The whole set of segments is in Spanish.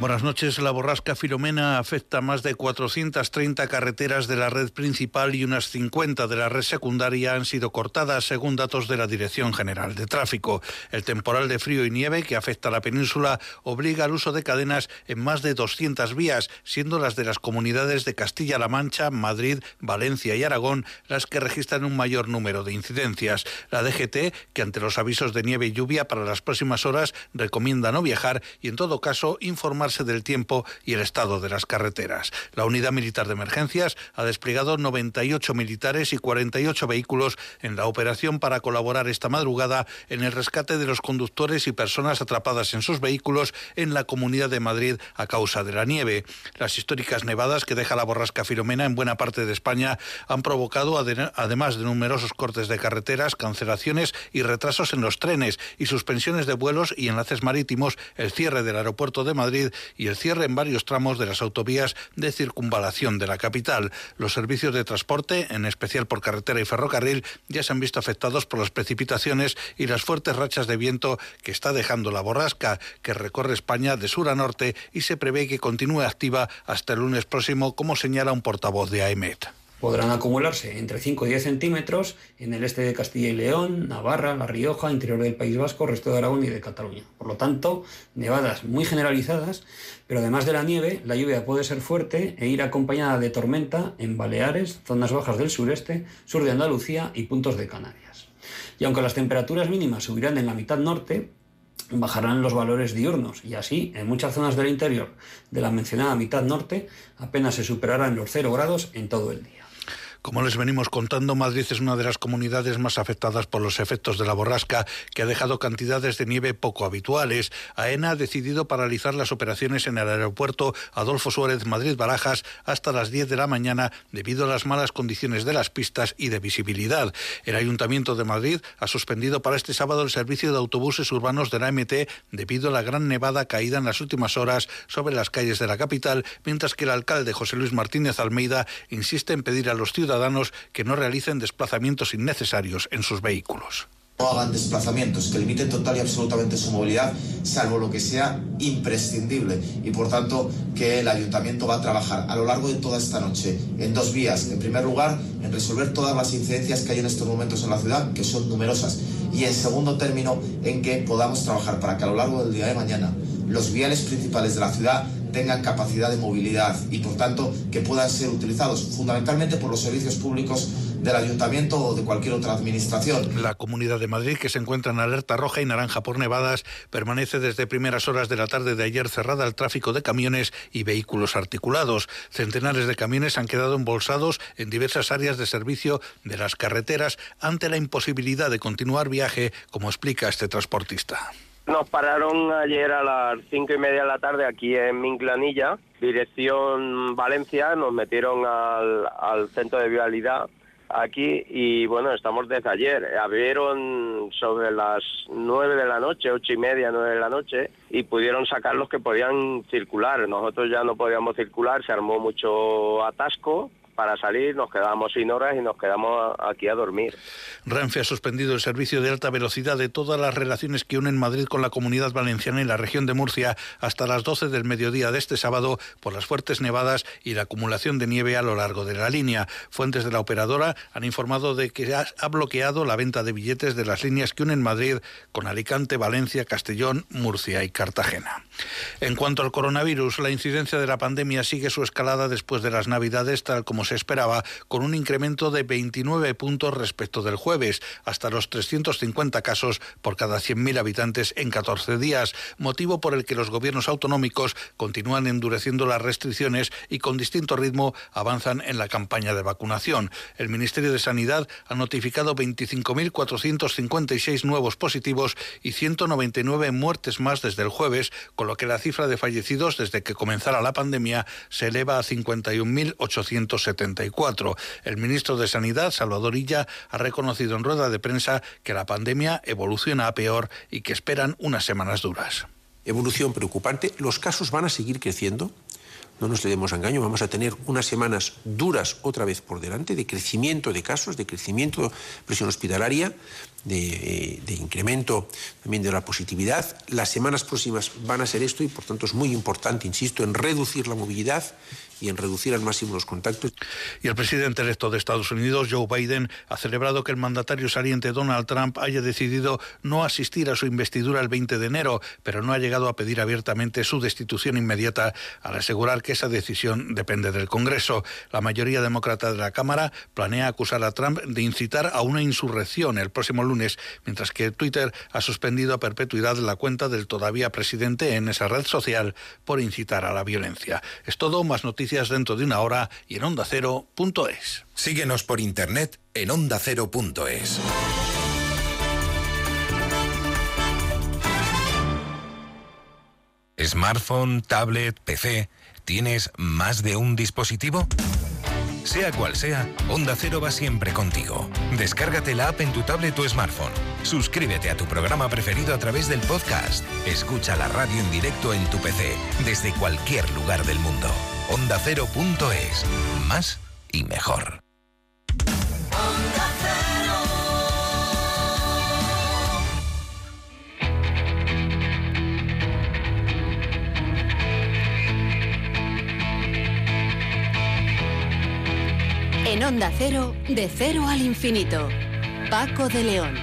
Buenas noches. La borrasca Filomena afecta más de 430 carreteras de la red principal y unas 50 de la red secundaria han sido cortadas, según datos de la Dirección General de Tráfico. El temporal de frío y nieve que afecta a la península obliga al uso de cadenas en más de 200 vías, siendo las de las comunidades de Castilla-La Mancha, Madrid, Valencia y Aragón las que registran un mayor número de incidencias. La DGT, que ante los avisos de nieve y lluvia para las próximas horas recomienda no viajar y en todo caso informar del tiempo y el estado de las carreteras. La Unidad Militar de Emergencias ha desplegado 98 militares y 48 vehículos en la operación para colaborar esta madrugada en el rescate de los conductores y personas atrapadas en sus vehículos en la Comunidad de Madrid a causa de la nieve. Las históricas nevadas que deja la borrasca Filomena en buena parte de España han provocado, además de numerosos cortes de carreteras, cancelaciones y retrasos en los trenes y suspensiones de vuelos y enlaces marítimos, el cierre del aeropuerto de Madrid y el cierre en varios tramos de las autovías de circunvalación de la capital. Los servicios de transporte, en especial por carretera y ferrocarril, ya se han visto afectados por las precipitaciones y las fuertes rachas de viento que está dejando la borrasca, que recorre España de sur a norte y se prevé que continúe activa hasta el lunes próximo, como señala un portavoz de AEMET podrán acumularse entre 5 y 10 centímetros en el este de Castilla y León, Navarra, La Rioja, interior del País Vasco, resto de Aragón y de Cataluña. Por lo tanto, nevadas muy generalizadas, pero además de la nieve, la lluvia puede ser fuerte e ir acompañada de tormenta en Baleares, zonas bajas del sureste, sur de Andalucía y puntos de Canarias. Y aunque las temperaturas mínimas subirán en la mitad norte, bajarán los valores diurnos y así en muchas zonas del interior de la mencionada mitad norte apenas se superarán los 0 grados en todo el día. Como les venimos contando, Madrid es una de las comunidades más afectadas por los efectos de la borrasca, que ha dejado cantidades de nieve poco habituales. AENA ha decidido paralizar las operaciones en el aeropuerto Adolfo Suárez Madrid-Barajas hasta las 10 de la mañana debido a las malas condiciones de las pistas y de visibilidad. El Ayuntamiento de Madrid ha suspendido para este sábado el servicio de autobuses urbanos de la MT debido a la gran nevada caída en las últimas horas sobre las calles de la capital, mientras que el alcalde José Luis Martínez Almeida insiste en pedir a los ciudadanos que no realicen desplazamientos innecesarios en sus vehículos no hagan desplazamientos, que limiten total y absolutamente su movilidad, salvo lo que sea imprescindible. Y por tanto, que el ayuntamiento va a trabajar a lo largo de toda esta noche en dos vías. En primer lugar, en resolver todas las incidencias que hay en estos momentos en la ciudad, que son numerosas. Y en segundo término, en que podamos trabajar para que a lo largo del día de mañana los viales principales de la ciudad tengan capacidad de movilidad y por tanto que puedan ser utilizados fundamentalmente por los servicios públicos del ayuntamiento o de cualquier otra administración. La Comunidad de Madrid, que se encuentra en alerta roja y naranja por nevadas, permanece desde primeras horas de la tarde de ayer cerrada al tráfico de camiones y vehículos articulados. Centenares de camiones han quedado embolsados en diversas áreas de servicio de las carreteras ante la imposibilidad de continuar viaje, como explica este transportista. Nos pararon ayer a las cinco y media de la tarde aquí en Minclanilla, dirección Valencia, nos metieron al, centro de vialidad aquí y bueno, estamos desde ayer. Abrieron sobre las nueve de la noche, ocho y media, nueve de la noche y pudieron sacar los que podían circular. Nosotros ya no podíamos circular, se armó mucho atasco para salir, nos quedamos sin horas y nos quedamos aquí a dormir. Renfe ha suspendido el servicio de alta velocidad de todas las relaciones que unen Madrid con la comunidad valenciana y la región de Murcia hasta las 12 del mediodía de este sábado por las fuertes nevadas y la acumulación de nieve a lo largo de la línea. Fuentes de la operadora han informado de que ha bloqueado la venta de billetes de las líneas que unen Madrid con Alicante, Valencia, Castellón, Murcia y Cartagena. En cuanto al coronavirus, la incidencia de la pandemia sigue su escalada después de las Navidades, tal como se esperaba, con un incremento de 29 puntos respecto del jueves, hasta los 350 casos por cada 100.000 habitantes en 14 días, motivo por el que los gobiernos autonómicos continúan endureciendo las restricciones y con distinto ritmo avanzan en la campaña de vacunación. El Ministerio de Sanidad ha notificado 25.456 nuevos positivos y 199 muertes más desde el jueves, con lo que la cifra de fallecidos desde que comenzara la pandemia se eleva a 51.870. El ministro de Sanidad, Salvador Illa, ha reconocido en rueda de prensa que la pandemia evoluciona a peor y que esperan unas semanas duras. Evolución preocupante. Los casos van a seguir creciendo no nos le demos engaño, vamos a tener unas semanas duras otra vez por delante de crecimiento de casos, de crecimiento de presión hospitalaria, de, incremento también de la positividad. Las semanas próximas van a ser esto y por tanto es muy importante, insisto, en reducir la movilidad y en reducir al máximo los contactos. Y el presidente electo de Estados Unidos, Joe Biden, ha celebrado que el mandatario saliente Donald Trump haya decidido no asistir a su investidura el 20 de enero, pero no ha llegado a pedir abiertamente su destitución inmediata al asegurar que esa decisión depende del Congreso. La mayoría demócrata de la Cámara planea acusar a Trump de incitar a una insurrección el próximo lunes, mientras que Twitter ha suspendido a perpetuidad la cuenta del todavía presidente en esa red social por incitar a la violencia. Es todo, más noticias dentro de una hora y en ondacero.es. Síguenos por internet en ondacero.es. Smartphone, tablet, PC, ¿tienes más de un dispositivo? Sea cual sea, Onda Cero va siempre contigo. Descárgate la app en tu tablet o smartphone. Suscríbete a tu programa preferido a través del podcast. Escucha la radio en directo en tu PC, desde cualquier lugar del mundo ondacero.es. Más y mejor. En Onda Cero, de cero al infinito. Paco de León.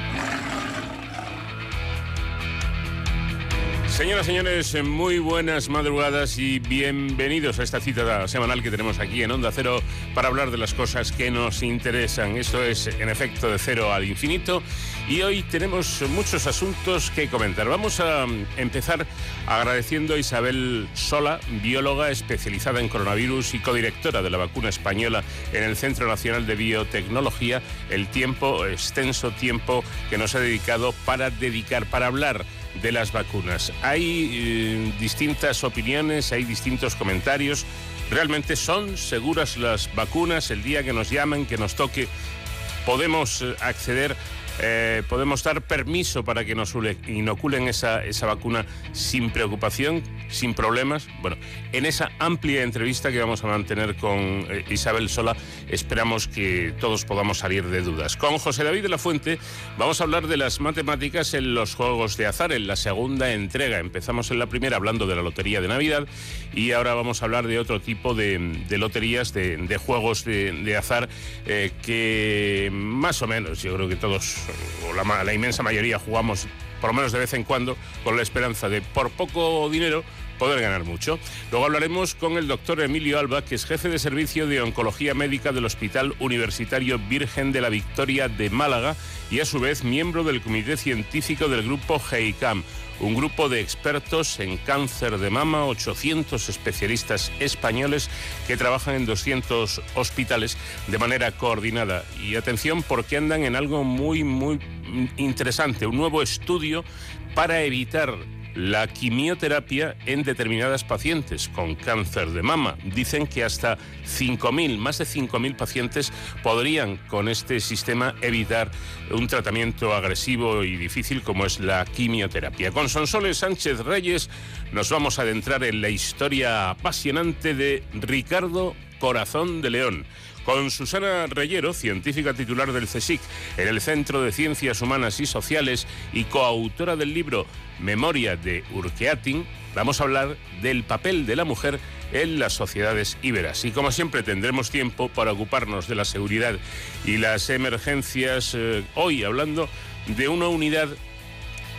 Señoras señores, muy buenas madrugadas y bienvenidos a esta cita semanal que tenemos aquí en Onda Cero para hablar de las cosas que nos interesan. Esto es, en efecto, de cero al infinito y hoy tenemos muchos asuntos que comentar. Vamos a empezar agradeciendo a Isabel Sola, bióloga especializada en coronavirus y codirectora de la vacuna española en el Centro Nacional de Biotecnología, el tiempo, extenso tiempo que nos ha dedicado para dedicar, para hablar de las vacunas. Hay eh, distintas opiniones, hay distintos comentarios. ¿Realmente son seguras las vacunas? El día que nos llamen, que nos toque, podemos eh, acceder eh, podemos dar permiso para que nos inoculen esa, esa vacuna sin preocupación, sin problemas. Bueno, en esa amplia entrevista que vamos a mantener con eh, Isabel Sola, esperamos que todos podamos salir de dudas. Con José David de la Fuente vamos a hablar de las matemáticas en los juegos de azar, en la segunda entrega. Empezamos en la primera hablando de la Lotería de Navidad y ahora vamos a hablar de otro tipo de, loterías, de, juegos de, azar eh, que más o menos yo creo que todos o la, inmensa mayoría jugamos por lo menos de vez en cuando, con la esperanza de por poco dinero poder ganar mucho. Luego hablaremos con el doctor Emilio Alba, que es jefe de servicio de oncología médica del Hospital Universitario Virgen de la Victoria de Málaga y a su vez miembro del comité científico del grupo GEICAM un grupo de expertos en cáncer de mama, 800 especialistas españoles que trabajan en 200 hospitales de manera coordinada. Y atención porque andan en algo muy, muy interesante, un nuevo estudio para evitar la quimioterapia en determinadas pacientes con cáncer de mama. Dicen que hasta 5.000, más de 5.000 pacientes podrían con este sistema evitar un tratamiento agresivo y difícil como es la quimioterapia. Con Sonsoles Sánchez Reyes nos vamos a adentrar en la historia apasionante de Ricardo Corazón de León con Susana Reyero, científica titular del CSIC en el Centro de Ciencias Humanas y Sociales y coautora del libro Memoria de Urqueatin, vamos a hablar del papel de la mujer en las sociedades íberas. Y como siempre tendremos tiempo para ocuparnos de la seguridad y las emergencias, eh, hoy hablando de una unidad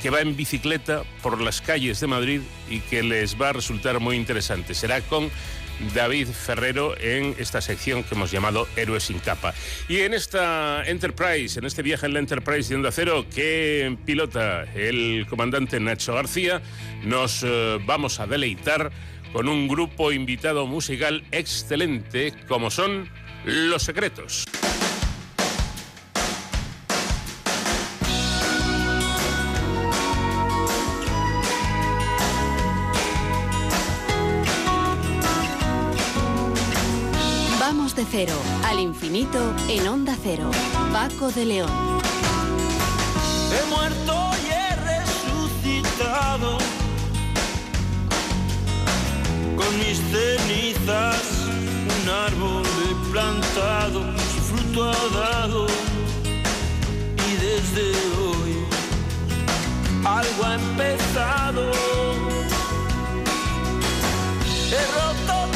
que va en bicicleta por las calles de Madrid y que les va a resultar muy interesante. Será con David Ferrero en esta sección que hemos llamado Héroes sin capa. Y en esta Enterprise, en este viaje en la Enterprise de Onda Cero, que pilota el comandante Nacho García, nos eh, vamos a deleitar con un grupo invitado musical excelente como son Los Secretos. Cero al infinito en onda cero. Paco de León. He muerto y he resucitado. con mis cenizas, un árbol he plantado, su fruto ha dado y desde hoy algo ha empezado. He roto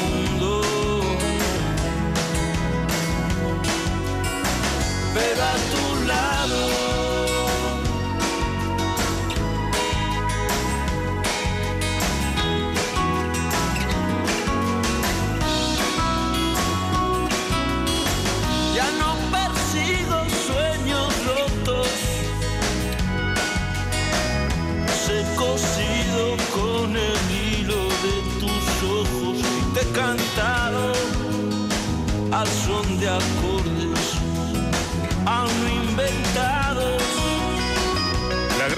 Pero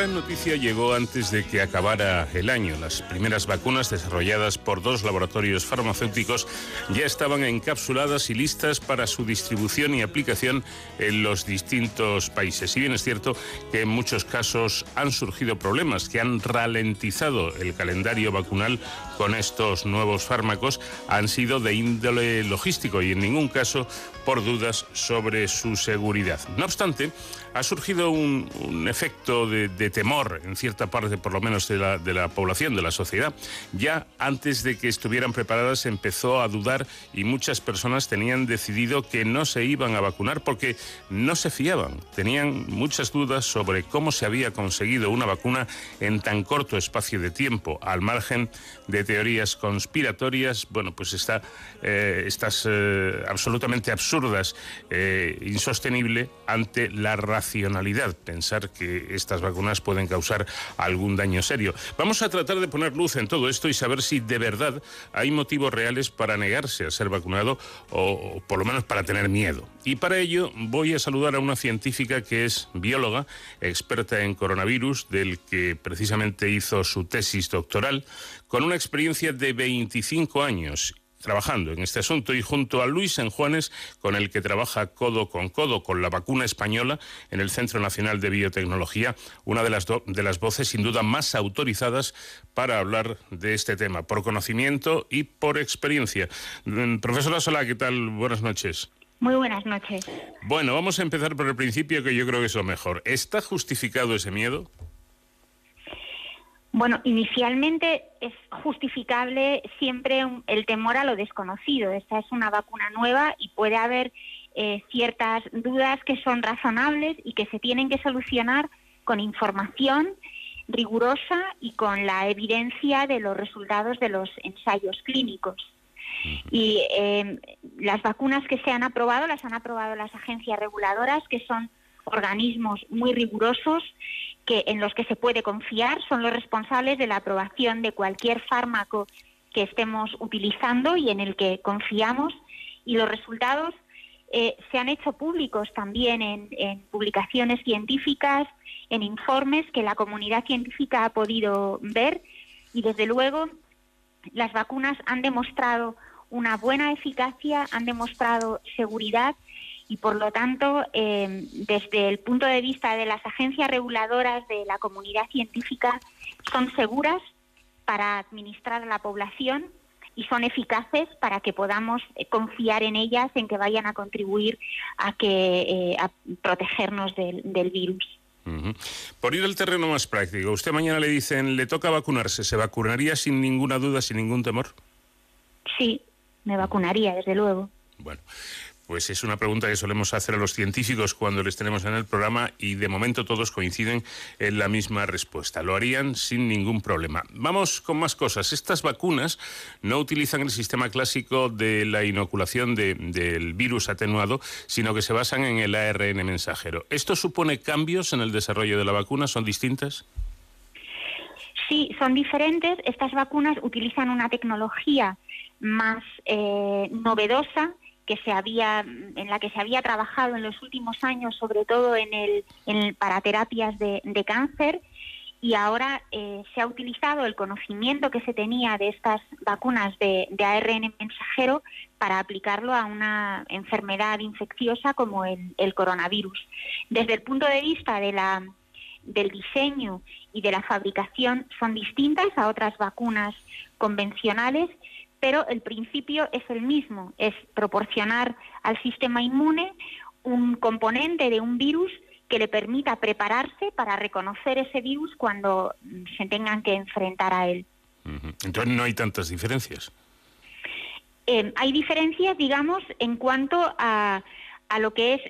gran noticia llegó antes de que acabara el año. Las primeras vacunas desarrolladas por dos laboratorios farmacéuticos ya estaban encapsuladas y listas para su distribución y aplicación en los distintos países. Si bien es cierto que en muchos casos han surgido problemas que han ralentizado el calendario vacunal con estos nuevos fármacos, han sido de índole logístico y en ningún caso por dudas sobre su seguridad. No obstante, ha surgido un, efecto de, temor en cierta parte, por lo menos, de la, de la población, de la sociedad. Ya antes de que estuvieran preparadas empezó a dudar y muchas personas tenían decidido que no se iban a vacunar porque no se fiaban. Tenían muchas dudas sobre cómo se había conseguido una vacuna en tan corto espacio de tiempo, al margen de teorías conspiratorias. Bueno, pues está, eh, estas eh, absolutamente absurdas, eh, insostenible ante la racionalidad, pensar que estas vacunas pueden causar algún daño serio. Vamos a tratar de poner luz en todo esto y saber si de verdad hay motivos reales para negarse a ser vacunado o, o por lo menos para tener miedo. Y para ello voy a saludar a una científica que es bióloga, experta en coronavirus, del que precisamente hizo su tesis doctoral, con una experiencia de 25 años trabajando en este asunto y junto a Luis Juanes, con el que trabaja codo con codo con la vacuna española en el Centro Nacional de Biotecnología, una de las, de las voces sin duda más autorizadas para hablar de este tema, por conocimiento y por experiencia. Mm, Profesora Solá, ¿qué tal? Buenas noches. Muy buenas noches. Bueno, vamos a empezar por el principio, que yo creo que es lo mejor. ¿Está justificado ese miedo? Bueno, inicialmente es justificable siempre el temor a lo desconocido. Esta es una vacuna nueva y puede haber eh, ciertas dudas que son razonables y que se tienen que solucionar con información rigurosa y con la evidencia de los resultados de los ensayos clínicos. Y eh, las vacunas que se han aprobado las han aprobado las agencias reguladoras, que son organismos muy rigurosos que en los que se puede confiar, son los responsables de la aprobación de cualquier fármaco que estemos utilizando y en el que confiamos. Y los resultados eh, se han hecho públicos también en, en, publicaciones científicas, en informes que la comunidad científica ha podido ver. Y desde luego las vacunas han demostrado una buena eficacia, han demostrado seguridad y por lo tanto, eh, desde el punto de vista de las agencias reguladoras de la comunidad científica, son seguras para administrar a la población y son eficaces para que podamos eh, confiar en ellas, en que vayan a contribuir a que eh, a protegernos del, del virus. Uh -huh. Por ir al terreno más práctico, usted mañana le dicen, le toca vacunarse, ¿se vacunaría sin ninguna duda, sin ningún temor? Sí, me vacunaría, desde luego. Bueno, pues es una pregunta que solemos hacer a los científicos cuando les tenemos en el programa y de momento todos coinciden en la misma respuesta. Lo harían sin ningún problema. Vamos con más cosas. Estas vacunas no utilizan el sistema clásico de la inoculación de, del virus atenuado, sino que se basan en el ARN mensajero. ¿Esto supone cambios en el desarrollo de la vacuna? ¿Son distintas? Sí, son diferentes. Estas vacunas utilizan una tecnología más eh, novedosa que se había, en la que se había trabajado en los últimos años, sobre todo en el, para terapias de, cáncer, y ahora eh, se ha utilizado el conocimiento que se tenía de estas vacunas de, ARN mensajero para aplicarlo a una enfermedad infecciosa como el, el coronavirus. Desde el punto de vista de la, del diseño y de la fabricación son distintas a otras vacunas convencionales pero el principio es el mismo, es proporcionar al sistema inmune un componente de un virus que le permita prepararse para reconocer ese virus cuando se tengan que enfrentar a él. Entonces no hay tantas diferencias. Eh, hay diferencias, digamos, en cuanto a, a lo que es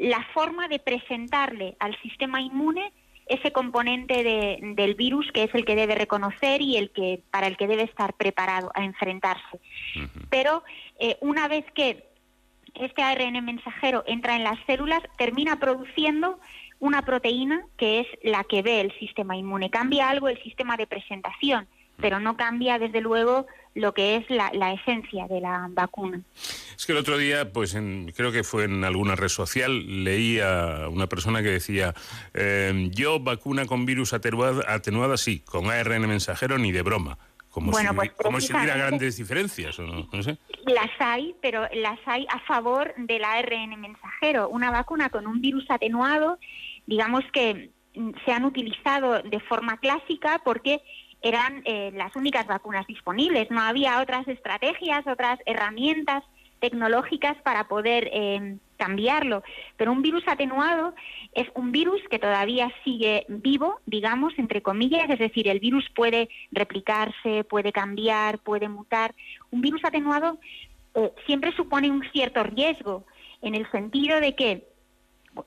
la forma de presentarle al sistema inmune ese componente del virus que es el que debe reconocer y el que para el que debe estar preparado a enfrentarse. Pero eh, una vez que este ARN mensajero entra en las células, termina produciendo una proteína que es la que ve el sistema inmune. Cambia algo el sistema de presentación, pero no cambia desde luego lo que es la, esencia de la vacuna. Es que el otro día, pues creo que fue en alguna red social, leí a una persona que decía, em, yo vacuna con virus atenuada, sí, con ARN mensajero ni de broma. Como si, pues como si hubiera grandes diferencias, ¿o no? no sé. Las hay, pero las hay a favor del ARN mensajero. Una vacuna con un virus atenuado, digamos que mm, se han utilizado de forma clásica porque eran eh, las únicas vacunas disponibles. No había otras estrategias, otras herramientas tecnológicas para poder eh, cambiarlo. Pero un virus atenuado es un virus que todavía sigue vivo, digamos, entre comillas, es decir, el virus puede replicarse, puede cambiar, puede mutar. Un virus atenuado eh, siempre supone un cierto riesgo en el sentido de que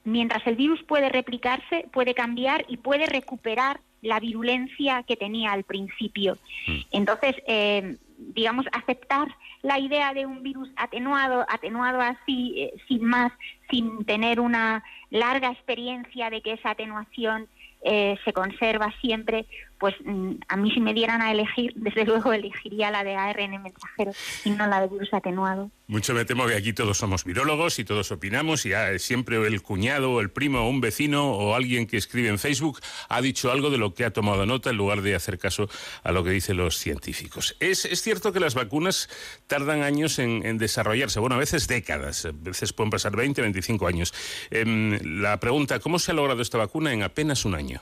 mientras el virus puede replicarse, puede cambiar y puede recuperar la virulencia que tenía al principio. Mm. Entonces, eh, digamos, aceptar la idea de un virus atenuado, atenuado así, eh, sin más, sin tener una larga experiencia de que esa atenuación eh, se conserva siempre, pues mm, a mí si me dieran a elegir, desde luego elegiría la de ARN mensajero y no la de virus atenuado. Mucho me temo que aquí todos somos virólogos y todos opinamos y ah, siempre el cuñado o el primo o un vecino o alguien que escribe en Facebook ha dicho algo de lo que ha tomado nota en lugar de hacer caso a lo que dicen los científicos. Es, cierto que las vacunas tardan años en, desarrollarse, bueno, a veces décadas, a veces pueden pasar 20, 25 años. Em, la pregunta, ¿cómo se ha logrado esta vacuna en apenas un año?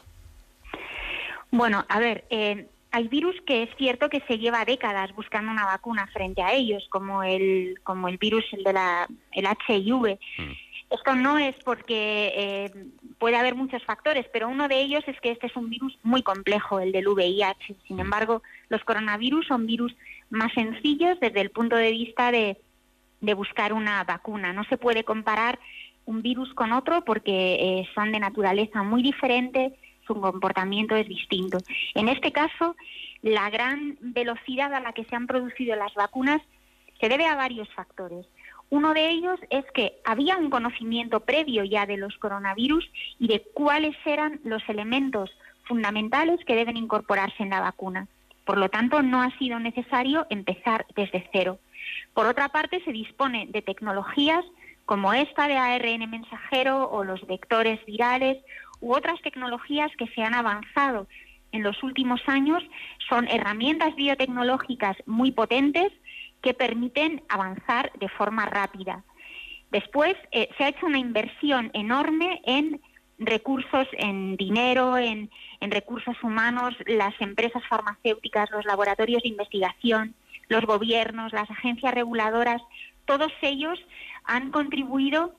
Bueno, a ver, eh, hay virus que es cierto que se lleva décadas buscando una vacuna frente a ellos, como el, como el virus el de la, el HIV. Mm. Esto no es porque eh, puede haber muchos factores, pero uno de ellos es que este es un virus muy complejo, el del VIH. Sin mm. embargo, los coronavirus son virus más sencillos desde el punto de vista de, de buscar una vacuna. No se puede comparar un virus con otro porque eh, son de naturaleza muy diferente, su comportamiento es distinto. En este caso, la gran velocidad a la que se han producido las vacunas se debe a varios factores. Uno de ellos es que había un conocimiento previo ya de los coronavirus y de cuáles eran los elementos fundamentales que deben incorporarse en la vacuna. Por lo tanto, no ha sido necesario empezar desde cero. Por otra parte, se dispone de tecnologías como esta de ARN mensajero o los vectores virales u otras tecnologías que se han avanzado en los últimos años son herramientas biotecnológicas muy potentes que permiten avanzar de forma rápida. Después eh, se ha hecho una inversión enorme en recursos, en dinero, en, en recursos humanos, las empresas farmacéuticas, los laboratorios de investigación, los gobiernos, las agencias reguladoras, todos ellos han contribuido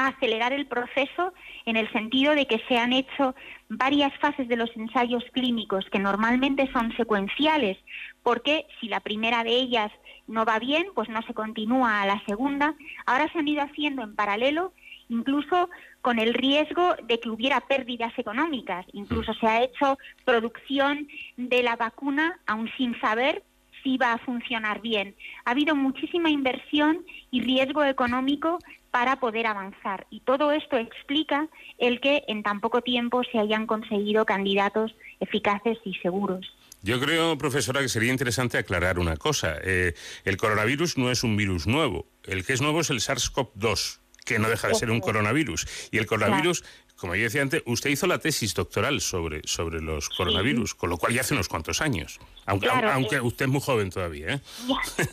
a acelerar el proceso en el sentido de que se han hecho varias fases de los ensayos clínicos que normalmente son secuenciales, porque si la primera de ellas no va bien, pues no se continúa a la segunda. Ahora se han ido haciendo en paralelo, incluso con el riesgo de que hubiera pérdidas económicas. Incluso se ha hecho producción de la vacuna, aún sin saber sí va a funcionar bien. Ha habido muchísima inversión y riesgo económico para poder avanzar. Y todo esto explica el que en tan poco tiempo se hayan conseguido candidatos eficaces y seguros. Yo creo, profesora, que sería interesante aclarar una cosa. Eh, el coronavirus no es un virus nuevo. El que es nuevo es el SARS-CoV-2, que no deja de ser un coronavirus. Y el coronavirus, como yo decía antes, usted hizo la tesis doctoral sobre, sobre los coronavirus, con lo cual ya hace unos cuantos años. Aunque, aunque eh. usted es muy joven todavía. ¿eh?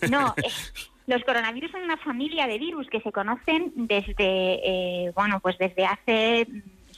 no, los coronavirus son una familia de virus que se conocen desde, bueno, pues desde hace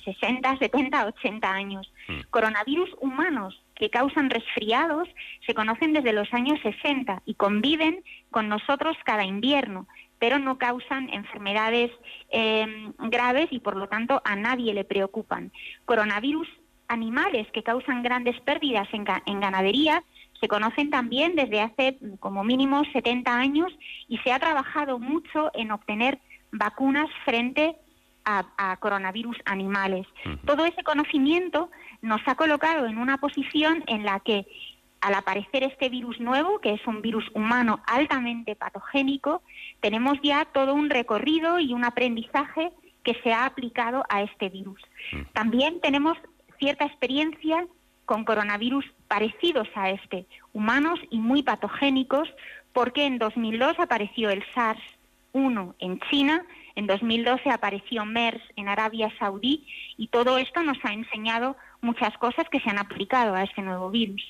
60, 70, 80 años. Hmm. Coronavirus humanos que causan resfriados se conocen desde los años 60 y conviven con nosotros cada invierno, pero no causan enfermedades em, graves y por lo tanto a nadie le preocupan. Coronavirus animales que causan grandes pérdidas en, en ganadería se conocen también desde hace como mínimo 70 años y se ha trabajado mucho en obtener vacunas frente a, coronavirus animales. Todo ese conocimiento nos ha colocado en una posición en la que al aparecer este virus nuevo, que es un virus humano altamente patogénico, tenemos ya todo un recorrido y un aprendizaje que se ha aplicado a este virus. También tenemos cierta experiencia con coronavirus parecidos a este, humanos y muy patogénicos, porque en 2002 apareció el SARS-1 en China en 2012 apareció MERS en Arabia Saudí y todo esto nos ha enseñado muchas cosas que se han aplicado a este nuevo virus.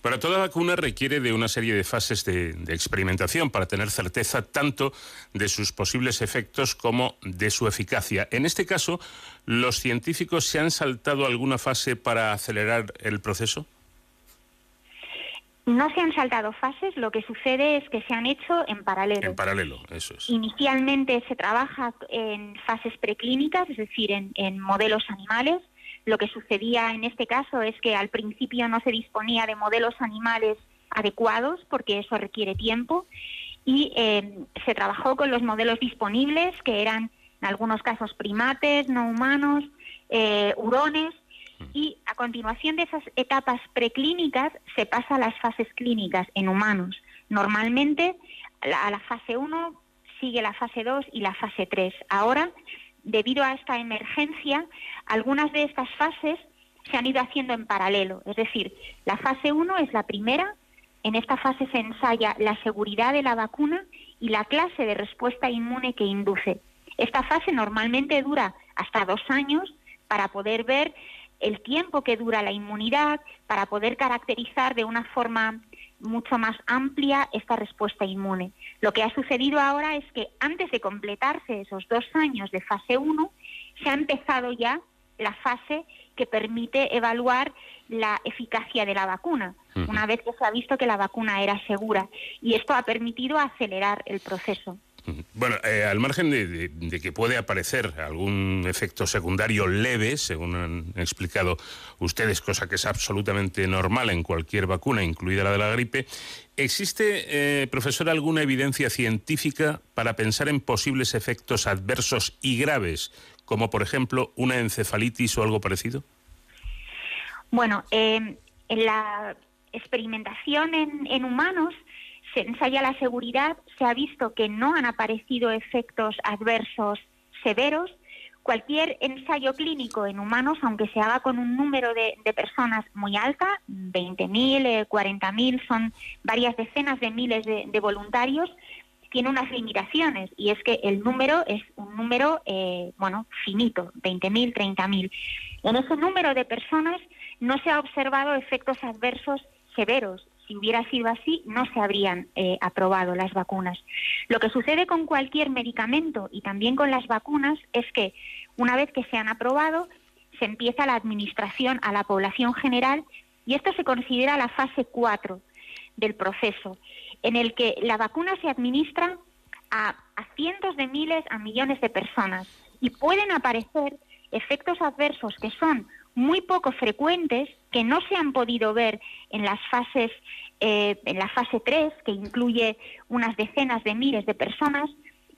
Para toda vacuna requiere de una serie de fases de, experimentación para tener certeza tanto de sus posibles efectos como de su eficacia. En este caso, ¿los científicos se han saltado alguna fase para acelerar el proceso? No se han saltado fases, lo que sucede es que se han hecho en paralelo. En paralelo, eso es. Inicialmente se trabaja en fases preclínicas, es decir, en, modelos animales. Lo que sucedía en este caso es que al principio no se disponía de modelos animales adecuados, porque eso requiere tiempo, y eh, se trabajó con los modelos disponibles, que eran en algunos casos primates, no humanos, eh, hurones, y a continuación de esas etapas preclínicas se pasa a las fases clínicas en humanos. Normalmente a la fase 1 sigue la fase 2 y la fase 3. Ahora, debido a esta emergencia, algunas de estas fases se han ido haciendo en paralelo. Es decir, la fase 1 es la primera, en esta fase se ensaya la seguridad de la vacuna y la clase de respuesta inmune que induce. Esta fase normalmente dura hasta dos años para poder ver el tiempo que dura la inmunidad para poder caracterizar de una forma mucho más amplia esta respuesta inmune. Lo que ha sucedido ahora es que antes de completarse esos dos años de fase 1, se ha empezado ya la fase que permite evaluar la eficacia de la vacuna, una vez que se ha visto que la vacuna era segura. Y esto ha permitido acelerar el proceso. Bueno, eh, al margen de, que puede aparecer algún efecto secundario leve, según han explicado ustedes, cosa que es absolutamente normal en cualquier vacuna, incluida la de la gripe, ¿existe, eh, profesor, alguna evidencia científica para pensar en posibles efectos adversos y graves, como por ejemplo una encefalitis o algo parecido? Bueno, eh, en la experimentación en humanos, se ensaya la seguridad, se ha visto que no han aparecido efectos adversos severos. Cualquier ensayo clínico en humanos, aunque se haga con un número de, personas muy alta, 20.000, 40.000, eh, son varias decenas de miles de, voluntarios, tiene unas limitaciones y es que el número es un número, eh, bueno, finito, 20.000, 30.000. En ese número de personas no se ha observado efectos adversos severos si hubiera sido así, no se habrían eh, aprobado las vacunas. Lo que sucede con cualquier medicamento y también con las vacunas es que una vez que se han aprobado, se empieza la administración a la población general y esto se considera la fase 4 del proceso, en el que la vacuna se administra a cientos de miles, a millones de personas y pueden aparecer efectos adversos que son muy poco frecuentes que no se han podido ver en las fases, eh, en la fase 3, que incluye unas decenas de miles de personas,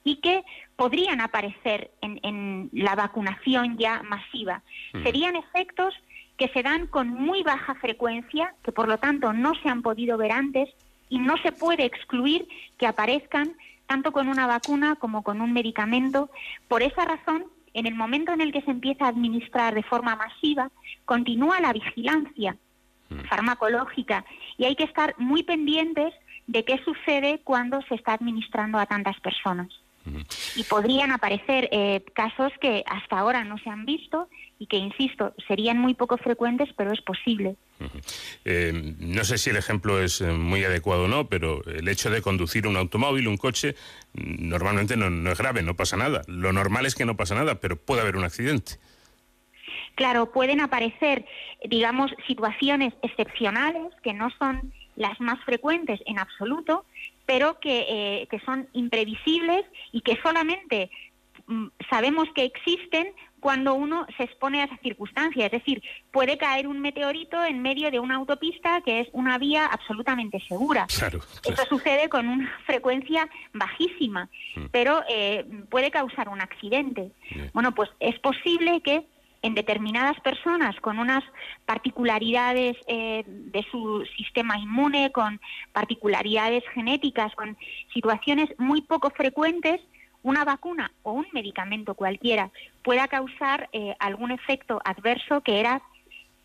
y que podrían aparecer en, la vacunación ya masiva. Mm. Serían efectos que se dan con muy baja frecuencia, que por lo tanto no se han podido ver antes, y no se puede excluir que aparezcan tanto con una vacuna como con un medicamento. Por esa razón, en el momento en el que se empieza a administrar de forma masiva, continúa la vigilancia mm. farmacológica y hay que estar muy pendientes de qué sucede cuando se está administrando a tantas personas. Y podrían aparecer eh, casos que hasta ahora no se han visto y que, insisto, serían muy poco frecuentes, pero es posible. Eh, no sé si el ejemplo es eh, muy adecuado o no, pero el hecho de conducir un automóvil, un coche, mm, normalmente no, no es grave, no pasa nada. Lo normal es que no pasa nada, pero puede haber un accidente. Claro, pueden aparecer, digamos, situaciones excepcionales que no son las más frecuentes en absoluto, pero que, eh, que son imprevisibles y que solamente mm, sabemos que existen cuando uno se expone a esa circunstancia. Es decir, puede caer un meteorito en medio de una autopista que es una vía absolutamente segura. Claro, Eso sucede con una frecuencia bajísima, mm. pero eh, puede causar un accidente. Bueno, pues es posible que en determinadas personas con unas particularidades eh, de su sistema inmune, con particularidades genéticas, con situaciones muy poco frecuentes, una vacuna o un medicamento cualquiera pueda causar eh, algún efecto adverso que era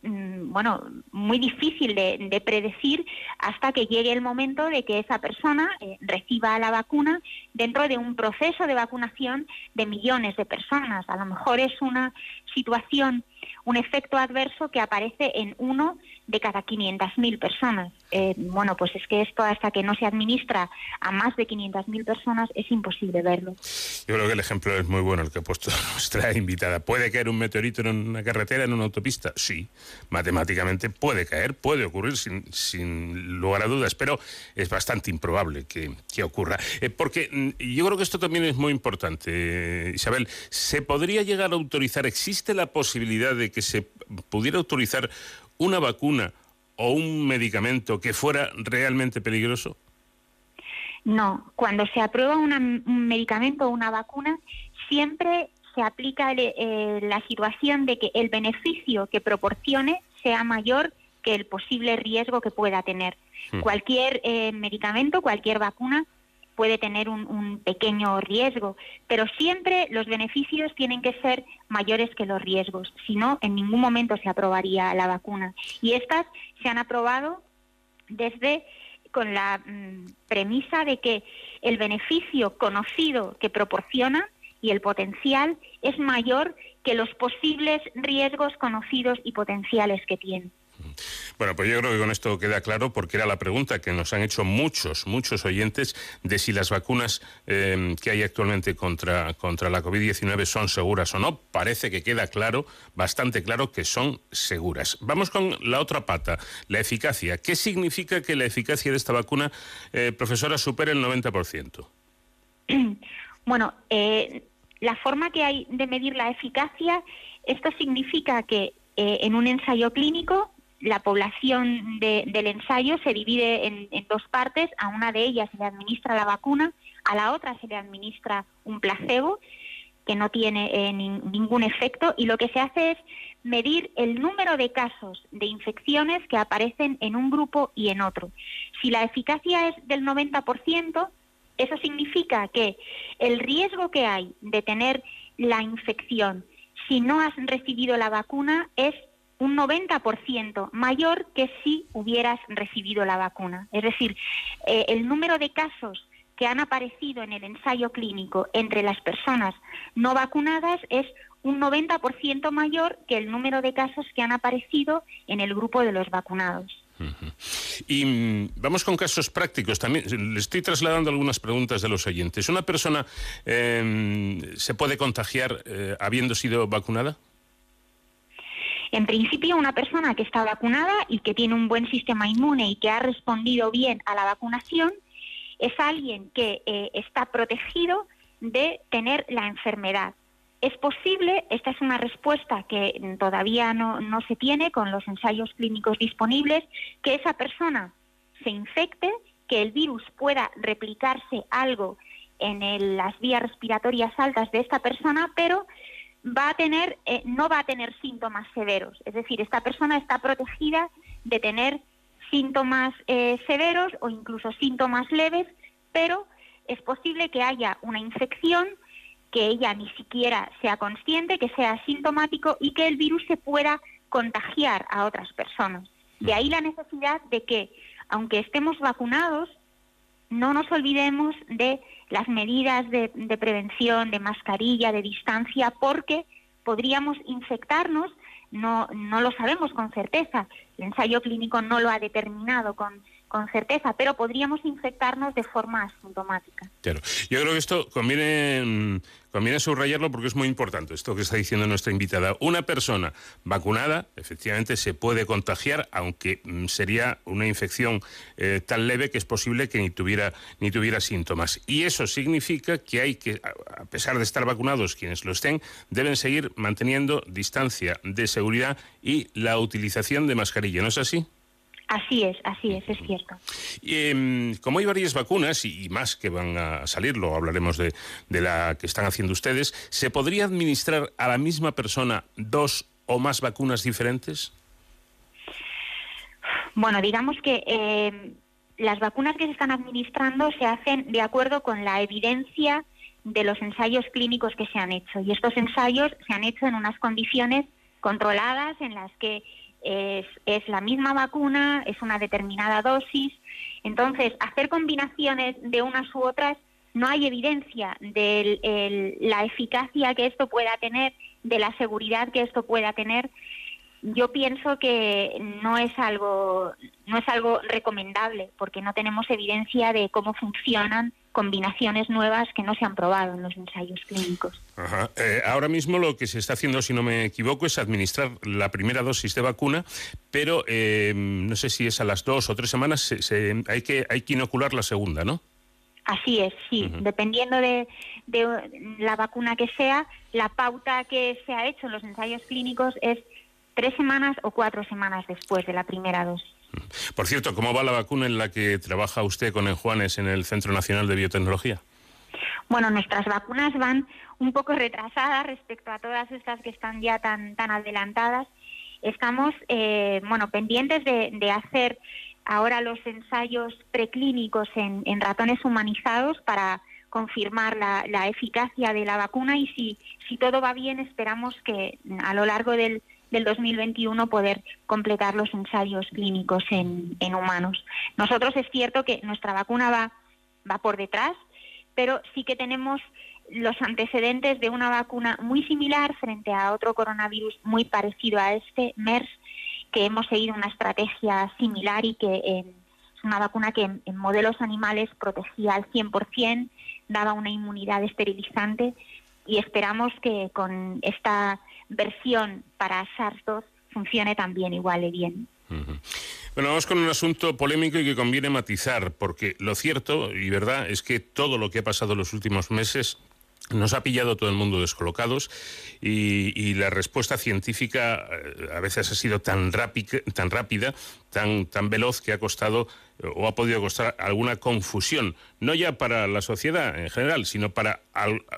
Mm, bueno, muy difícil de, predecir hasta que llegue el momento de que esa persona eh, reciba la vacuna dentro de un proceso de vacunación de millones de personas. A lo mejor es una situación, un efecto adverso que aparece en uno de cada 500.000 personas. Eh, bueno, pues es que esto hasta que no se administra a más de 500.000 personas es imposible verlo. Yo creo que el ejemplo es muy bueno el que ha puesto nuestra invitada. ¿Puede caer un meteorito en una carretera, en una autopista? Sí, matemáticamente puede caer, puede ocurrir sin, lugar a dudas, pero es bastante improbable que, ocurra. Eh, porque mm, yo creo que esto también es muy importante, Isabel. ¿Se podría llegar a autorizar, existe la posibilidad de que se pudiera autorizar una vacuna o un medicamento que fuera realmente peligroso? No, cuando se aprueba un medicamento o una vacuna, siempre se aplica eh, la situación de que el beneficio que proporcione sea mayor que el posible riesgo que pueda tener. Hmm. Cualquier eh, medicamento, cualquier vacuna puede tener un, pequeño riesgo, pero siempre los beneficios tienen que ser mayores que los riesgos, si no, en ningún momento se aprobaría la vacuna. Y estas se han aprobado desde con la mm, premisa de que el beneficio conocido que proporciona y el potencial es mayor que los posibles riesgos conocidos y potenciales que tiene. Bueno, pues yo creo que con esto queda claro porque era la pregunta que nos han hecho muchos, muchos oyentes de si las vacunas em, que hay actualmente contra, contra la COVID-19 son seguras o no. Parece que queda claro, bastante claro, que son seguras. Vamos con la otra pata, la eficacia. ¿Qué significa que la eficacia de esta vacuna, eh, profesora, supere el 90%? Bueno, eh, la forma que hay de medir la eficacia, esto significa que eh, en un ensayo clínico la población del ensayo se divide en, dos partes. A una de ellas se le administra la vacuna, a la otra se le administra un placebo que no tiene eh, ningún efecto y lo que se hace es medir el número de casos de infecciones que aparecen en un grupo y en otro. Si la eficacia es del 90%, eso significa que el riesgo que hay de tener la infección si no has recibido la vacuna es un 90% mayor que si hubieras recibido la vacuna. Es decir, eh, el número de casos que han aparecido en el ensayo clínico entre las personas no vacunadas es un 90% mayor que el número de casos que han aparecido en el grupo de los vacunados. Y mm, vamos con casos prácticos. También le estoy trasladando algunas preguntas de los oyentes. ¿Una persona em, se puede contagiar eh, habiendo sido vacunada? En principio, una persona que está vacunada y que tiene un buen sistema inmune y que ha respondido bien a la vacunación es alguien que eh, está protegido de tener la enfermedad. Es posible, esta es una respuesta que todavía no, no se tiene con los ensayos clínicos disponibles, que esa persona se infecte, que el virus pueda replicarse algo en las vías respiratorias altas de esta persona, pero va a tener, eh, no va a tener síntomas severos. Es decir, esta persona está protegida de tener síntomas eh, severos o incluso síntomas leves, pero es posible que haya una infección que ella ni siquiera sea consciente, que sea sintomático y que el virus se pueda contagiar a otras personas. De ahí la necesidad de que, aunque estemos vacunados, no nos olvidemos de las medidas de, prevención, de mascarilla, de distancia, porque podríamos infectarnos, no, no lo sabemos con certeza, el ensayo clínico no lo ha determinado con con certeza, pero podríamos infectarnos de forma asintomática. Claro. Yo creo que esto conviene, mm, conviene subrayarlo porque es muy importante, esto que está diciendo nuestra invitada. Una persona vacunada, efectivamente, se puede contagiar, aunque mm, sería una infección eh, tan leve que es posible que ni tuviera, ni tuviera síntomas. Y eso significa que hay que, a pesar de estar vacunados quienes lo estén, deben seguir manteniendo distancia de seguridad y la utilización de mascarilla. ¿No es así? Así es, así es, es cierto. Em, como hay varias vacunas y, más que van a salir, lo hablaremos de, la que están haciendo ustedes, ¿se podría administrar a la misma persona dos o más vacunas diferentes? Bueno, digamos que em, las vacunas que se están administrando se hacen de acuerdo con la evidencia de los ensayos clínicos que se han hecho. Y estos ensayos se han hecho en unas condiciones controladas en las que es, es la misma vacuna, es una determinada dosis. Entonces, hacer combinaciones de unas u otras no hay evidencia de la eficacia que esto pueda tener, de la seguridad que esto pueda tener. Yo pienso que no es algo no es algo recomendable porque no tenemos evidencia de cómo funcionan combinaciones nuevas que no se han probado en los ensayos clínicos. Eh, ahora mismo lo que se está haciendo, si no me equivoco, es administrar la primera dosis de vacuna, pero eh, no sé si es a las dos o tres semanas, hay, que, hay que inocular la segunda, ¿no? Así es, sí. Dependiendo de, de, la vacuna que sea, la pauta que se ha hecho en los ensayos clínicos es tres semanas o cuatro semanas después de la primera dosis. Por cierto, ¿cómo va la vacuna en la que trabaja usted con Juanes en el Centro Nacional de Biotecnología? Bueno, nuestras vacunas van un poco retrasadas respecto a todas estas que están ya tan, tan adelantadas. Estamos, eh, bueno, pendientes de, hacer ahora los ensayos preclínicos en, ratones humanizados para confirmar la, la, eficacia de la vacuna y si, si todo va bien esperamos que a lo largo del, del 2021 poder completar los ensayos clínicos en, humanos. Nosotros es cierto que nuestra vacuna va, va por detrás, pero sí que tenemos los antecedentes de una vacuna muy similar frente a otro coronavirus muy parecido a este, MERS, que hemos seguido una estrategia similar y que es una vacuna que en, en modelos animales protegía al 100%, daba una inmunidad esterilizante y esperamos que con esta versión para SARS-2 funcione también igual de bien. Bueno, vamos con un asunto polémico y que conviene matizar, porque lo cierto y verdad es que todo lo que ha pasado en los últimos meses nos ha pillado todo el mundo descolocados y, la respuesta científica eh, a veces ha sido tan, tan rápida, tan, tan veloz que ha costado o ha podido costar alguna confusión, no ya para la sociedad en general, sino para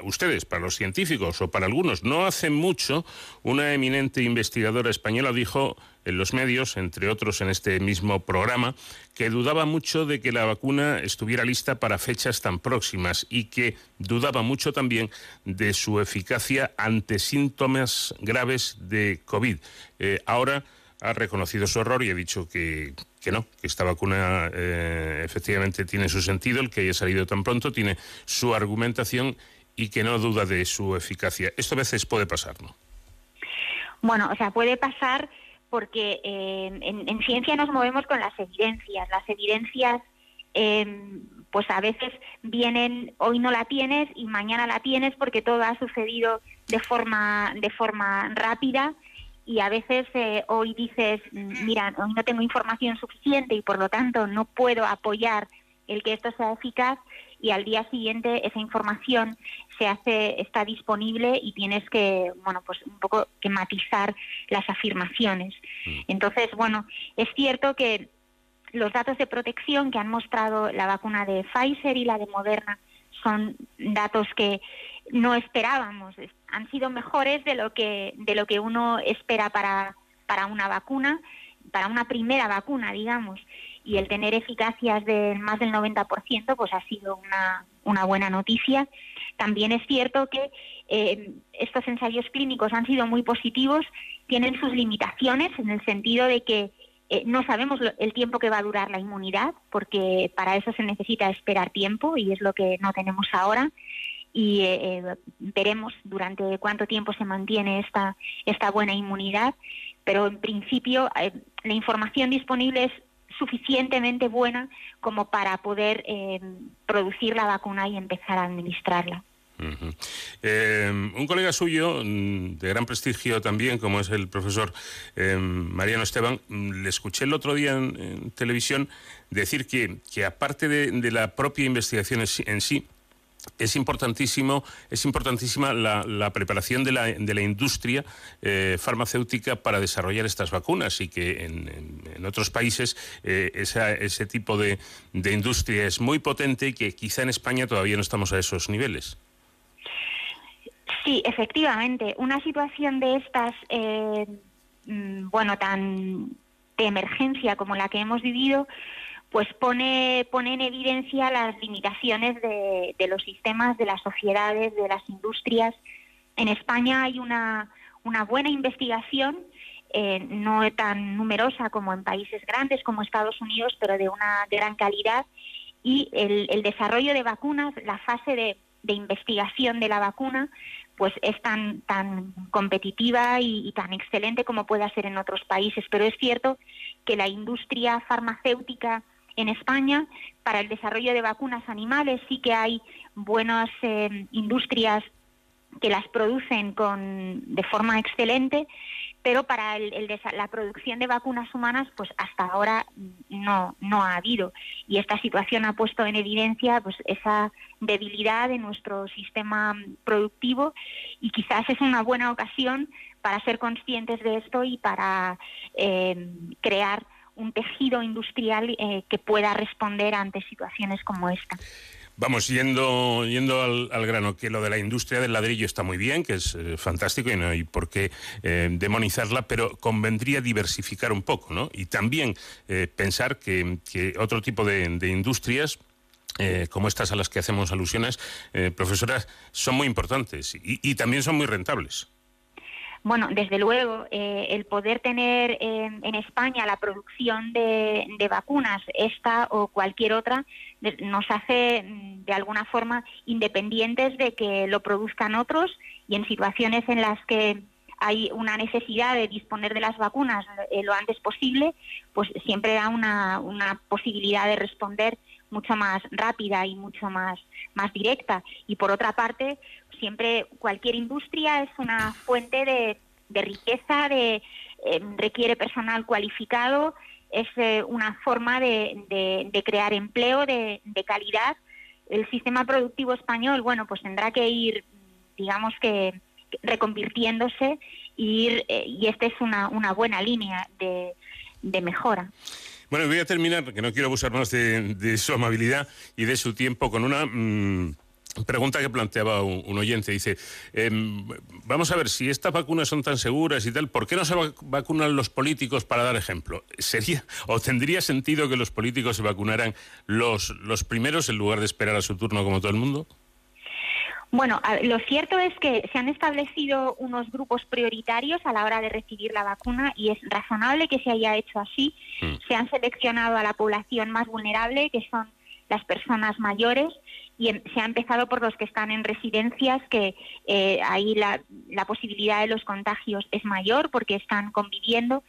ustedes, para los científicos o para algunos. No hace mucho, una eminente investigadora española dijo en los medios, entre otros en este mismo programa, que dudaba mucho de que la vacuna estuviera lista para fechas tan próximas y que dudaba mucho también de su eficacia ante síntomas graves de COVID. Eh, ahora ha reconocido su error y ha dicho que, no, que esta vacuna eh, efectivamente tiene su sentido, el que haya salido tan pronto tiene su argumentación y que no duda de su eficacia. Esto a veces puede pasar, ¿no? Bueno, o sea, puede pasar porque eh, en, ciencia nos movemos con las evidencias. Las evidencias, em, pues a veces vienen, hoy no la tienes y mañana la tienes porque todo ha sucedido de forma, de forma rápida y a veces eh, hoy dices, mira, hoy no tengo información suficiente y por lo tanto no puedo apoyar el que esto sea eficaz y al día siguiente esa información se hace está disponible y tienes que bueno pues un poco que matizar las afirmaciones mm. entonces bueno es cierto que los datos de protección que han mostrado la vacuna de Pfizer y la de Moderna son datos que no esperábamos han sido mejores de lo que de lo que uno espera para para una vacuna para una primera vacuna, digamos, y el tener eficacias de más del 90%, pues ha sido una, una buena noticia. También es cierto que eh, estos ensayos clínicos han sido muy positivos, tienen sus limitaciones en el sentido de que eh, no sabemos el tiempo que va a durar la inmunidad, porque para eso se necesita esperar tiempo y es lo que no tenemos ahora. Y eh, veremos durante cuánto tiempo se mantiene esta, esta buena inmunidad. Pero en principio la información disponible es suficientemente buena como para poder eh, producir la vacuna y empezar a administrarla. Eh, un colega suyo, mm, de gran prestigio también, como es el profesor eh, Mariano Esteban, mm, le escuché el otro día en, televisión decir que, que aparte de, la propia investigación en sí, es importantísimo, es importantísima la, preparación de la, de la industria eh, farmacéutica para desarrollar estas vacunas y que en, otros países eh, ese tipo de, industria es muy potente y que quizá en España todavía no estamos a esos niveles. Sí, efectivamente. Una situación de estas, eh, mm, bueno, tan de emergencia como la que hemos vivido, pues pone, pone en evidencia las limitaciones de, los sistemas, de las sociedades, de las industrias. En España hay una, buena investigación, eh, no tan numerosa como en países grandes como Estados Unidos, pero de una gran calidad. Y el, desarrollo de vacunas, la fase de, investigación de la vacuna, pues es tan, tan competitiva y, y, tan excelente como puede ser en otros países. Pero es cierto que la industria farmacéutica en España, para el desarrollo de vacunas animales sí que hay buenas eh, industrias que las producen con, de forma excelente, pero para la producción de vacunas humanas, pues hasta ahora no, no ha habido. Y esta situación ha puesto en evidencia pues, esa debilidad de nuestro sistema productivo y quizás es una buena ocasión para ser conscientes de esto y para eh, crear un tejido industrial eh, que pueda responder ante situaciones como esta. Vamos, yendo, yendo al, grano, que lo de la industria del ladrillo está muy bien, que es eh, fantástico y no hay por qué eh, demonizarla, pero convendría diversificar un poco, ¿no? Y también pensar que, otro tipo de, industrias, como estas a las que hacemos alusiones, profesoras, son muy importantes y, también son muy rentables. Bueno, desde luego, eh, el poder tener en España la producción de, vacunas, esta o cualquier otra, nos hace mm, de alguna forma independientes de que lo produzcan otros y en situaciones en las que hay una necesidad de disponer de las vacunas eh, lo antes posible, pues siempre da una posibilidad de responder mucho más rápida y mucho más, más directa. Y por otra parte, siempre cualquier industria es una fuente de, riqueza, de, em, requiere personal cualificado, es eh, una forma de, crear empleo de, calidad. El sistema productivo español, bueno, pues tendrá que ir, digamos que, reconvirtiéndose y, ir, eh, y esta es una, una buena línea de, mejora. Bueno, voy a terminar, porque no quiero abusar más de, su amabilidad y de su tiempo, con una mm, Pregunta que planteaba un, oyente, dice, em, vamos a ver, si estas vacunas son tan seguras y tal, ¿por qué no se vacunan los políticos para dar ejemplo? ¿Sería o tendría sentido que los políticos se vacunaran los, los primeros en lugar de esperar a su turno como todo el mundo? Bueno, lo cierto es que se han establecido unos grupos prioritarios a la hora de recibir la vacuna y es razonable que se haya hecho así. Mm. Se han seleccionado a la población más vulnerable, que son las personas mayores, y se ha empezado por los que están en residencias, que eh, ahí la, posibilidad de los contagios es mayor porque están conviviendo.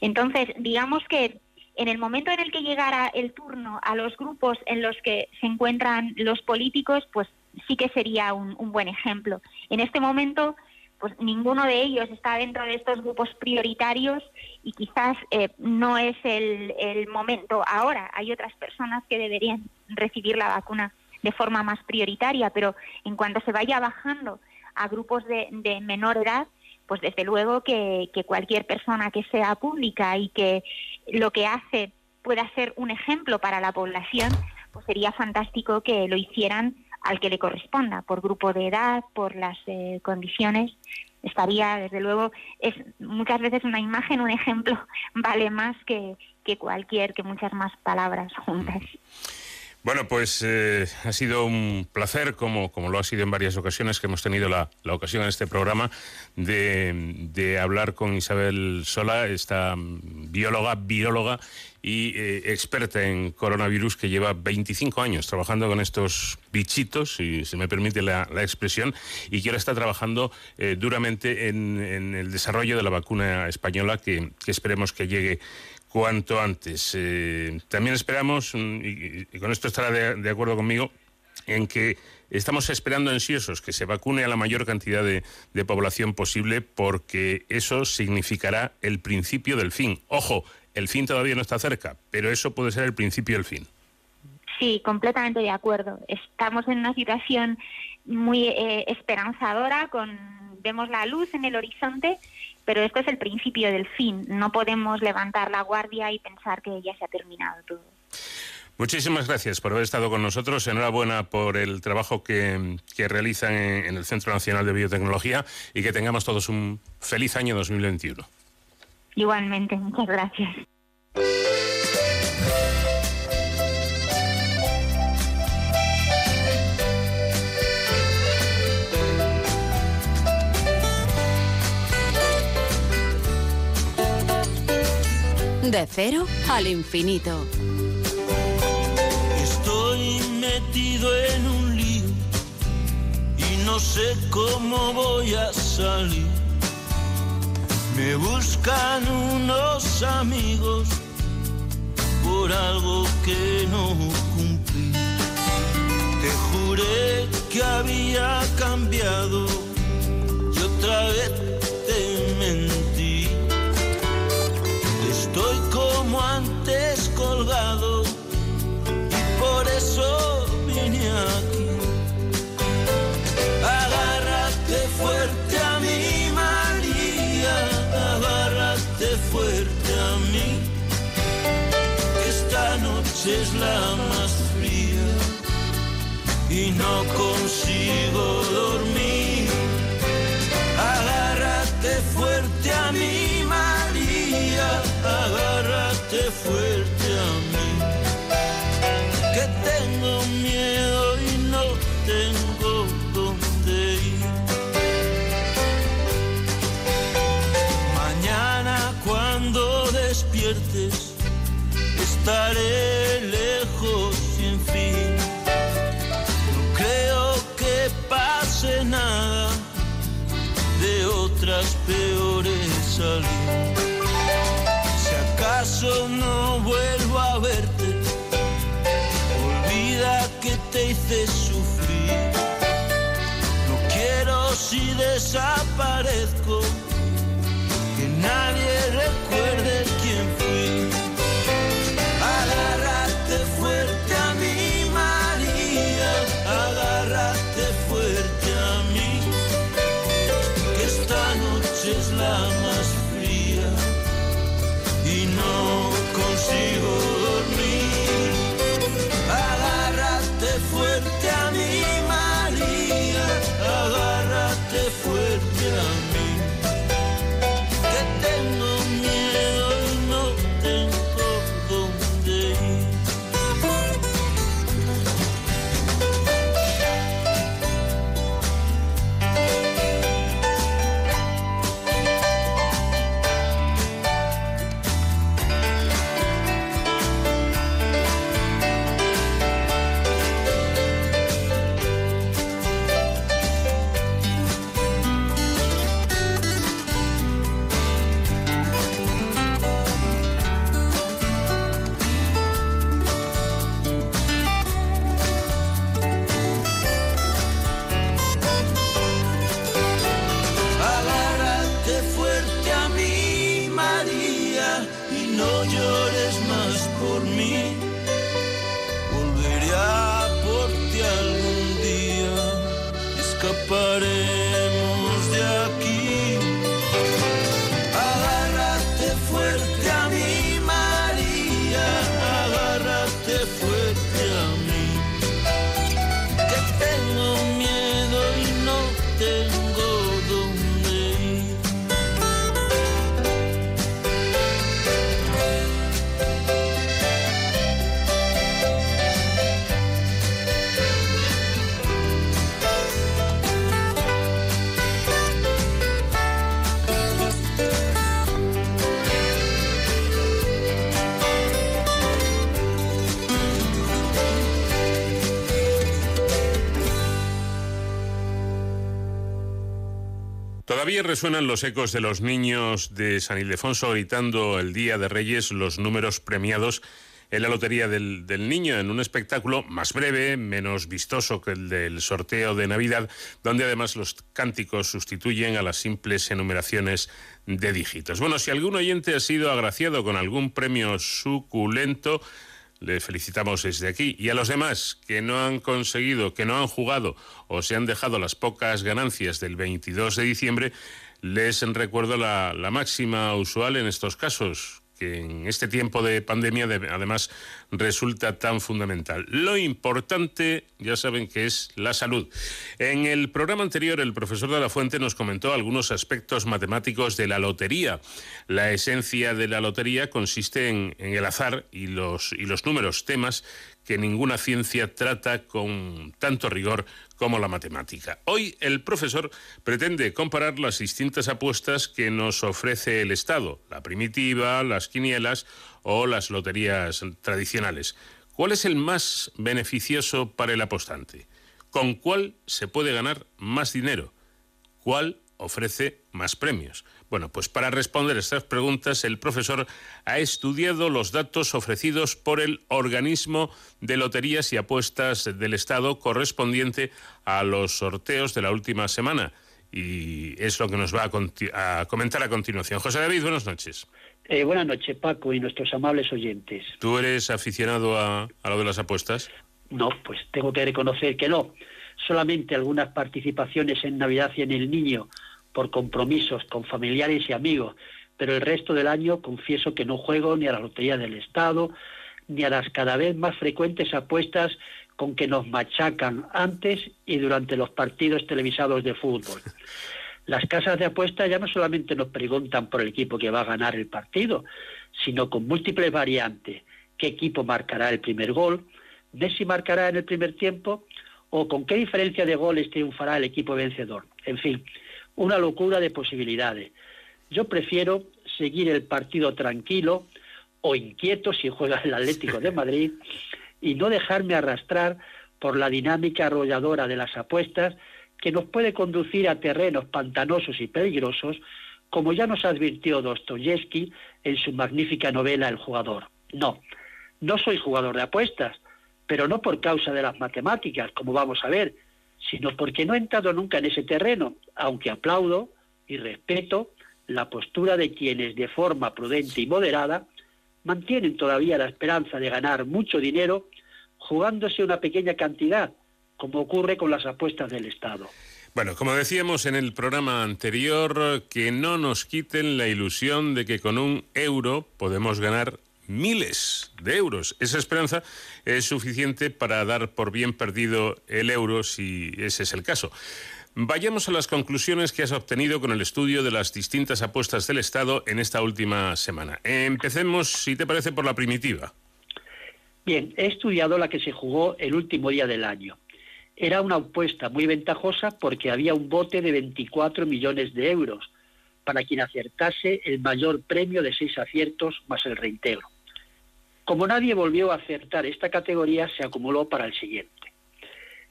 Entonces, digamos que en el momento en el que llegara el turno a los grupos en los que se encuentran los políticos, pues sí que sería un, buen ejemplo. En este momento, pues ninguno de ellos está dentro de estos grupos prioritarios y quizás eh, no es el, el momento ahora. Hay otras personas que deberían recibir la vacuna de forma más prioritaria, pero en cuanto se vaya bajando a grupos de, menor edad, pues desde luego que, cualquier persona que sea pública y que lo que hace pueda ser un ejemplo para la población, pues sería fantástico que lo hicieran al que le corresponda, por grupo de edad, por las eh, condiciones estaría, desde luego, es muchas veces una imagen, un ejemplo, vale más que, que cualquier, que muchas más palabras juntas. Bueno, pues eh, ha sido un placer, como, como lo ha sido en varias ocasiones que hemos tenido la, la ocasión en este programa, de, de, hablar con Isabel Sola, esta bióloga, bióloga y eh, experta en coronavirus que lleva 25 años trabajando con estos bichitos, si se me permite la, la expresión, y que ahora está trabajando eh, duramente en, en, el desarrollo de la vacuna española que, que esperemos que llegue cuanto antes. Eh, también esperamos, mm, y, con esto estará de, de, acuerdo conmigo, en que estamos esperando ansiosos que se vacune a la mayor cantidad de, de, población posible porque eso significará el principio del fin. Ojo, el fin todavía no está cerca, pero eso puede ser el principio del fin. Sí, completamente de acuerdo. Estamos en una situación muy eh, esperanzadora, con vemos la luz en el horizonte pero esto es el principio del fin. No podemos levantar la guardia y pensar que ya se ha terminado todo. Muchísimas gracias por haber estado con nosotros. Enhorabuena por el trabajo que, que realizan en, en, el Centro Nacional de Biotecnología y que tengamos todos un feliz año 2021. Igualmente, muchas gracias. De cero al infinito. Estoy metido en un lío y no sé cómo voy a salir. Me buscan unos amigos por algo que no cumplí. Te juré que había cambiado y otra vez como antes colgado. Y por eso vine aquí. Agárrate fuerte a mi María, agárrate fuerte a mí, esta noche es la más fría. Y no consigo dormir. Agárrate fuerte a mi María. Agárrate fuerte a mí, que tengo miedo y no tengo dónde ir. Mañana cuando despiertes, estaré si desaparezco, que nadie recuerde Todavía resuenan los ecos de los niños de San Ildefonso gritando el Día de Reyes los números premiados en la Lotería del, Niño, en un espectáculo más breve, menos vistoso que el del sorteo de Navidad, donde además los cánticos sustituyen a las simples enumeraciones de dígitos. Bueno, si algún oyente ha sido agraciado con algún premio suculento, le felicitamos desde aquí. Y a los demás que no han conseguido, que no han jugado o se han dejado las pocas ganancias del 22 de diciembre, les recuerdo la, la máxima usual en estos casos que en este tiempo de pandemia además resulta tan fundamental. Lo importante, ya saben que es la salud. En el programa anterior, el profesor de la Fuente nos comentó algunos aspectos matemáticos de la lotería. La esencia de la lotería consiste en, en el azar y los, y los números, temas que ninguna ciencia trata con tanto rigor como la matemática. Hoy el profesor pretende comparar las distintas apuestas que nos ofrece el Estado, la primitiva, las quinielas o las loterías tradicionales. ¿Cuál es el más beneficioso para el apostante? ¿Con cuál se puede ganar más dinero? ¿Cuál ofrece más premios? Bueno, pues para responder estas preguntas, el profesor ha estudiado los datos ofrecidos por el organismo de loterías y apuestas del Estado correspondiente a los sorteos de la última semana. Y es lo que nos va a, comentar a continuación. José David, buenas noches. Eh, buenas noches, Paco, y nuestros amables oyentes. ¿Tú eres aficionado a, a lo de las apuestas? No, pues tengo que reconocer que no. Solamente algunas participaciones en Navidad y en el Niño por compromisos con familiares y amigos, pero el resto del año confieso que no juego ni a la Lotería del Estado, ni a las cada vez más frecuentes apuestas con que nos machacan antes y durante los partidos televisados de fútbol. Las casas de apuestas ya no solamente nos preguntan por el equipo que va a ganar el partido, sino con múltiples variantes. ¿Qué equipo marcará el primer gol? ¿Messi marcará en el primer tiempo? ¿O con qué diferencia de goles triunfará el equipo vencedor? En fin, una locura de posibilidades. Yo prefiero seguir el partido tranquilo o inquieto si juega el Atlético de Madrid y no dejarme arrastrar por la dinámica arrolladora de las apuestas que nos puede conducir a terrenos pantanosos y peligrosos, como ya nos advirtió Dostoyevsky en su magnífica novela El jugador. No, no soy jugador de apuestas, pero no por causa de las matemáticas, como vamos a ver, sino porque no he entrado nunca en ese terreno, aunque aplaudo y respeto la postura de quienes de forma prudente y moderada mantienen todavía la esperanza de ganar mucho dinero jugándose una pequeña cantidad, como ocurre con las apuestas del Estado. Bueno, como decíamos en el programa anterior, que no nos quiten la ilusión de que con un euro podemos ganar miles de euros. Esa esperanza es suficiente para dar por bien perdido el euro si ese es el caso. Vayamos a las conclusiones que has obtenido con el estudio de las distintas apuestas del Estado en esta última semana. Empecemos, si te parece, por la primitiva. Bien, he estudiado la que se jugó el último día del año. Era una apuesta muy ventajosa porque había un bote de 24 millones de euros para quien acertase el mayor premio de seis aciertos más el reintegro. Como nadie volvió a acertar esta categoría, se acumuló para el siguiente.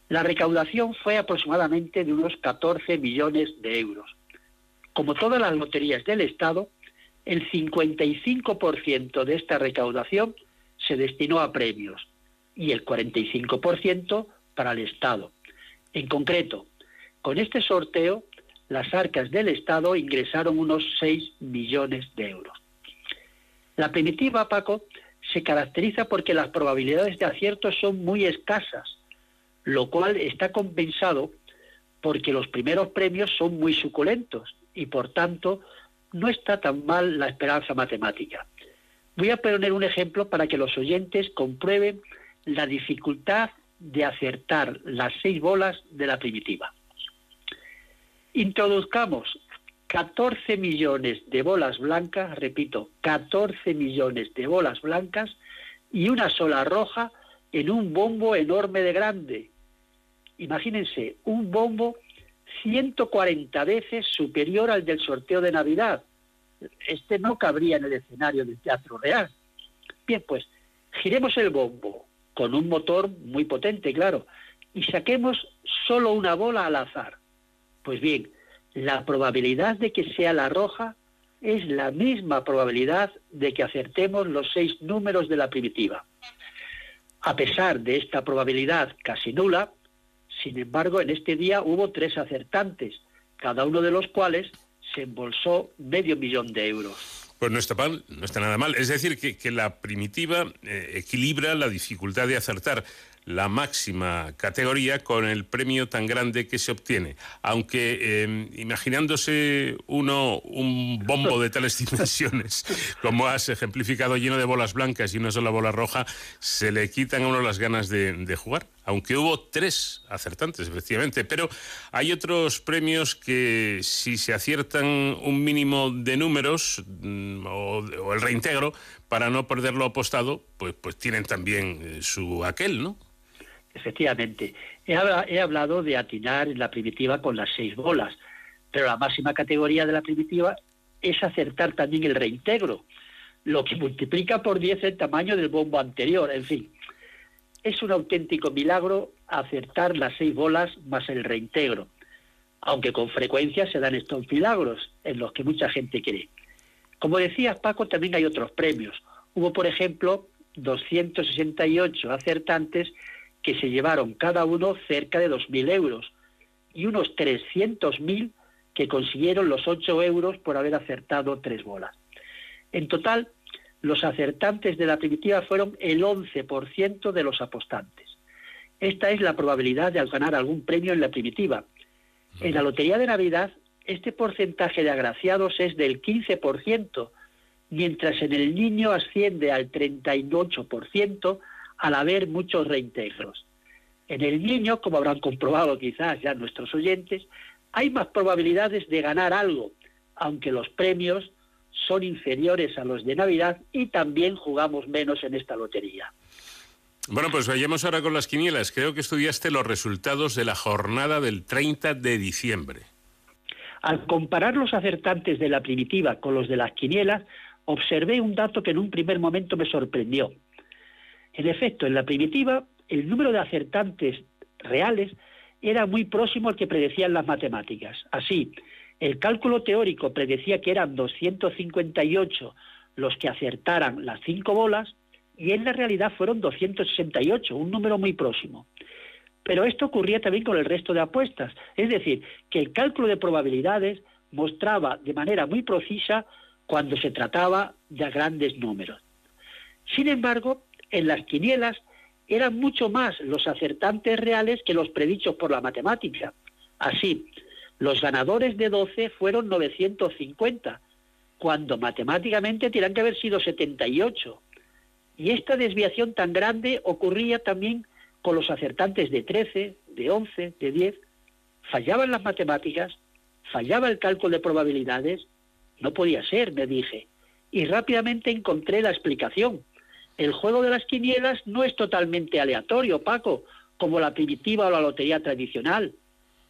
La recaudación fue aproximadamente de unos 14 millones de euros. Como todas las loterías del Estado, el 55% de esta recaudación se destinó a premios y el 45% para el Estado. En concreto, con este sorteo, las arcas del Estado ingresaron unos 6 millones de euros. La primitiva, Paco, se caracteriza porque las probabilidades de acierto son muy escasas, lo cual está compensado porque los primeros premios son muy suculentos y por tanto no está tan mal la esperanza matemática. Voy a poner un ejemplo para que los oyentes comprueben la dificultad de acertar las seis bolas de la primitiva. Introduzcamos 14 millones de bolas blancas, repito, 14 millones de bolas blancas y una sola roja en un bombo enorme de grande. Imagínense, un bombo 140 veces superior al del sorteo de Navidad. Este no cabría en el escenario del Teatro Real. Bien, pues giremos el bombo con un motor muy potente, claro, y saquemos solo una bola al azar. Pues bien, la probabilidad de que sea la roja es la misma probabilidad de que acertemos los seis números de la primitiva. A pesar de esta probabilidad casi nula, sin embargo, en este día hubo tres acertantes, cada uno de los cuales se embolsó medio millón de euros. Pues no está mal, no está nada mal. Es decir, que, la primitiva eh, equilibra la dificultad de acertar la máxima categoría con el premio tan grande que se obtiene. Aunque em, imaginándose uno un bombo de tales dimensiones, como has ejemplificado, lleno de bolas blancas y una sola bola roja, se le quitan a uno las ganas de, jugar. Aunque hubo tres acertantes, efectivamente. Pero hay otros premios que si se aciertan un mínimo de números mm, o, el reintegro, para no perderlo apostado, pues, pues tienen también eh, su aquel, ¿no? Efectivamente. He, hablado de atinar en la primitiva con las seis bolas, pero la máxima categoría de la primitiva es acertar también el reintegro, lo que multiplica por diez el tamaño del bombo anterior. En fin, es un auténtico milagro acertar las seis bolas más el reintegro, aunque con frecuencia se dan estos milagros en los que mucha gente cree. Como decías, Paco, también hay otros premios. Hubo, por ejemplo, 268 acertantes que se llevaron cada uno cerca de 2.000 euros y unos 300.000 que consiguieron los 8 euros por haber acertado tres bolas. En total, los acertantes de la primitiva fueron el 11% de los apostantes. Esta es la probabilidad de ganar algún premio en la primitiva. En la Lotería de Navidad, este porcentaje de agraciados es del 15%, mientras en el niño asciende al 38%, al haber muchos reintegros. En el niño, como habrán comprobado quizás ya nuestros oyentes, hay más probabilidades de ganar algo, aunque los premios son inferiores a los de Navidad y también jugamos menos en esta lotería. Bueno, pues vayamos ahora con las quinielas. Creo que estudiaste los resultados de la jornada del 30 de diciembre. Al comparar los acertantes de la primitiva con los de las quinielas, observé un dato que en un primer momento me sorprendió. En efecto, en la primitiva, el número de acertantes reales era muy próximo al que predecían las matemáticas. Así, el cálculo teórico predecía que eran 258 los que acertaran las cinco bolas y en la realidad fueron 268, un número muy próximo. Pero esto ocurría también con el resto de apuestas, es decir, que el cálculo de probabilidades mostraba de manera muy precisa cuando se trataba de grandes números. Sin embargo, en las quinielas eran mucho más los acertantes reales que los predichos por la matemática. Así, los ganadores de 12 fueron 950, cuando matemáticamente tienen que haber sido 78. Y esta desviación tan grande ocurría también con los acertantes de 13, de 11, de 10. Fallaban las matemáticas, fallaba el cálculo de probabilidades. No podía ser, me dije. Y rápidamente encontré la explicación el juego de las quinielas no es totalmente aleatorio, Paco, como la primitiva o la lotería tradicional.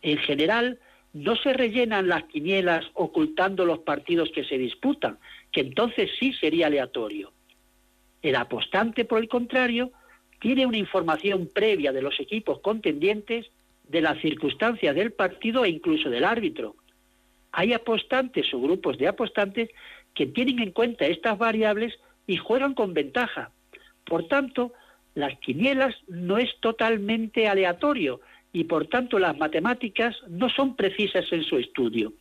En general, no se rellenan las quinielas ocultando los partidos que se disputan, que entonces sí sería aleatorio. El apostante, por el contrario, tiene una información previa de los equipos contendientes, de las circunstancias del partido e incluso del árbitro. Hay apostantes o grupos de apostantes que tienen en cuenta estas variables y juegan con ventaja. Por tanto, las quinielas no es totalmente aleatorio y por tanto las matemáticas no son precisas en su estudio.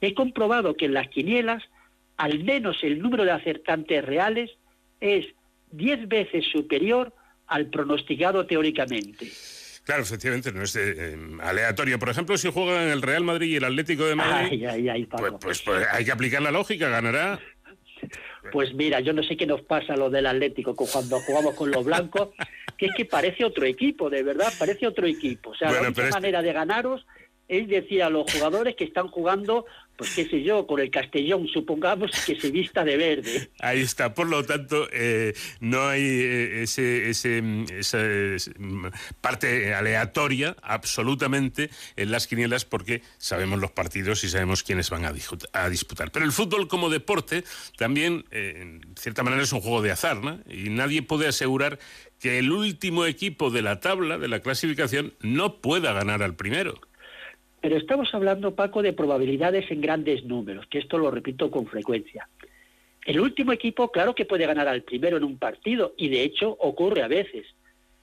He comprobado que en las quinielas al menos el número de acertantes reales es diez veces superior al pronosticado teóricamente. Claro, efectivamente, no es eh, aleatorio. Por ejemplo, si juegan el Real Madrid y el Atlético de Madrid, pues, pues, pues, hay que aplicar la lógica, ganará pues mira, yo no sé qué nos pasa a lo del Atlético cuando jugamos con los blancos, que es que parece otro equipo, de verdad, parece otro equipo. O sea, la única manera de ganaros es decir a los jugadores que están jugando pues qué sé yo, con el Castellón, supongamos que se vista de verde. Ahí está, por lo tanto, eh, no hay eh, ese, ese, esa mm, parte aleatoria absolutamente en las quinielas porque sabemos los partidos y sabemos quiénes van a, disputar. Pero el fútbol como deporte también, eh, en cierta manera, es un juego de azar, ¿no? Y nadie puede asegurar que el último equipo de la tabla, de la clasificación, no pueda ganar al primero. Pero estamos hablando, Paco, de probabilidades en grandes números, que esto lo repito con frecuencia. El último equipo, claro que puede ganar al primero en un partido, y de hecho ocurre a veces,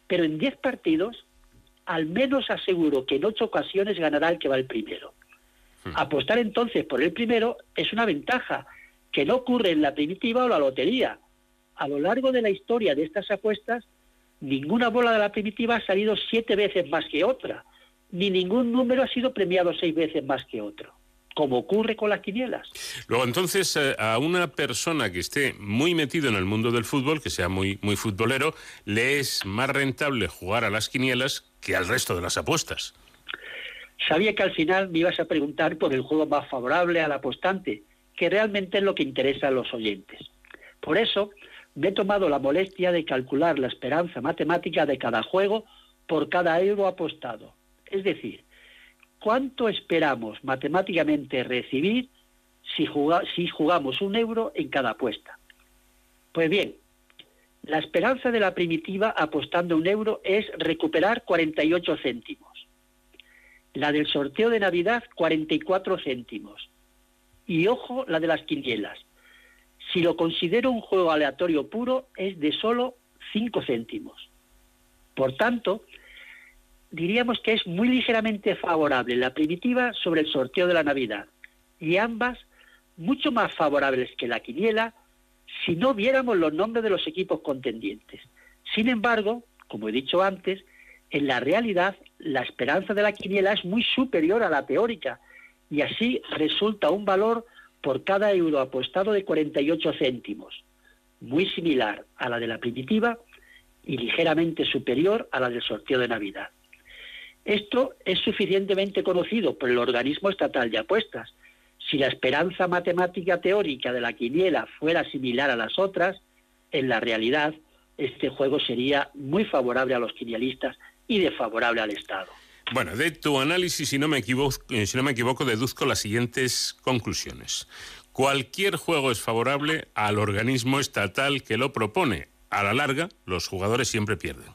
pero en 10 partidos, al menos aseguro que en 8 ocasiones ganará el que va el primero. Hmm. Apostar entonces por el primero es una ventaja que no ocurre en la primitiva o la lotería. A lo largo de la historia de estas apuestas, ninguna bola de la primitiva ha salido siete veces más que otra, ni ningún número ha sido premiado seis veces más que otro como ocurre con las quinielas. Luego, entonces, eh, a una persona que esté muy metido en el mundo del fútbol, que sea muy, muy futbolero, le es más rentable jugar a las quinielas que al resto de las apuestas. Sabía que al final me ibas a preguntar por el juego más favorable al apostante, que realmente es lo que interesa a los oyentes. Por eso, me he tomado la molestia de calcular la esperanza matemática de cada juego por cada euro apostado. Es decir, ¿cuánto esperamos matemáticamente recibir si, jugamos un euro en cada apuesta? Pues bien, la esperanza de la primitiva apostando un euro es recuperar 48 céntimos. La del sorteo de Navidad, 44 céntimos. Y ojo, la de las quinielas. Si lo considero un juego aleatorio puro, es de solo 5 céntimos. Por tanto, diríamos que es muy ligeramente favorable la primitiva sobre el sorteo de la Navidad y ambas mucho más favorables que la quiniela si no viéramos los nombres de los equipos contendientes. Sin embargo, como he dicho antes, en la realidad la esperanza de la quiniela es muy superior a la teórica y así resulta un valor por cada euro apostado de 48 céntimos, muy similar a la de la primitiva y ligeramente superior a la del sorteo de Navidad. Esto es suficientemente conocido por el organismo estatal de apuestas. Si la esperanza matemática teórica de la quiniela fuera similar a las otras, en la realidad este juego sería muy favorable a los quinielistas y desfavorable al Estado. Bueno, de tu análisis, si no me equivoco, eh, si no me equivoco deduzco las siguientes conclusiones. Cualquier juego es favorable al organismo estatal que lo propone. A la larga, los jugadores siempre pierden.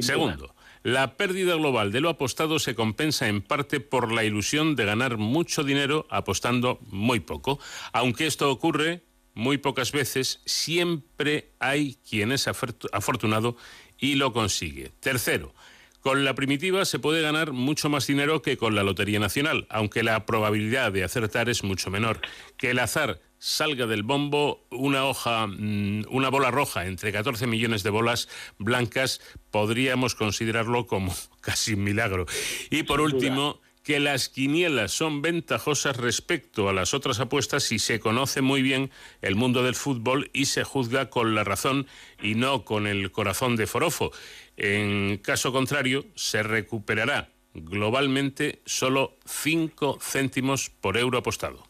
Segundo, la pérdida global de lo apostado se compensa en parte por la ilusión de ganar mucho dinero apostando muy poco. Aunque esto ocurre muy pocas veces, siempre hay quien es afortunado y lo consigue. Tercero, con la primitiva se puede ganar mucho más dinero que con la Lotería Nacional, aunque la probabilidad de acertar es mucho menor. Que el azar salga del bombo una hoja, mm, una bola roja entre 14 millones de bolas blancas, podríamos considerarlo como casi un milagro. Y por último, que las quinielas son ventajosas respecto a las otras apuestas si se conoce muy bien el mundo del fútbol y se juzga con la razón y no con el corazón de forofo. En caso contrario, se recuperará globalmente solo 5 céntimos por euro apostado.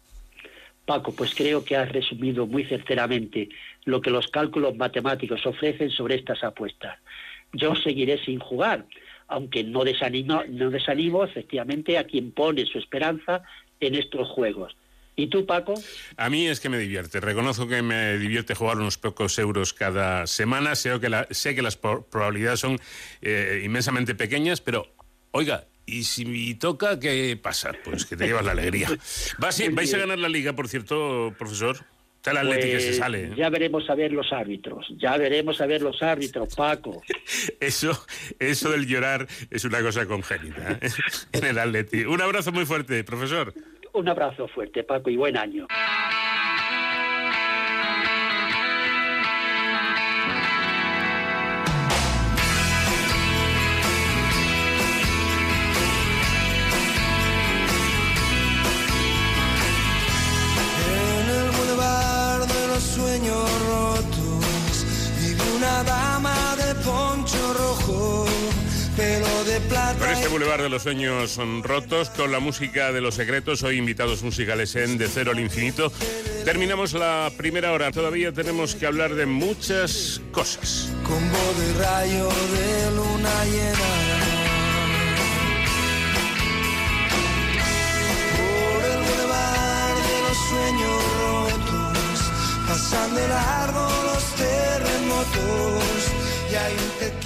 Paco, pues creo que has resumido muy certeramente lo que los cálculos matemáticos ofrecen sobre estas apuestas. Yo seguiré sin jugar, aunque no desanimo, no desanimo efectivamente a quien pone su esperanza en estos juegos. ¿Y tú, Paco? A mí es que me divierte. Reconozco que me divierte jugar unos pocos euros cada semana. Sé que, las probabilidades son eh, inmensamente pequeñas, pero, oiga, y si toca, ¿qué pasa? Pues que te llevas la alegría. ¿Vais a ganar la liga, por cierto, profesor? Está el Atlético que se pues sale. ¿eh? Ya veremos a ver los árbitros. Ya veremos a ver los árbitros, Paco. Eso, eso del llorar es una cosa congénita ¿eh? en el Atlético. Un abrazo muy fuerte, profesor. Un abrazo fuerte, Paco, y buen año. Con este Boulevard de los Sueños Rotos, con la música de los secretos, hoy invitados musicales en De Cero al Infinito, terminamos la primera hora. Todavía tenemos que hablar de muchas cosas. Con de rayo de luna llena. Pasan de largo los terremotos y hay un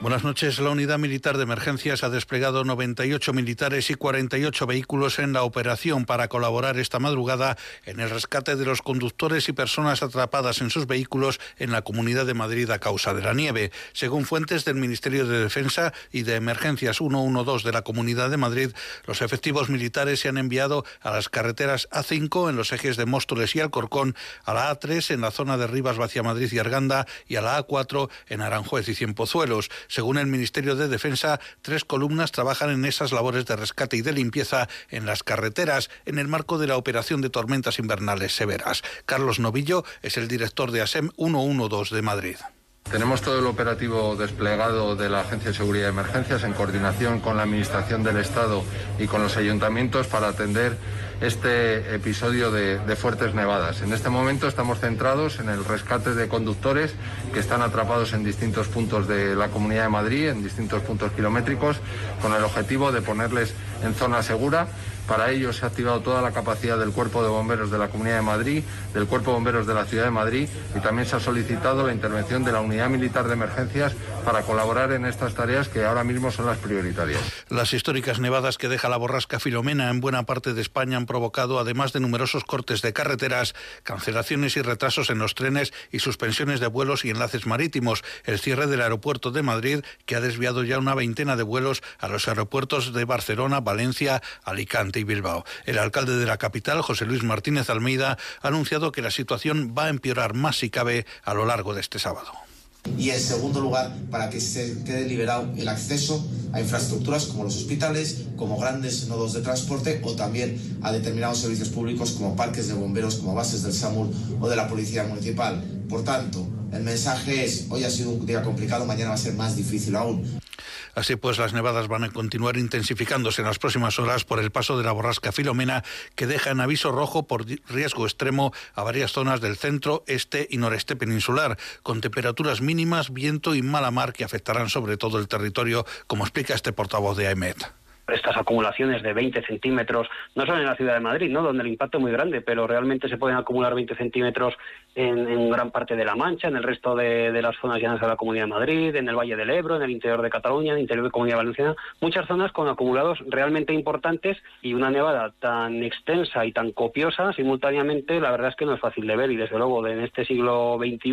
Buenas noches. La Unidad Militar de Emergencias ha desplegado 98 militares y 48 vehículos en la operación para colaborar esta madrugada en el rescate de los conductores y personas atrapadas en sus vehículos en la Comunidad de Madrid a causa de la nieve. Según fuentes del Ministerio de Defensa y de Emergencias 112 de la Comunidad de Madrid, los efectivos militares se han enviado a las carreteras A5 en los ejes de Móstoles y Alcorcón, a la A3 en la zona de Rivas, Vacia Madrid y Arganda y a la A4 en Aranjuez y Cienpozuelos. Según el Ministerio de Defensa, tres columnas trabajan en esas labores de rescate y de limpieza en las carreteras en el marco de la operación de tormentas invernales severas. Carlos Novillo es el director de ASEM 112 de Madrid. Tenemos todo el operativo desplegado de la Agencia de Seguridad de Emergencias en coordinación con la Administración del Estado y con los ayuntamientos para atender este episodio de, fuertes nevadas. En este momento estamos centrados en el rescate de conductores que están atrapados en distintos puntos de la Comunidad de Madrid, en distintos puntos kilométricos, con el objetivo de ponerles en zona segura. Para ello se ha activado toda la capacidad del Cuerpo de Bomberos de la Comunidad de Madrid, del Cuerpo de Bomberos de la Ciudad de Madrid y también se ha solicitado la intervención de la Unidad Militar de Emergencias para colaborar en estas tareas que ahora mismo son las prioritarias. Las históricas nevadas que deja la borrasca Filomena en buena parte de España han provocado, además de numerosos cortes de carreteras, cancelaciones y retrasos en los trenes y suspensiones de vuelos y enlaces marítimos, el cierre del aeropuerto de Madrid, que ha desviado ya una veintena de vuelos a los aeropuertos de Barcelona, Valencia, Alicante El alcalde de la capital, José Luis Martínez Almeida, ha anunciado que la situación va a empeorar más si cabe a lo largo de este sábado y en segundo lugar para que se quede liberado el acceso a infraestructuras como los hospitales, como grandes nodos de transporte o también a determinados servicios públicos como parques de bomberos, como bases del SAMUR o de la Policía Municipal. Por tanto, el mensaje es, hoy ha sido un día complicado, mañana va a ser más difícil aún. Así pues, las nevadas van a continuar intensificándose en las próximas horas por el paso de la borrasca Filomena, que deja en aviso rojo por riesgo extremo a varias zonas del centro, este y noreste peninsular, con temperaturas mínimas, viento y mala mar que afectarán sobre todo el territorio, como explica este portavoz de AEMET estas acumulaciones de 20 centímetros, no solo en la ciudad de Madrid, ¿no? donde el impacto es muy grande, pero realmente se pueden acumular 20 centímetros en, gran parte de La Mancha, en el resto de, de, las zonas llanas de la Comunidad de Madrid, en el Valle del Ebro, en el interior de Cataluña, en el interior de Comunidad Valenciana, muchas zonas con acumulados realmente importantes y una nevada tan extensa y tan copiosa simultáneamente, la verdad es que no es fácil de ver y desde luego en este siglo XXI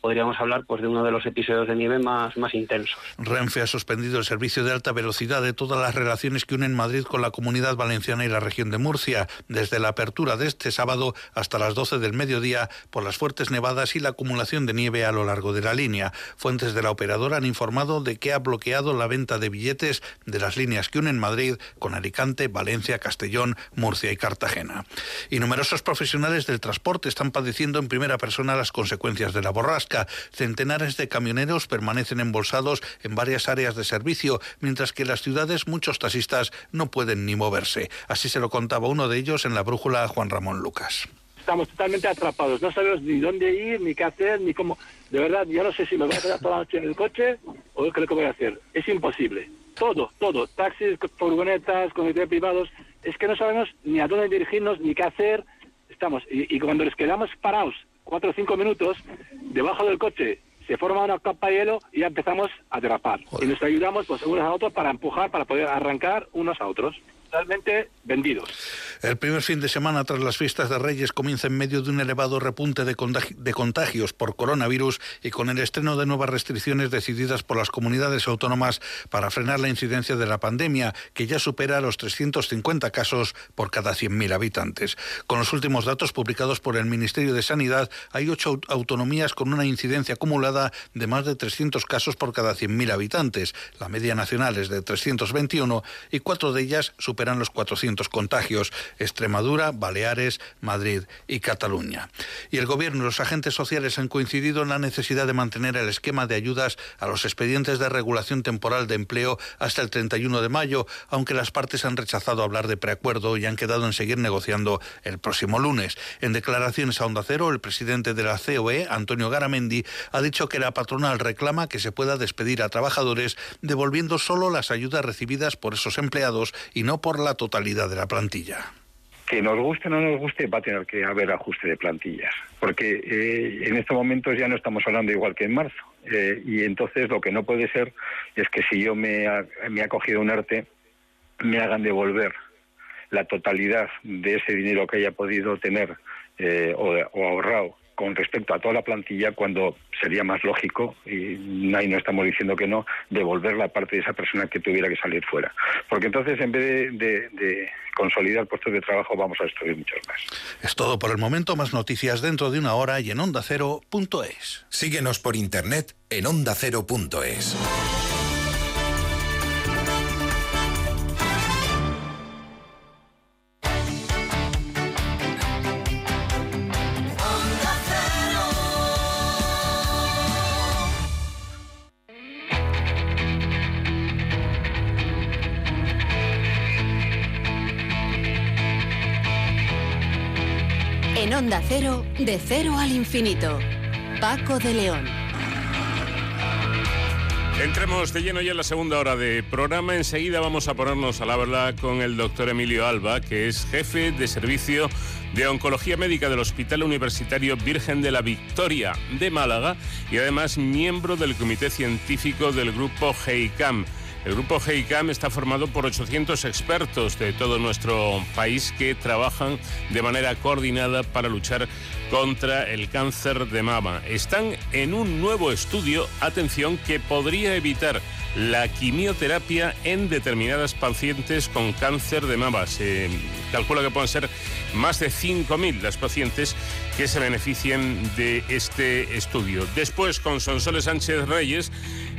podríamos hablar pues de uno de los episodios de nieve más, más intensos. Renfe ha suspendido el servicio de alta velocidad de todas las relaciones que unen Madrid con la comunidad valenciana y la región de Murcia, desde la apertura de este sábado hasta las 12 del mediodía por las fuertes nevadas y la acumulación de nieve a lo largo de la línea. Fuentes de la operadora han informado de que ha bloqueado la venta de billetes de las líneas que unen Madrid con Alicante, Valencia, Castellón, Murcia y Cartagena. Y numerosos profesionales del transporte están padeciendo en primera persona las consecuencias de la borrasca. Centenares de camioneros permanecen embolsados en varias áreas de servicio, mientras que en las ciudades muchos taxistas no pueden ni moverse. Así se lo contaba uno de ellos en la brújula Juan Ramón Lucas. Estamos totalmente atrapados, no sabemos ni dónde ir, ni qué hacer, ni cómo. De verdad, yo no sé si me voy a quedar toda la noche en el coche o qué es voy a hacer. Es imposible. Todo, todo. Taxis, furgonetas, comités privados. Es que no sabemos ni a dónde dirigirnos, ni qué hacer. Estamos. Y, y cuando les quedamos parados cuatro o cinco minutos debajo del coche se forma una capa de hielo y ya empezamos a derrapar. Y nos ayudamos pues, unos a otros para empujar, para poder arrancar unos a otros totalmente vendidos. El primer fin de semana tras las fiestas de Reyes comienza en medio de un elevado repunte de, de, contagios por coronavirus y con el estreno de nuevas restricciones decididas por las comunidades autónomas para frenar la incidencia de la pandemia, que ya supera los 350 casos por cada 100.000 habitantes. Con los últimos datos publicados por el Ministerio de Sanidad, hay ocho autonomías con una incidencia acumulada de más de 300 casos por cada 100.000 habitantes. La media nacional es de 321 y cuatro de ellas superan los 400 contagios. Extremadura, Baleares, Madrid y Cataluña. Y el Gobierno y los agentes sociales han coincidido en la necesidad de mantener el esquema de ayudas a los expedientes de regulación temporal de empleo hasta el 31 de mayo, aunque las partes han rechazado hablar de preacuerdo y han quedado en seguir negociando el próximo lunes. En declaraciones a Onda Cero, el presidente de la COE, Antonio Garamendi, ha dicho que la patronal reclama que se pueda despedir a trabajadores devolviendo solo las ayudas recibidas por esos empleados y no por la totalidad de la plantilla que nos guste o no nos guste, va a tener que haber ajuste de plantillas, porque eh, en estos momentos ya no estamos hablando igual que en marzo. Eh, y entonces lo que no puede ser es que si yo me ha, me ha cogido un arte, me hagan devolver la totalidad de ese dinero que haya podido tener eh, o ahorrado con respecto a toda la plantilla cuando sería más lógico, y ahí no estamos diciendo que no, devolver la parte de esa persona que tuviera que salir fuera. Porque entonces, en vez de, consolidar puestos de trabajo, vamos a destruir muchos más. Es todo por el momento. Más noticias dentro de una hora y en ondacero.es. Síguenos por internet en ondacero.es. de cero al infinito. Paco de León. Entremos de lleno ya en la segunda hora de programa. Enseguida vamos a ponernos a la verdad con el doctor Emilio Alba, que es jefe de servicio de Oncología Médica del Hospital Universitario Virgen de la Victoria de Málaga y además miembro del Comité Científico del Grupo GEICAM el grupo GEICAM está formado por 800 expertos de todo nuestro país que trabajan de manera coordinada para luchar contra el cáncer de mama. Están en un nuevo estudio, atención, que podría evitar la quimioterapia en determinadas pacientes con cáncer de mama. Se calcula que pueden ser más de 5.000 las pacientes que se beneficien de este estudio. Después, con Sonsoles Sánchez Reyes,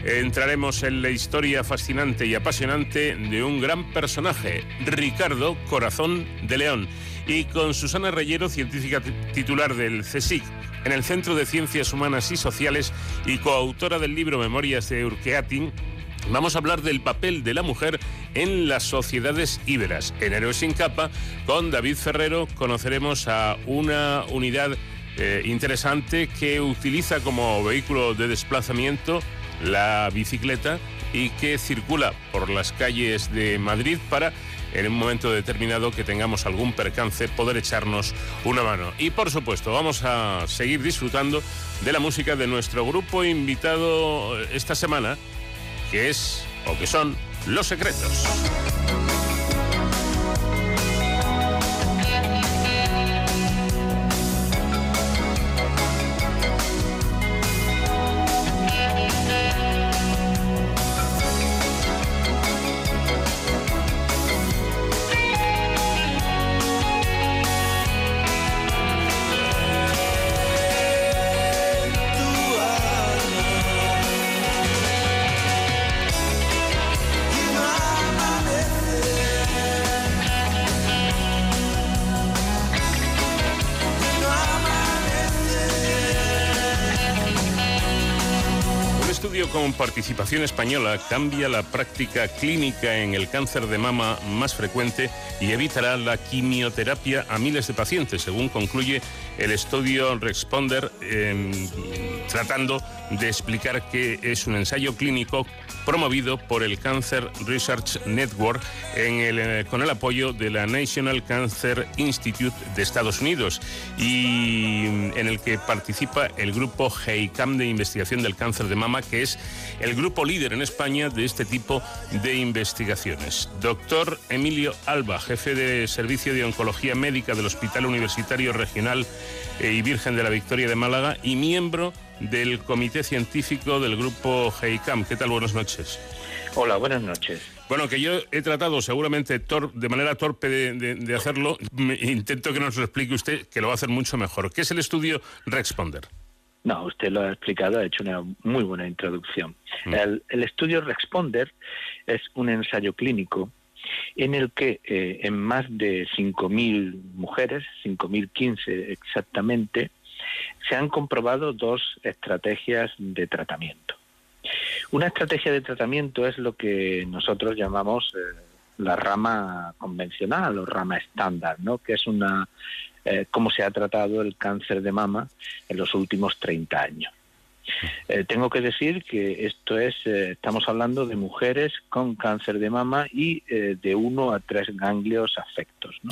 entraremos en la historia fascinante y apasionante de un gran personaje, Ricardo Corazón de León, y con Susana Reyero, científica titular del CSIC en el Centro de Ciencias Humanas y Sociales y coautora del libro Memorias de Urqueatin, Vamos a hablar del papel de la mujer en las sociedades íberas. En Héroes sin capa, con David Ferrero, conoceremos a una unidad eh, interesante que utiliza como vehículo de desplazamiento la bicicleta y que circula por las calles de Madrid para en un momento determinado que tengamos algún percance poder echarnos una mano. Y por supuesto, vamos a seguir disfrutando de la música de nuestro grupo invitado esta semana, que es o que son Los Secretos. Participación española cambia la práctica clínica en el cáncer de mama más frecuente y evitará la quimioterapia a miles de pacientes, según concluye el estudio Responder, em, tratando de explicar que es un ensayo clínico promovido por el Cancer Research Network eh, con el apoyo de la National Cancer Institute de Estados Unidos y en el que participa el grupo GEICAM de investigación del cáncer de mama, que es el grupo líder en España de este tipo de investigaciones. Doctor Emilio Alba, jefe de Servicio de Oncología Médica del Hospital Universitario Regional eh, y Virgen de la Victoria de Málaga y miembro del Comité Científico del Grupo GEICAM. ¿Qué tal? Buenas noches. Hola, buenas noches. Bueno, que yo he tratado seguramente de manera torpe de, hacerlo. intento que nos lo explique usted, que lo va a hacer mucho mejor. ¿Qué es el estudio Responder? No, usted lo ha explicado, ha hecho una muy buena introducción. Mm. El, el, estudio Responder es un ensayo clínico en el que eh, en más de 5.000 mujeres, 5.015 exactamente, se han comprobado dos estrategias de tratamiento. Una estrategia de tratamiento es lo que nosotros llamamos eh, la rama convencional o rama estándar, ¿no? que es una eh, cómo se ha tratado el cáncer de mama en los últimos 30 años. Eh, tengo que decir que esto es, eh, estamos hablando de mujeres con cáncer de mama y eh, de uno a tres ganglios afectos. ¿no?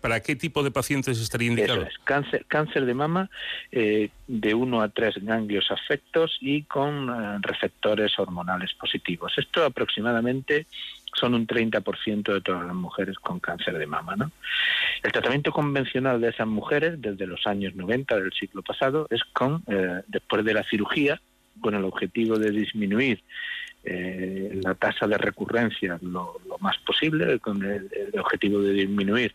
¿Para qué tipo de pacientes estaría indicado? Es, cáncer, cáncer de mama de uno a tres ganglios afectos y con receptores hormonales positivos. Esto aproximadamente son un 30% de todas las mujeres con cáncer de mama. ¿no? El tratamiento convencional de esas mujeres desde los años 90 del siglo pasado es con, eh, después de la cirugía, con el objetivo de disminuir eh, la tasa de recurrencia lo, más posible, con el, objetivo de disminuir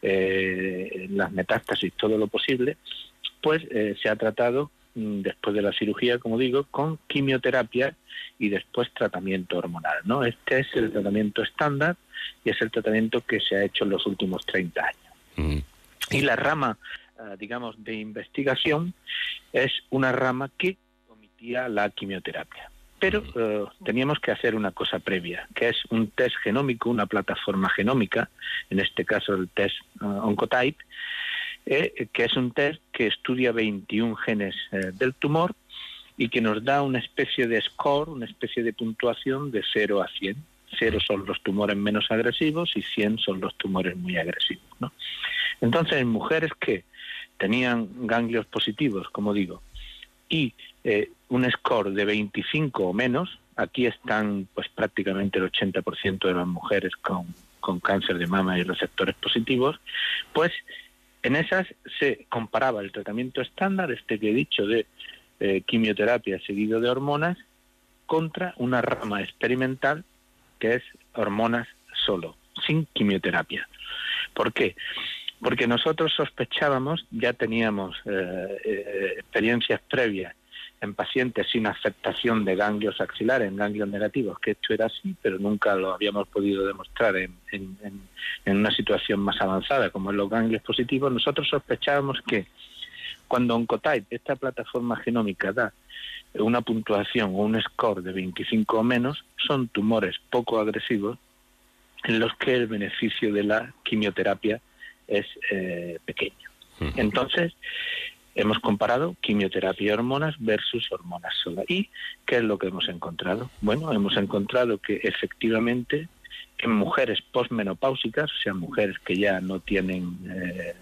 eh, las metástasis todo lo posible, pues se ha tratado después de la cirugía, como digo, con quimioterapia y después tratamiento hormonal. ¿no? Este es el tratamiento estándar y es el tratamiento que se ha hecho en los últimos 30 años. Mm. Y la rama, ah, digamos, de investigación es una rama que omitía la quimioterapia. Pero mm. eh, teníamos que hacer una cosa previa, que es un test genómico, una plataforma genómica, en este caso el test uh, Oncotype, eh, que es un test que estudia 21 genes eh, del tumor y que nos da una especie de score, una especie de puntuación de 0 a 100. 0 son los tumores menos agresivos y 100 son los tumores muy agresivos. ¿no? Entonces, en mujeres que tenían ganglios positivos, como digo, y eh, un score de 25 o menos, aquí están pues prácticamente el 80% de las mujeres con, con cáncer de mama y receptores positivos, pues en esas se comparaba el tratamiento estándar, este que he dicho de eh, quimioterapia seguido de hormonas, contra una rama experimental que es hormonas solo, sin quimioterapia. ¿Por qué? Porque nosotros sospechábamos, ya teníamos eh, eh, experiencias previas en pacientes sin afectación de ganglios axilares, en ganglios negativos, que esto era así, pero nunca lo habíamos podido demostrar en, una situación más avanzada como en los ganglios positivos, nosotros sospechábamos que cuando Oncotype, esta plataforma genómica, da una puntuación o un score de 25 o menos, son tumores poco agresivos en los que el beneficio de la quimioterapia es eh, pequeño. Entonces, Hemos comparado quimioterapia y hormonas versus hormonas sola. ¿Y qué es lo que hemos encontrado? Bueno, hemos encontrado que efectivamente en mujeres posmenopáusicas, o sea, mujeres que ya no tienen eh,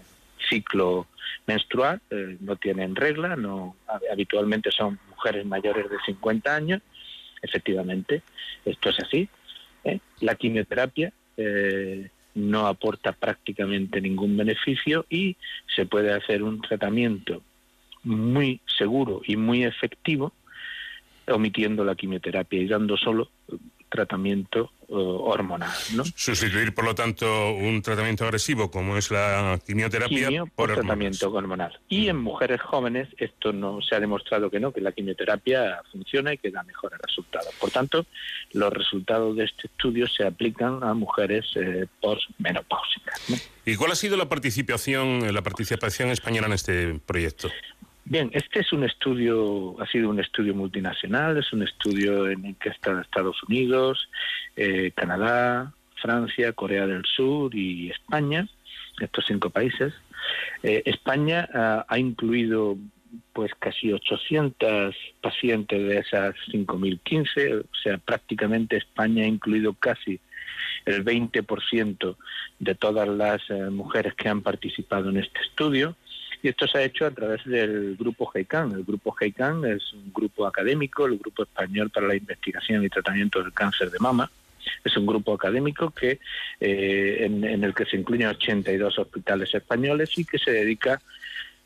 ciclo menstrual, eh, no tienen regla, no habitualmente son mujeres mayores de 50 años, efectivamente, esto es así. ¿eh? La quimioterapia no aporta prácticamente ningún beneficio y se puede hacer un tratamiento muy seguro y muy efectivo omitiendo la quimioterapia y dando solo tratamiento eh, hormonal. ¿no? Sustituir, por lo tanto, un tratamiento agresivo como es la quimioterapia por, tratamiento hormonal. Y en mujeres jóvenes esto no se ha demostrado que no, que la quimioterapia funciona y que da mejores resultados. Por tanto, los resultados de este estudio se aplican a mujeres eh, postmenopáusicas. ¿Y cuál ha sido la participación, la participación española en este proyecto? Bien, este es un estudio, ha sido un estudio multinacional, es un estudio en el que están Estados Unidos, eh, Canadá, Francia, Corea del Sur y España, estos cinco países. Eh, España ha incluido pues casi 800 pacientes de esas 5.015, o sea, prácticamente España ha incluido casi el 20% de todas las eh, mujeres que han participado en este estudio. Y esto se ha hecho a través del grupo GEICAN. El grupo GEICAN es un grupo académico, el Grupo Español para la Investigación y Tratamiento del Cáncer de Mama. Es un grupo académico que eh, en, el que se incluyen 82 hospitales españoles y que se dedica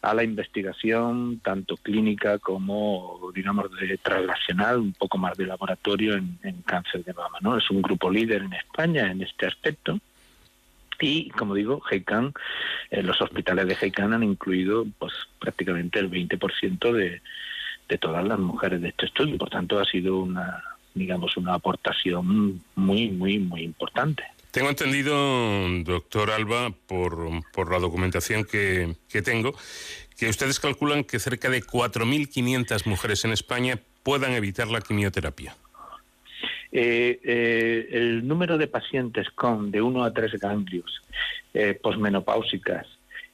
a la investigación tanto clínica como, digamos, de translacional, un poco más de laboratorio en, en cáncer de mama. ¿no? Es un grupo líder en España en este aspecto y, como digo, Heikan, eh, los hospitales de Heikan han incluido pues prácticamente el 20% de, de todas las mujeres de este estudio. Por tanto, ha sido una, digamos, una aportación muy, muy, muy importante. Tengo entendido, doctor Alba, por, por la documentación que, que tengo, que ustedes calculan que cerca de 4.500 mujeres en España puedan evitar la quimioterapia. Eh, eh, el número de pacientes con de 1 a 3 ganglios eh, posmenopáusicas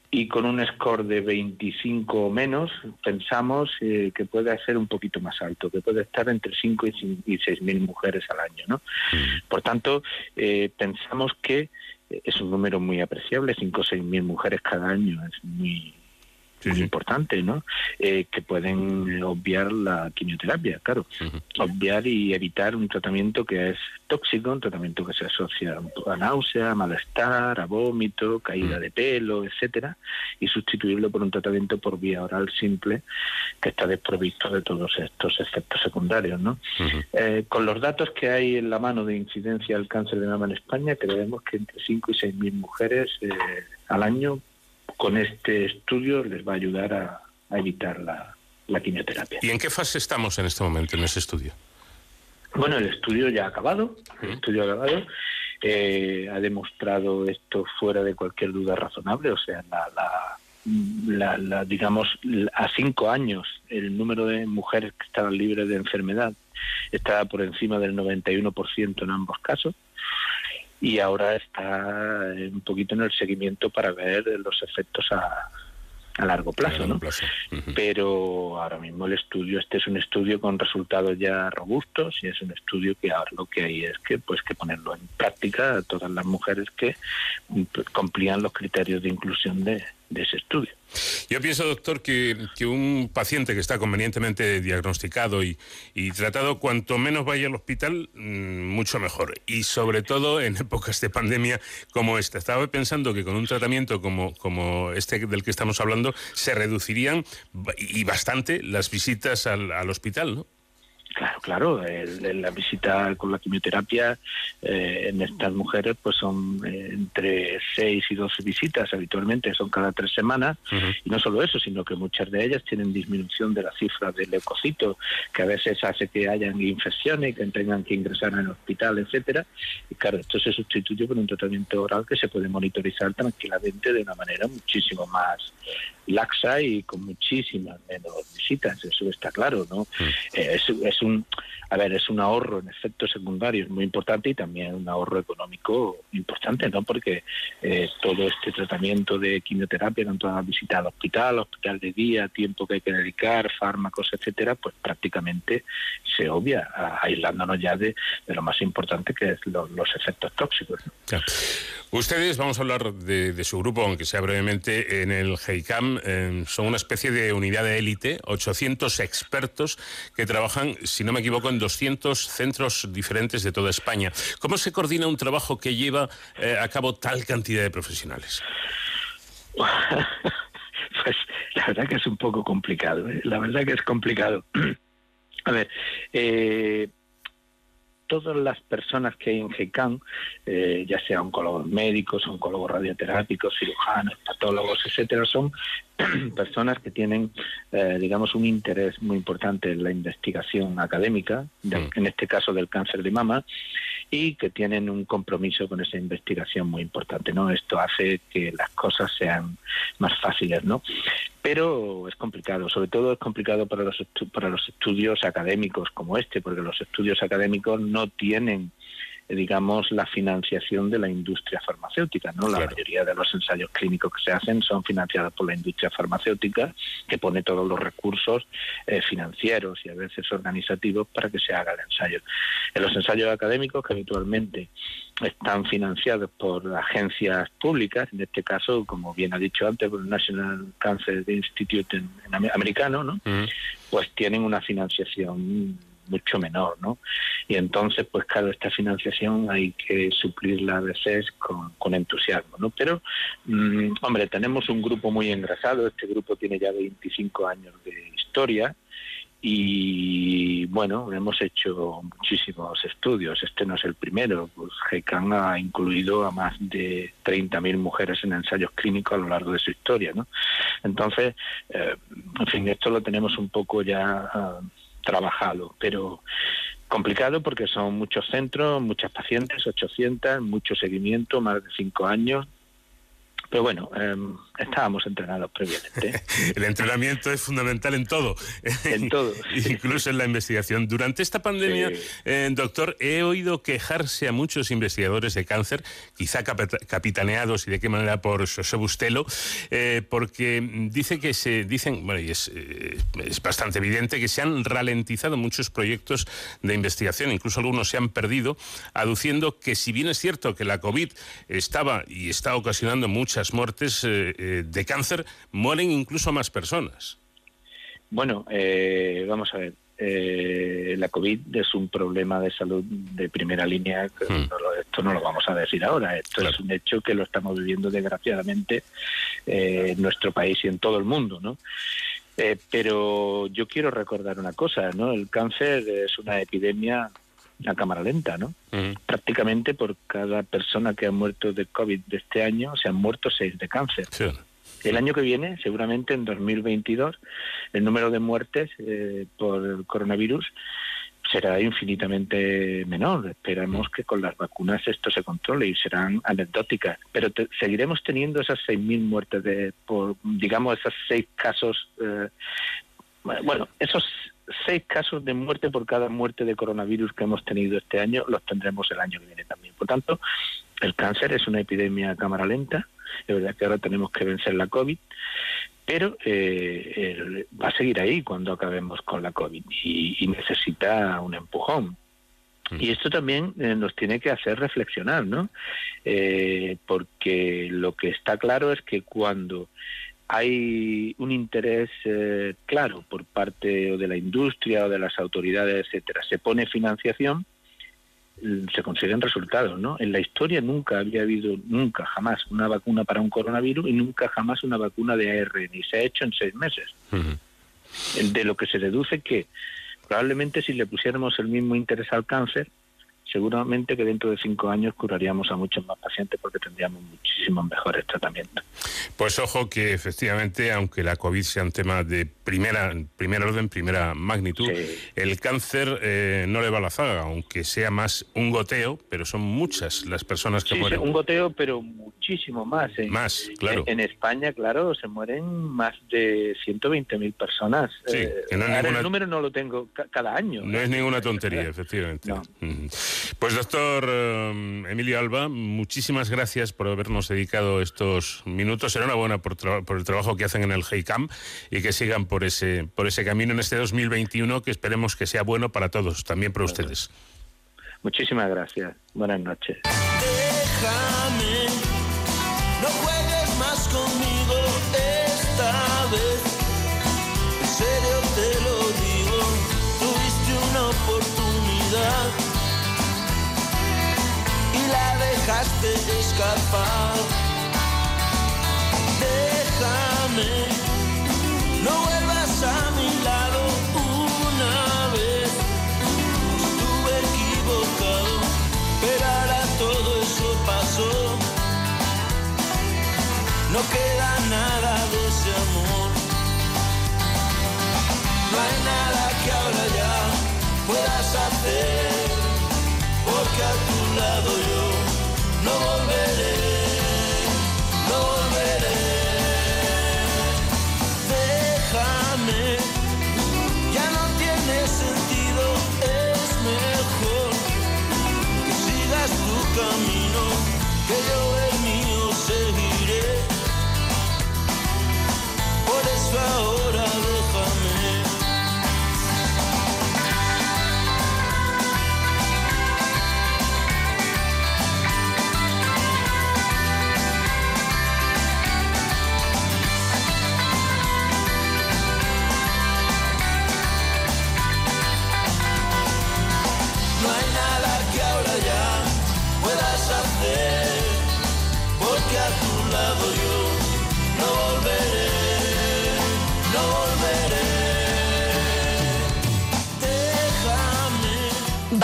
y con un score de 25 o menos, pensamos eh, que puede ser un poquito más alto, que puede estar entre 5 y 6 mil mujeres al año. ¿no? Por tanto, eh, pensamos que es un número muy apreciable, 5 o 6 mil mujeres cada año, es muy, muy importante, ¿no? Eh, que pueden obviar la quimioterapia, claro. Obviar y evitar un tratamiento que es tóxico, un tratamiento que se asocia a náusea, a malestar, a vómito, caída de pelo, etcétera, y sustituirlo por un tratamiento por vía oral simple que está desprovisto de todos estos efectos secundarios, ¿no? Eh, con los datos que hay en la mano de incidencia del cáncer de mama en España, creemos que entre 5 y 6 mil mujeres eh, al año con este estudio les va a ayudar a, evitar la, quimioterapia. ¿Y en qué fase estamos en este momento en ese estudio? Bueno, el estudio ya ha acabado, el estudio ha acabado, eh, ha demostrado esto fuera de cualquier duda razonable, o sea, la, la, digamos, a cinco años el número de mujeres que estaban libres de enfermedad estaba por encima del 91% en ambos casos y ahora está un poquito en el seguimiento para ver los efectos a, a largo plazo, ¿no? Pero ahora mismo el estudio, este es un estudio con resultados ya robustos y es un estudio que ahora lo que hay es que pues que ponerlo en práctica a todas las mujeres que cumplían los criterios de inclusión de, de ese estudio. Yo pienso, doctor, que, que, un paciente que está convenientemente diagnosticado y, y, tratado, cuanto menos vaya al hospital, mm, mucho mejor. Y sobre todo en épocas de pandemia como esta. Estaba pensando que con un tratamiento como, como este del que estamos hablando, se reducirían y bastante las visitas al, al hospital, ¿no? Claro, claro. la visita con la quimioterapia eh, en estas mujeres pues son eh, entre 6 y 12 visitas habitualmente, son cada tres semanas. Y no solo eso, sino que muchas de ellas tienen disminución de la cifra del leucocito, que a veces hace que hayan infecciones, que tengan que ingresar en el hospital, etcétera. Y claro, esto se sustituye por un tratamiento oral que se puede monitorizar tranquilamente de una manera muchísimo más laxa y con muchísimas menos visitas, eso está claro, ¿no? Eh, es, es, un, a ver, es un ahorro en efectos secundarios muy importante y también un ahorro económico importante, ¿no? Porque eh, todo este tratamiento de quimioterapia, con toda la visita al hospital, hospital de día, tiempo que hay que dedicar, fármacos, etcétera, pues prácticamente se obvia, aislándonos ya de, lo más importante que es los efectos tóxicos. Ustedes, vamos a hablar de, su grupo, aunque sea brevemente, en el Son una especie de unidad de élite, 800 expertos que trabajan, si no me equivoco, en 200 centros diferentes de toda España. ¿Cómo se coordina un trabajo que lleva eh, a cabo tal cantidad de profesionales? pues la verdad que es un poco complicado, ¿eh? la verdad que es complicado. a ver, eh, todas las personas que hay en GECAN, eh, ya sea oncólogos médicos, oncólogos radioterápicos, cirujanos, patólogos, etcétera, son personas que tienen, eh, digamos, un interés muy importante en la investigación académica, en este caso del cáncer de mama, y que tienen un compromiso con esa investigación muy importante, ¿no? Esto hace que las cosas sean más fáciles, ¿no? Pero es complicado, sobre todo es complicado para los, para los estudios académicos como este, porque los estudios académicos no tienen digamos, la financiación de la industria farmacéutica. ¿no? La mayoría de los ensayos clínicos que se hacen son financiados por la industria farmacéutica, que pone todos los recursos eh, financieros y a veces organizativos para que se haga el ensayo. En los ensayos académicos, que habitualmente están financiados por agencias públicas, en este caso, como bien ha dicho antes, por el National Cancer Institute en, americano, ¿no? pues tienen una financiación mucho menor, ¿no? Y entonces, pues claro, esta financiación hay que suplirla a veces con, entusiasmo, ¿no? Pero, mm, hombre, tenemos un grupo muy engrasado, este grupo tiene ya 25 años de historia, y bueno, hemos hecho muchísimos estudios. Este no es el primero. Pues GECAN ha incluido a más de 30.000 mujeres en ensayos clínicos a lo largo de su historia. ¿no? Entonces, eh, en fin, esto lo tenemos un poco ya ah, trabajado, pero complicado porque son muchos centros, muchas pacientes, 800, mucho seguimiento, más de cinco años, pero bueno, em, estábamos entrenados previamente. el entrenamiento es fundamental en todo. En todo. Incluso en la investigación. Durante esta pandemia, eh, doctor, he oído quejarse a muchos investigadores de cáncer, quizá capitaneados y de qué manera por José Bustelo, eh, porque dice que se dicen, bueno, y es, eh, es bastante evidente que se han ralentizado muchos proyectos de investigación, incluso algunos se han perdido, aduciendo que si bien es cierto que la COVID estaba y está ocasionando muchas muertes eh, eh, de cáncer, mueren incluso más personas. Bueno, eh, vamos a ver. la COVID es un problema de salud de primera línea. Hmm. esto no lo vamos a decir ahora. Esto es un hecho que lo estamos viviendo desgraciadamente en nuestro país y en todo el mundo, ¿no? pero yo quiero recordar una cosa, ¿no? El cáncer es una epidemia a cámara lenta, ¿no? Prácticamente por cada persona que ha muerto de COVID de este año, se han muerto seis de cáncer. El año que viene, seguramente en 2022, el número de muertes eh, por el coronavirus será infinitamente menor. Esperamos que con las vacunas esto se controle y serán anecdóticas. Pero seguiremos teniendo esas 6.000 muertes de, por, digamos, esos seis casos. Eh, bueno, esos seis casos de muerte por cada muerte de coronavirus que hemos tenido este año, los tendremos el año que viene también. Por tanto, el cáncer es una epidemia a cámara lenta, es verdad que ahora tenemos que vencer la COVID, pero eh, va a seguir ahí cuando acabemos con la COVID y, necesita un empujón. Mm. Y esto también eh, nos tiene que hacer reflexionar, ¿no? Eh, porque lo que está claro es que cuando hay un interés eh, claro por parte de la industria o de las autoridades, etcétera. Se pone financiación, mm, se consiguen resultados, ¿no? En la historia nunca había habido, nunca, jamás, una vacuna para un coronavirus y nunca jamás una vacuna de ARN, y se ha hecho en seis meses. De lo que se deduce que probablemente si le pusiéramos el mismo interés al cáncer, seguramente que dentro de cinco años curaríamos a muchos más pacientes porque tendríamos muchísimos mejores tratamientos. Pues ojo que efectivamente, aunque la COVID sea un tema de primera, primer orden, primera magnitud, el cáncer eh, no le va a la zaga, aunque sea más un goteo, pero son muchas las personas que mueren. un goteo, pero muchísimo más. Más, claro. En, España, claro, se mueren más de 120.000 personas. Sí, eh, el número no lo tengo cada año. No es ninguna tontería, efectivamente. Pues doctor eh, Emilio Alba, muchísimas gracias por habernos dedicado estos minutos. Enhorabuena por, por el trabajo que hacen en el HEICAM y que sigan por ese, por ese camino en este 2021 que esperemos que sea bueno para todos, también para ustedes. Muchísimas gracias. Buenas noches. Déjame, la dejaste escapar. Déjame, no vuelvas a mi lado una vez. Estuve equivocado, pero ahora todo eso pasó. No queda nada de ese amor. No hay nada que ahora ya puedas hacer, porque a tu que sigas tu camino, que yo el mío seguiré. Por eso ahora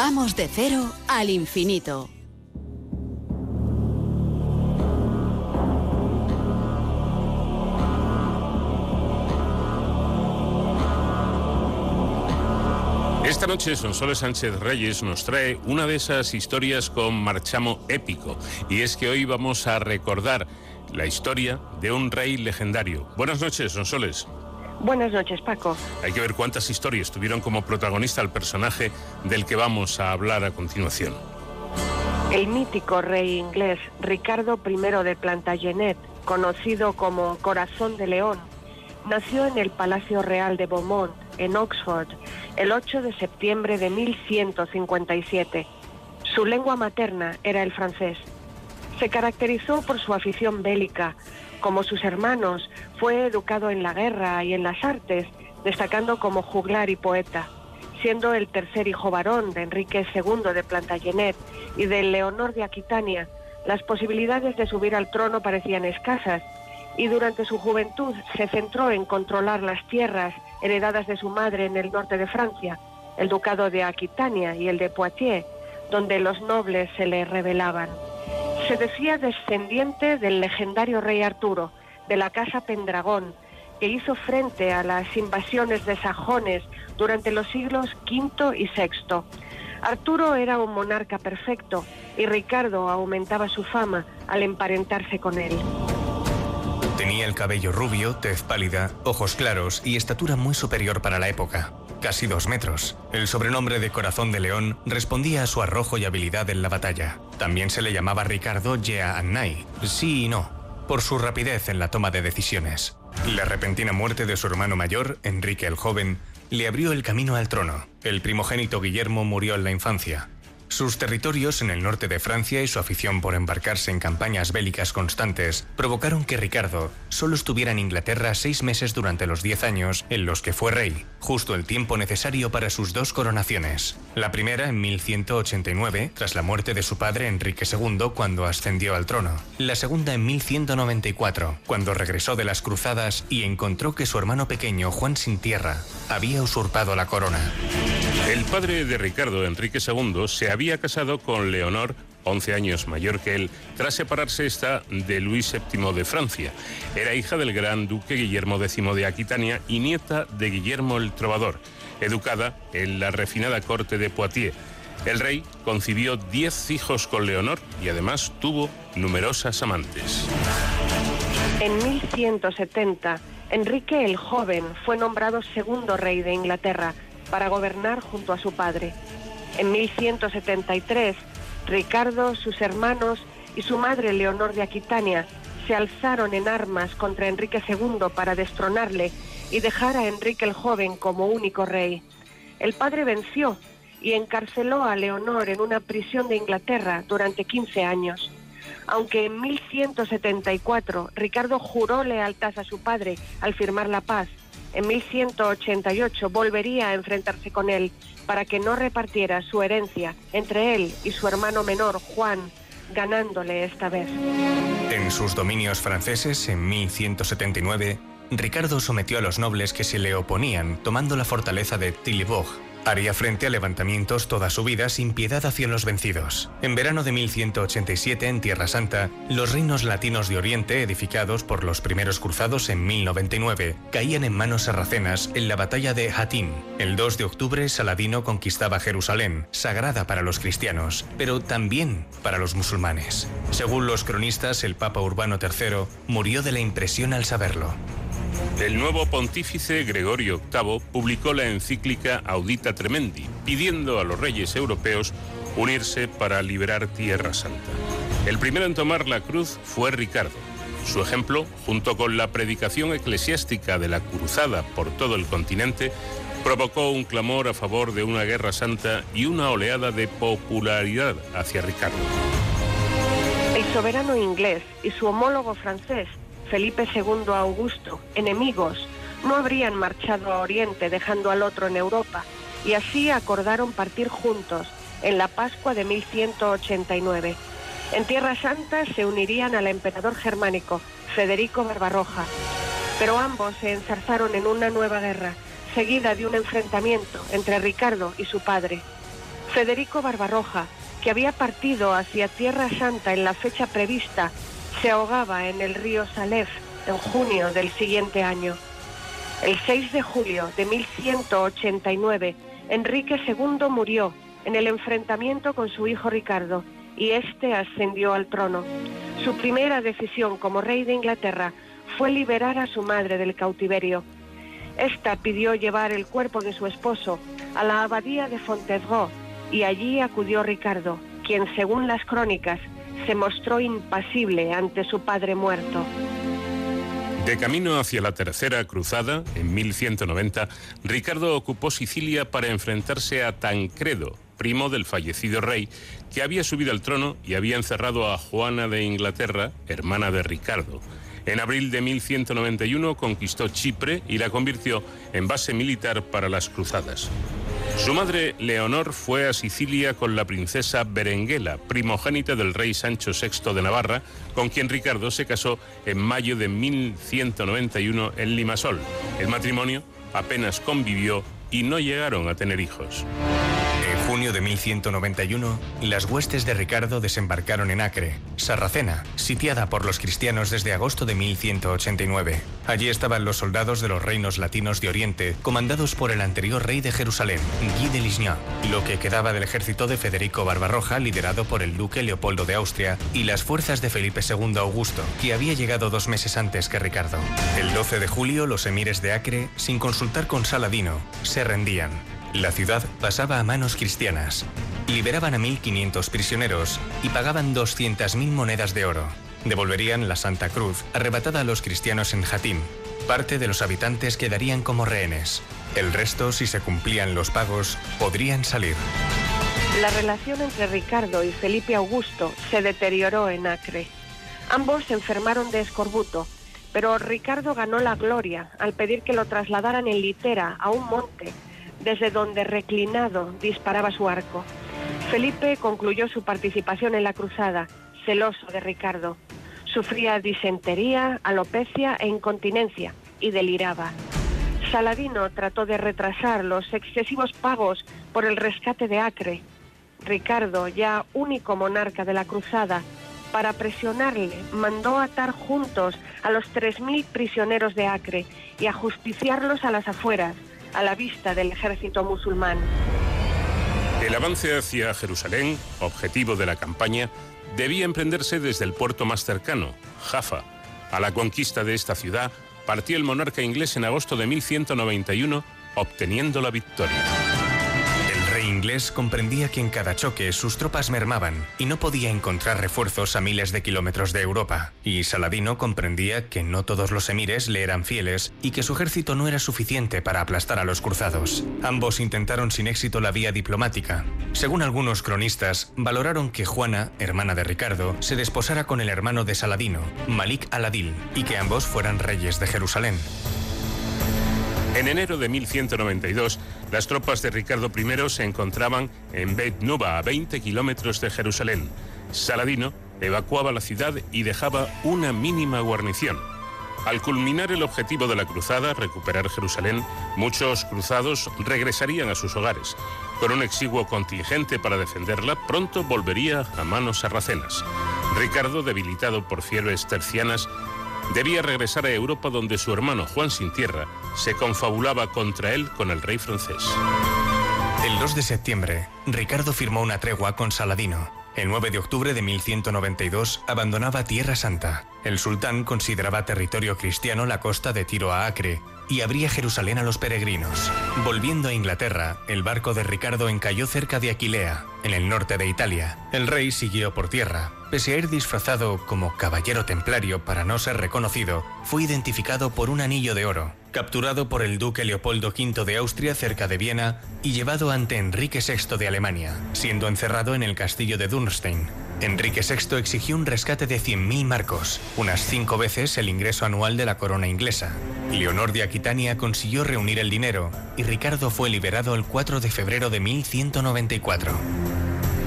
Vamos de cero al infinito. Esta noche Sonsoles Sánchez Reyes nos trae una de esas historias con marchamo épico. Y es que hoy vamos a recordar la historia de un rey legendario. Buenas noches, Sonsoles. Buenas noches, Paco. Hay que ver cuántas historias tuvieron como protagonista el personaje del que vamos a hablar a continuación. El mítico rey inglés Ricardo I de Plantagenet, conocido como Corazón de León, nació en el Palacio Real de Beaumont, en Oxford, el 8 de septiembre de 1157. Su lengua materna era el francés. Se caracterizó por su afición bélica. Como sus hermanos, fue educado en la guerra y en las artes, destacando como juglar y poeta. Siendo el tercer hijo varón de Enrique II de Plantagenet y de Leonor de Aquitania, las posibilidades de subir al trono parecían escasas y durante su juventud se centró en controlar las tierras heredadas de su madre en el norte de Francia, el ducado de Aquitania y el de Poitiers, donde los nobles se le rebelaban. Se decía descendiente del legendario rey Arturo, de la casa Pendragón, que hizo frente a las invasiones de sajones durante los siglos V y VI. Arturo era un monarca perfecto y Ricardo aumentaba su fama al emparentarse con él. Tenía el cabello rubio, tez pálida, ojos claros y estatura muy superior para la época, casi dos metros. El sobrenombre de Corazón de León respondía a su arrojo y habilidad en la batalla. También se le llamaba Ricardo Yea Annay, sí y no, por su rapidez en la toma de decisiones. La repentina muerte de su hermano mayor, Enrique el Joven, le abrió el camino al trono. El primogénito Guillermo murió en la infancia. Sus territorios en el norte de Francia y su afición por embarcarse en campañas bélicas constantes provocaron que Ricardo solo estuviera en Inglaterra seis meses durante los diez años en los que fue rey, justo el tiempo necesario para sus dos coronaciones. La primera en 1189, tras la muerte de su padre Enrique II cuando ascendió al trono. La segunda en 1194, cuando regresó de las cruzadas y encontró que su hermano pequeño Juan Sin Tierra había usurpado la corona. El padre de Ricardo, Enrique II, se había casado con Leonor, 11 años mayor que él, tras separarse esta de Luis VII de Francia. Era hija del gran duque Guillermo X de Aquitania y nieta de Guillermo el Trovador, educada en la refinada corte de Poitiers. El rey concibió 10 hijos con Leonor y además tuvo numerosas amantes. En 1170, Enrique el Joven fue nombrado segundo rey de Inglaterra para gobernar junto a su padre. En 1173, Ricardo, sus hermanos y su madre Leonor de Aquitania se alzaron en armas contra Enrique II para destronarle y dejar a Enrique el Joven como único rey. El padre venció y encarceló a Leonor en una prisión de Inglaterra durante 15 años. Aunque en 1174 Ricardo juró lealtad a su padre al firmar la paz, en 1188 volvería a enfrentarse con él para que no repartiera su herencia entre él y su hermano menor Juan, ganándole esta vez. En sus dominios franceses, en 1179, Ricardo sometió a los nobles que se le oponían, tomando la fortaleza de Tillebourg Haría frente a levantamientos toda su vida sin piedad hacia los vencidos. En verano de 1187, en Tierra Santa, los reinos latinos de Oriente, edificados por los primeros cruzados en 1099, caían en manos sarracenas en la batalla de Hattin. El 2 de octubre, Saladino conquistaba Jerusalén, sagrada para los cristianos, pero también para los musulmanes. Según los cronistas, el Papa Urbano III murió de la impresión al saberlo. El nuevo pontífice Gregorio VIII publicó la encíclica Audita Tremendi, pidiendo a los reyes europeos unirse para liberar Tierra Santa. El primero en tomar la cruz fue Ricardo. Su ejemplo, junto con la predicación eclesiástica de la cruzada por todo el continente, provocó un clamor a favor de una guerra santa y una oleada de popularidad hacia Ricardo. El soberano inglés y su homólogo francés Felipe II Augusto, enemigos, no habrían marchado a Oriente dejando al otro en Europa, y así acordaron partir juntos en la Pascua de 1189. En Tierra Santa se unirían al emperador germánico, Federico Barbarroja, pero ambos se enzarzaron en una nueva guerra, seguida de un enfrentamiento entre Ricardo y su padre. Federico Barbarroja, que había partido hacia Tierra Santa en la fecha prevista se ahogaba en el río Salef en junio del siguiente año. El 6 de julio de 1189, Enrique II murió en el enfrentamiento con su hijo Ricardo y éste ascendió al trono. Su primera decisión como rey de Inglaterra fue liberar a su madre del cautiverio. Esta pidió llevar el cuerpo de su esposo a la abadía de Fontevraud y allí acudió Ricardo, quien según las crónicas se mostró impasible ante su padre muerto. De camino hacia la Tercera Cruzada, en 1190, Ricardo ocupó Sicilia para enfrentarse a Tancredo, primo del fallecido rey, que había subido al trono y había encerrado a Juana de Inglaterra, hermana de Ricardo. En abril de 1191 conquistó Chipre y la convirtió en base militar para las cruzadas. Su madre, Leonor, fue a Sicilia con la princesa Berenguela, primogénita del rey Sancho VI de Navarra, con quien Ricardo se casó en mayo de 1191 en Limasol. El matrimonio apenas convivió y no llegaron a tener hijos. Junio de 1191, las huestes de Ricardo desembarcaron en Acre, Sarracena, sitiada por los cristianos desde agosto de 1189. Allí estaban los soldados de los reinos latinos de Oriente, comandados por el anterior rey de Jerusalén, Guy de Lignant, lo que quedaba del ejército de Federico Barbarroja, liderado por el duque Leopoldo de Austria, y las fuerzas de Felipe II Augusto, que había llegado dos meses antes que Ricardo. El 12 de julio, los emires de Acre, sin consultar con Saladino, se rendían. La ciudad pasaba a manos cristianas. Liberaban a 1.500 prisioneros y pagaban 200.000 monedas de oro. Devolverían la Santa Cruz, arrebatada a los cristianos en Jatín. Parte de los habitantes quedarían como rehenes. El resto, si se cumplían los pagos, podrían salir. La relación entre Ricardo y Felipe Augusto se deterioró en Acre. Ambos se enfermaron de escorbuto, pero Ricardo ganó la gloria al pedir que lo trasladaran en litera a un monte desde donde reclinado disparaba su arco. Felipe concluyó su participación en la cruzada, celoso de Ricardo. Sufría disentería, alopecia e incontinencia y deliraba. Saladino trató de retrasar los excesivos pagos por el rescate de Acre. Ricardo, ya único monarca de la cruzada, para presionarle, mandó atar juntos a los 3.000 prisioneros de Acre y ajusticiarlos a las afueras, a la vista del ejército musulmán. El avance hacia Jerusalén, objetivo de la campaña, debía emprenderse desde el puerto más cercano, Jaffa. A la conquista de esta ciudad partió el monarca inglés en agosto de 1191, obteniendo la victoria. Rey inglés comprendía que en cada choque sus tropas mermaban y no podía encontrar refuerzos a miles de kilómetros de Europa. Y Saladino comprendía que no todos los emires le eran fieles y que su ejército no era suficiente para aplastar a los cruzados. Ambos intentaron sin éxito la vía diplomática. Según algunos cronistas, valoraron que Juana, hermana de Ricardo, se desposara con el hermano de Saladino, Malik al-Adil, y que ambos fueran reyes de Jerusalén. En enero de 1192, las tropas de Ricardo I se encontraban en Beit Nuba, a 20 kilómetros de Jerusalén. Saladino evacuaba la ciudad y dejaba una mínima guarnición. Al culminar el objetivo de la cruzada, recuperar Jerusalén, muchos cruzados regresarían a sus hogares. Con un exiguo contingente para defenderla, pronto volvería a manos sarracenas. Ricardo, debilitado por fiebres tercianas, debía regresar a Europa donde su hermano Juan Sin Tierra se confabulaba contra él con el rey francés. El 2 de septiembre, Ricardo firmó una tregua con Saladino. El 9 de octubre de 1192 abandonaba Tierra Santa. El sultán consideraba territorio cristiano la costa de Tiro a Acre y abría Jerusalén a los peregrinos. Volviendo a Inglaterra, el barco de Ricardo encalló cerca de Aquilea, en el norte de Italia. El rey siguió por tierra. Pese a ir disfrazado como caballero templario para no ser reconocido, fue identificado por un anillo de oro. Capturado por el duque Leopoldo V de Austria cerca de Viena y llevado ante Enrique VI de Alemania, siendo encerrado en el castillo de Dürnstein. Enrique VI exigió un rescate de 100.000 marcos, unas cinco veces el ingreso anual de la corona inglesa. Leonor de Aquitania consiguió reunir el dinero y Ricardo fue liberado el 4 de febrero de 1194.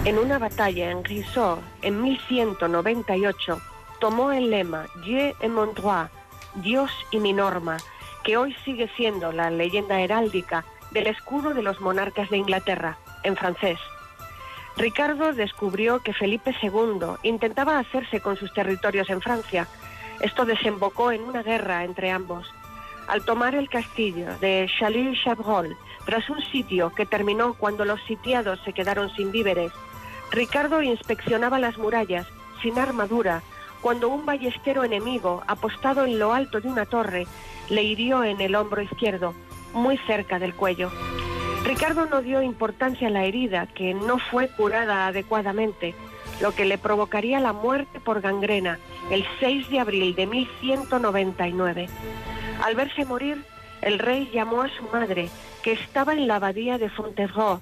En una batalla en Gisors, en 1198, tomó el lema Dieu et mon droit, Dios y mi norma, que hoy sigue siendo la leyenda heráldica del escudo de los monarcas de Inglaterra, en francés. Ricardo descubrió que Felipe II intentaba hacerse con sus territorios en Francia. Esto desembocó en una guerra entre ambos. Al tomar el castillo de Chalil-Chabrol, tras un sitio que terminó cuando los sitiados se quedaron sin víveres, Ricardo inspeccionaba las murallas, sin armadura, cuando un ballestero enemigo, apostado en lo alto de una torre, le hirió en el hombro izquierdo, muy cerca del cuello. Ricardo no dio importancia a la herida, que no fue curada adecuadamente, lo que le provocaría la muerte por gangrena el 6 de abril de 1199. Al verse morir, el rey llamó a su madre, que estaba en la abadía de Fontevraud,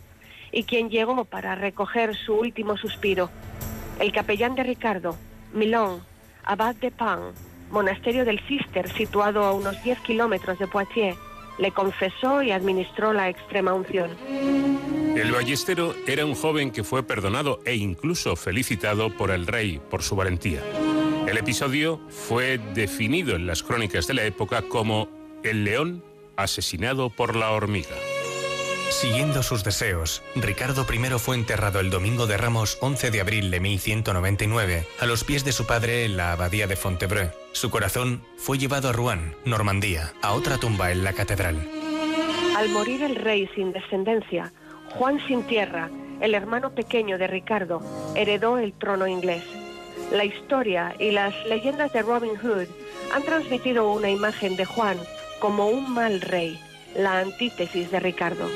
y quien llegó para recoger su último suspiro. El capellán de Ricardo, Milon, abad de Pan, monasterio del Cister situado a unos 10 kilómetros de Poitiers, le confesó y administró la extrema unción. El ballestero era un joven que fue perdonado e incluso felicitado por el rey por su valentía. El episodio fue definido en las crónicas de la época como el león asesinado por la hormiga. Siguiendo sus deseos, Ricardo I fue enterrado el domingo de Ramos 11 de abril de 1199 a los pies de su padre en la abadía de Fontebreu. Su corazón fue llevado a Rouen, Normandía, a otra tumba en la catedral. Al morir el rey sin descendencia, Juan sin tierra, el hermano pequeño de Ricardo, heredó el trono inglés. La historia y las leyendas de Robin Hood han transmitido una imagen de Juan como un mal rey, la antítesis de Ricardo.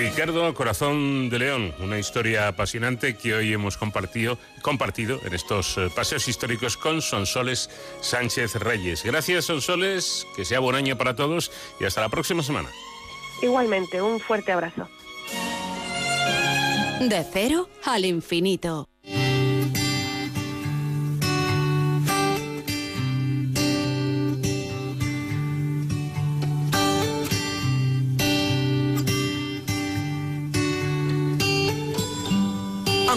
Ricardo Corazón de León, una historia apasionante que hoy hemos compartido, compartido en estos eh, paseos históricos con Sonsoles Sánchez Reyes. Gracias Sonsoles, que sea buen año para todos y hasta la próxima semana. Igualmente, un fuerte abrazo. De cero al infinito.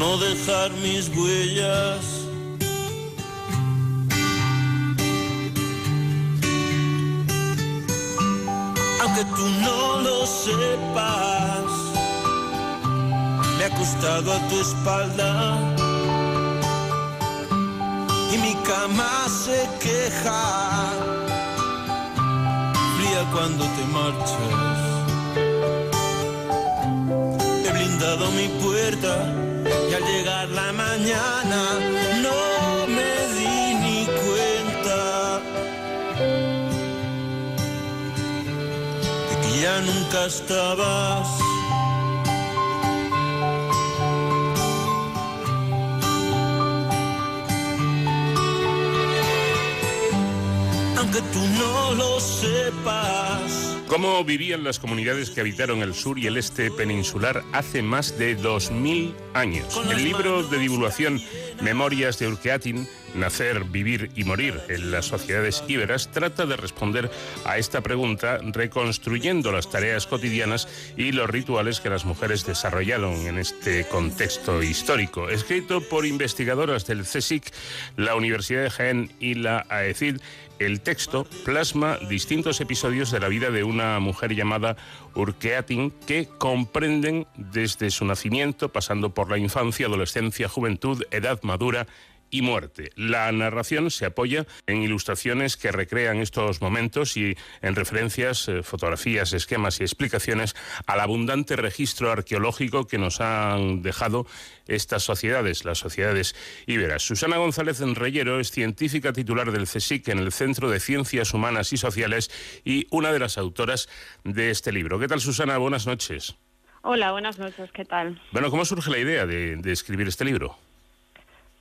no dejar mis huellas. Aunque tú no lo sepas, me he acostado a tu espalda y mi cama se queja, fría cuando te marchas. He blindado mi puerta y al llegar la mañana no me di ni cuenta de que ya nunca estabas. Aunque tú no lo sepas. ¿Cómo vivían las comunidades que habitaron el sur y el este peninsular hace más de 2.000 años? El libro de divulgación Memorias de Urqueatin, Nacer, Vivir y Morir en las sociedades íberas, trata de responder a esta pregunta reconstruyendo las tareas cotidianas y los rituales que las mujeres desarrollaron en este contexto histórico. Escrito por investigadoras del CSIC, la Universidad de Jaén y la AECID, el texto plasma distintos episodios de la vida de una mujer llamada Urqueatin que comprenden desde su nacimiento, pasando por la infancia, adolescencia, juventud, edad madura y muerte. La narración se apoya en ilustraciones que recrean estos momentos y en referencias, eh, fotografías, esquemas y explicaciones al abundante registro arqueológico que nos han dejado estas sociedades, las sociedades íberas. Susana González Enreyero es científica titular del CSIC en el Centro de Ciencias Humanas y Sociales y una de las autoras de este libro. ¿Qué tal, Susana? Buenas noches. Hola, buenas noches, ¿qué tal? Bueno, ¿cómo surge la idea de escribir este libro?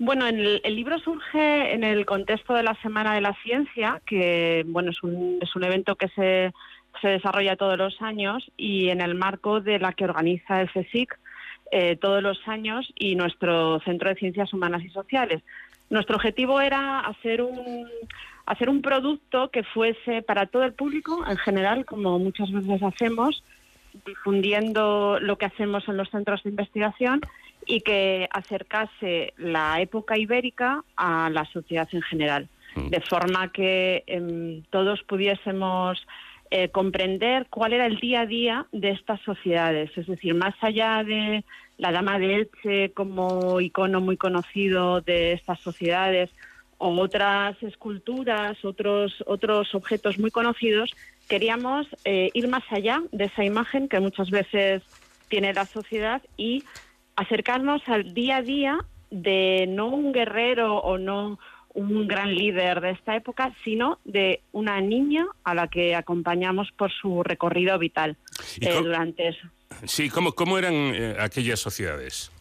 Bueno, el, libro surge en el contexto de la Semana de la Ciencia, que bueno es un, es un evento que se, se desarrolla todos los años y en el marco de la que organiza el CSIC eh, todos los años y nuestro Centro de Ciencias Humanas y Sociales. Nuestro objetivo era hacer un, hacer un producto que fuese para todo el público en general, como muchas veces hacemos, difundiendo lo que hacemos en los centros de investigación y que acercase la época ibérica a la sociedad en general, de forma que em, todos pudiésemos eh, comprender cuál era el día a día de estas sociedades, es decir, más allá de la Dama de Elche como icono muy conocido de estas sociedades o otras esculturas, otros, otros objetos muy conocidos, queríamos eh, ir más allá de esa imagen que muchas veces tiene la sociedad y acercarnos al día a día de no un guerrero o no un gran líder de esta época, sino de una niña a la que acompañamos por su recorrido vital eh, durante eso. Sí, ¿cómo, cómo eran eh, aquellas sociedades?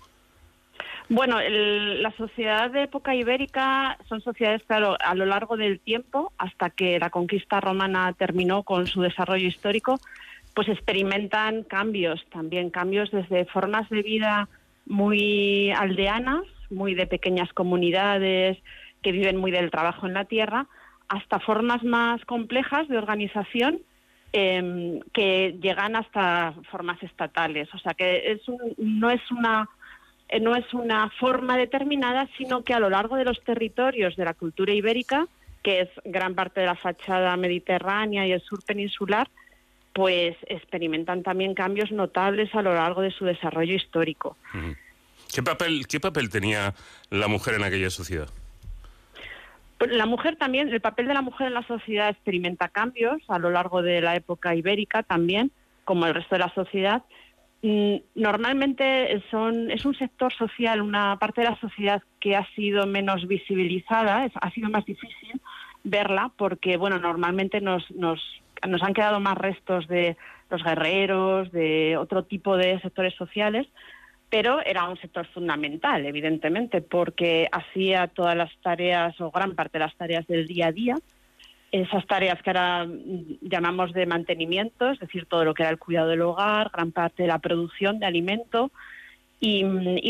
Bueno, la sociedad de época ibérica son sociedades, claro, a lo largo del tiempo, hasta que la conquista romana terminó con su desarrollo histórico, pues experimentan cambios, también cambios desde formas de vida muy aldeanas, muy de pequeñas comunidades que viven muy del trabajo en la tierra, hasta formas más complejas de organización em, que llegan hasta formas estatales. O sea que es no es una eh, no es una forma determinada, sino que a lo largo de los territorios de la cultura ibérica, que es gran parte de la fachada mediterránea y el sur peninsular, pues experimentan también cambios notables a lo largo de su desarrollo histórico. ¿Qué papel, qué papel tenía la mujer en aquella sociedad? Pues la mujer también, el papel de la mujer en la sociedad experimenta cambios a lo largo de la época ibérica también, como el resto de la sociedad, Mm, normalmente son, es un sector social, una parte de la sociedad que ha sido menos visibilizada, ha sido más difícil verla porque, bueno, normalmente nos, nos, nos han quedado más restos de los guerreros, de otro tipo de sectores sociales, pero era un sector fundamental, evidentemente, porque hacía todas las tareas o gran parte de las tareas del día a día esas tareas que ahora llamamos de mantenimiento, es decir, todo lo que era el cuidado del hogar, gran parte de la producción de alimento. Y,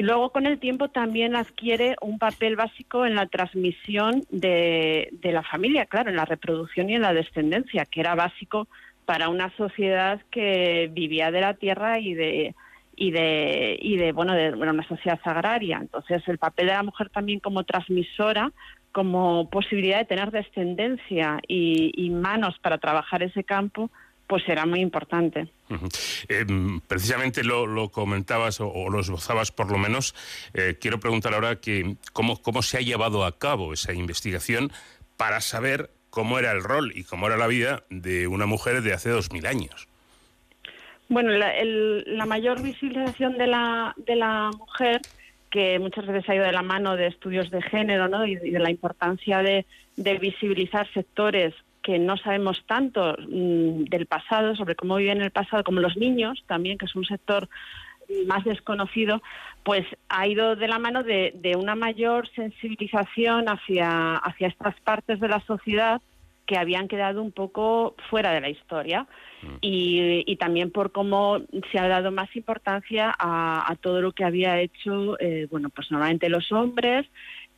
luego con el tiempo también adquiere un papel básico en la transmisión de, de, la familia, claro, en la reproducción y en la descendencia, que era básico para una sociedad que vivía de la tierra y de y de y de bueno de bueno, una sociedad agraria. Entonces el papel de la mujer también como transmisora como posibilidad de tener descendencia y, manos para trabajar ese campo, pues será muy importante. Em, precisamente lo, comentabas o, lo esbozabas por lo menos. Eh, quiero preguntar ahora que cómo, cómo se ha llevado a cabo esa investigación para saber cómo era el rol y cómo era la vida de una mujer de hace dos mil años. Bueno, la, la mayor visibilización de la, de la mujer que muchas veces ha ido de la mano de estudios de género ¿no? y, de la importancia de, visibilizar sectores que no sabemos tanto mm, del pasado, sobre cómo viven en el pasado, como los niños también, que es un sector más desconocido, pues ha ido de la mano de, de una mayor sensibilización hacia, hacia estas partes de la sociedad que habían quedado un poco fuera de la historia mm. y, también por cómo se ha dado más importancia a, todo lo que había hecho, eh, bueno, pues normalmente los hombres,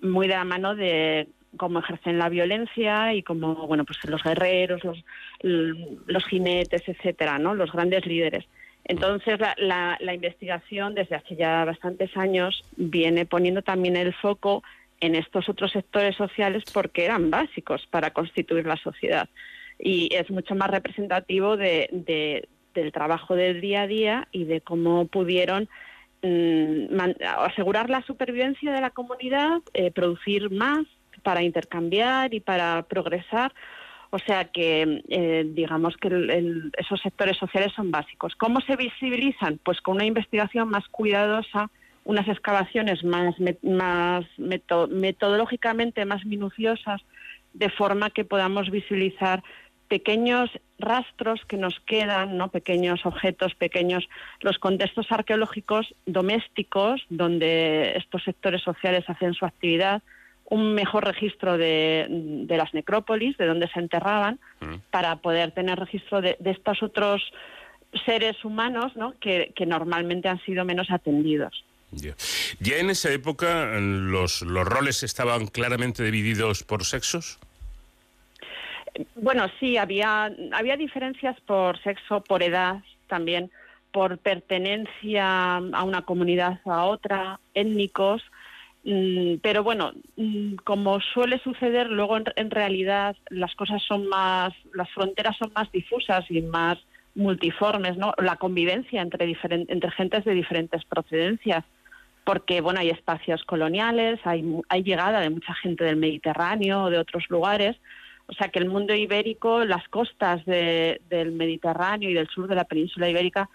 muy de la mano de cómo ejercen la violencia y cómo, bueno, pues los guerreros, los, jinetes, etcétera, ¿no? Los grandes líderes. Entonces, la, la investigación desde hace ya bastantes años viene poniendo también el foco en estos otros sectores sociales porque eran básicos para constituir la sociedad. Y es mucho más representativo de, del trabajo del día a día y de cómo pudieron mm, asegurar la supervivencia de la comunidad, eh, producir más para intercambiar y para progresar. O sea que eh, digamos que esos sectores sociales son básicos. ¿Cómo se visibilizan? Pues con una investigación más cuidadosa unas excavaciones más, más metodológicamente más minuciosas, de forma que podamos visualizar pequeños rastros que nos quedan, ¿no? pequeños objetos, pequeños los contextos arqueológicos domésticos donde estos sectores sociales hacen su actividad, un mejor registro de, de las necrópolis, de donde se enterraban, mm. para poder tener registro de, de estos otros seres humanos ¿no? que, que normalmente han sido menos atendidos. Ya. en esa época los, los roles estaban claramente divididos por sexos? Bueno, sí, había, había diferencias por sexo, por edad también, por pertenencia a una comunidad a otra, étnicos, pero bueno, mm, como suele suceder, luego en, realidad las cosas son más, las fronteras son más difusas y más multiformes, ¿no? La convivencia entre, entre gentes de diferentes procedencias porque bueno hay espacios coloniales, hay, hay llegada de mucha gente del Mediterráneo o de otros lugares, o sea que el mundo ibérico, las costas del Mediterráneo y del sur de la península ibérica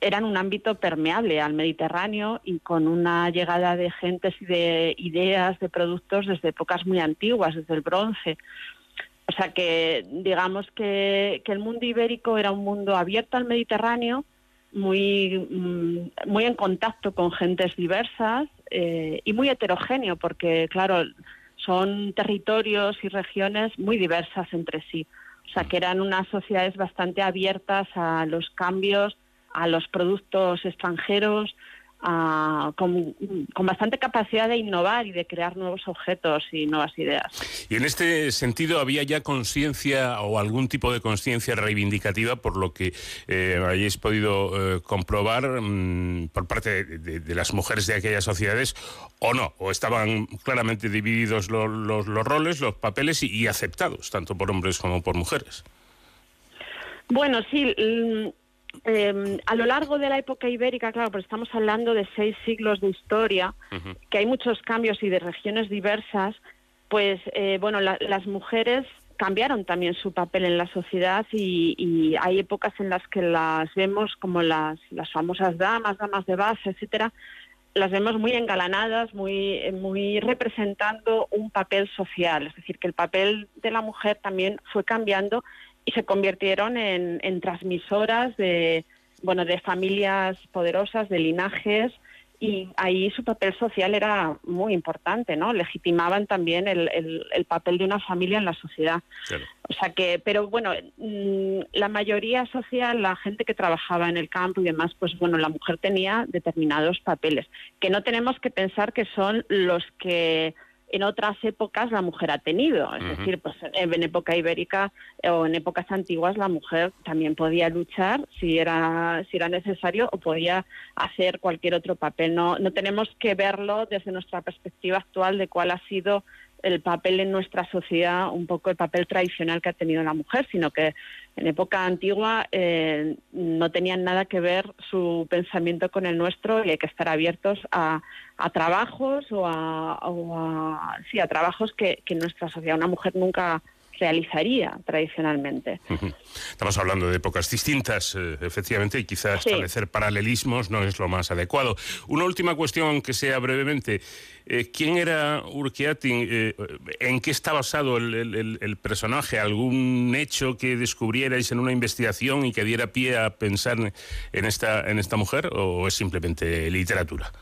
eran un ámbito permeable al Mediterráneo y con una llegada de gentes y de ideas, de productos desde épocas muy antiguas, desde el bronce. O sea que digamos que, el mundo ibérico era un mundo abierto al Mediterráneo, muy, mm, muy en contacto con gentes diversas eh, y muy heterogéneo, porque, claro, son territorios y regiones muy diversas entre sí. O sea, que eran unas sociedades bastante abiertas a los cambios, a los productos extranjeros, con, bastante capacidad de innovar y de crear nuevos objetos y nuevas ideas. Y en este sentido, ¿había ya conciencia o algún tipo de conciencia reivindicativa por lo que eh, hayáis podido eh, comprobar mm, por parte de, las mujeres de aquellas sociedades o no? ¿O estaban claramente divididos los, roles, los papeles y aceptados, tanto por hombres como por mujeres? Bueno, sí. Eh, a lo largo de la época ibérica, claro, pues estamos hablando de seis siglos de historia, que hay muchos cambios y de regiones diversas, pues eh, bueno, las mujeres cambiaron también su papel en la sociedad y, hay épocas en las que las vemos como las, las famosas damas, damas de base, etcétera, las vemos muy engalanadas, muy, muy representando un papel social, es decir, que el papel de la mujer también fue cambiando y se convirtieron en, en transmisoras de, bueno, de familias poderosas, de linajes, y ahí su papel social era muy importante, ¿no? Legitimaban también el, el, papel de una familia en la sociedad. O sea que, pero bueno, mm, la mayoría social, la gente que trabajaba en el campo y demás, pues bueno, la mujer tenía determinados papeles, que no tenemos que pensar que son los que en otras épocas la mujer ha tenido. Es decir, pues en época ibérica o en épocas antiguas la mujer también podía luchar si era, si era necesario o podía hacer cualquier otro papel. No, no tenemos que verlo desde nuestra perspectiva actual de cuál ha sido el papel en nuestra sociedad, un poco el papel tradicional que ha tenido la mujer, sino que en época antigua eh, no tenían nada que ver su pensamiento con el nuestro y hay que estar abiertos a, trabajos o a, sí, a trabajos que, que nuestra sociedad, una mujer nunca realizaría tradicionalmente. Estamos hablando de épocas distintas, eh, efectivamente, y quizás establecer paralelismos no es lo más adecuado. Una última cuestión, aunque sea brevemente. Eh, ¿Quién era Urquiatin? Eh, ¿En qué está basado el, personaje? ¿Algún hecho que descubrierais en una investigación y que diera pie a pensar en esta, en esta mujer? ¿O es simplemente literatura?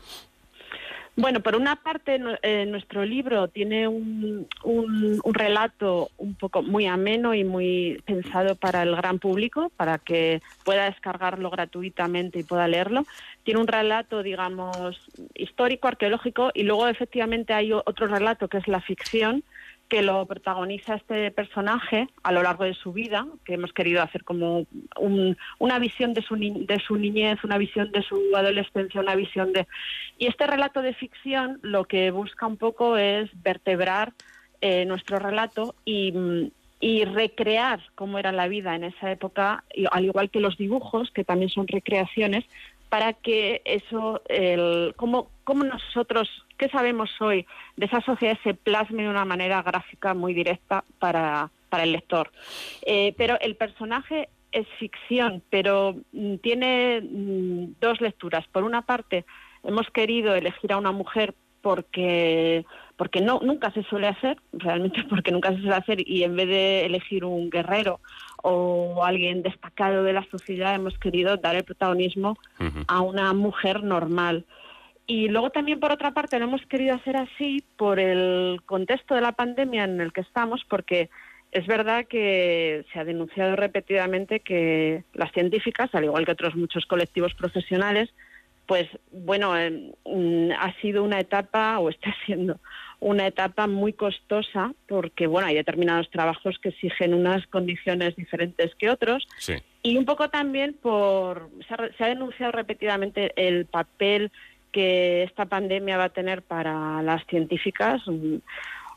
Bueno, por una parte, eh, nuestro libro tiene un, un, relato un poco muy ameno y muy pensado para el gran público, para que pueda descargarlo gratuitamente y pueda leerlo. Tiene un relato, digamos, histórico, arqueológico, y luego efectivamente hay otro relato que es la ficción, que lo protagoniza este personaje a lo largo de su vida, que hemos querido hacer como una visión de su, de su niñez, una visión de su adolescencia, una visión de... Y este relato de ficción lo que busca un poco es vertebrar eh, nuestro relato y, y recrear cómo era la vida en esa época, al igual que los dibujos, que también son recreaciones, para que eso, el, cómo, cómo nosotros, qué sabemos hoy de esa sociedad se plasme de una manera gráfica muy directa para, para el lector. Eh, pero el personaje es ficción, pero mm, tiene mm, dos lecturas. Por una parte, hemos querido elegir a una mujer porque porque no nunca se suele hacer realmente porque nunca se suele hacer y en vez de elegir un guerrero o alguien destacado de la sociedad hemos querido dar el protagonismo a una mujer normal. Y luego también por otra parte lo hemos querido hacer así por el contexto de la pandemia en el que estamos porque es verdad que se ha denunciado repetidamente que las científicas, al igual que otros muchos colectivos profesionales, pues bueno, eh, mm, ha sido una etapa o está siendo una etapa muy costosa porque, bueno, hay determinados trabajos que exigen unas condiciones diferentes que otros. Y un poco también por, se ha denunciado repetidamente el papel que esta pandemia va a tener para las científicas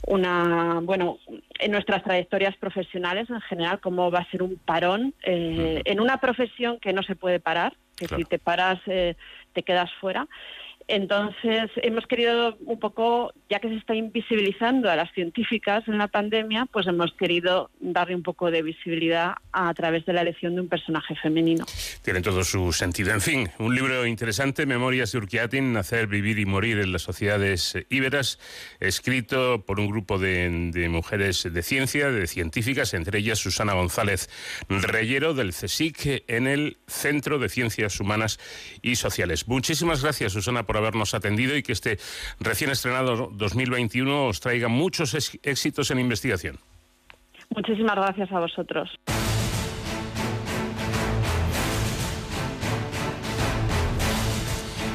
una, bueno, en nuestras trayectorias profesionales en general, cómo va a ser un parón eh, en una profesión que no se puede parar, que si te paras eh, te quedas fuera. Entonces, hemos querido un poco, ya que se está invisibilizando a las científicas en la pandemia, pues hemos querido darle un poco de visibilidad a, través de la elección de un personaje femenino. Tiene todo su sentido. En fin, un libro interesante, Memorias de Urquiatin, Nacer, Vivir y Morir en las Sociedades Íberas, escrito por un grupo de, mujeres de ciencia, de científicas, entre ellas Susana González Reyero, del CSIC, en el Centro de Ciencias Humanas y Sociales. Muchísimas gracias, Susana, por habernos atendido y que este recién estrenado 2021 os traiga muchos éxitos en investigación. Muchísimas gracias a vosotros.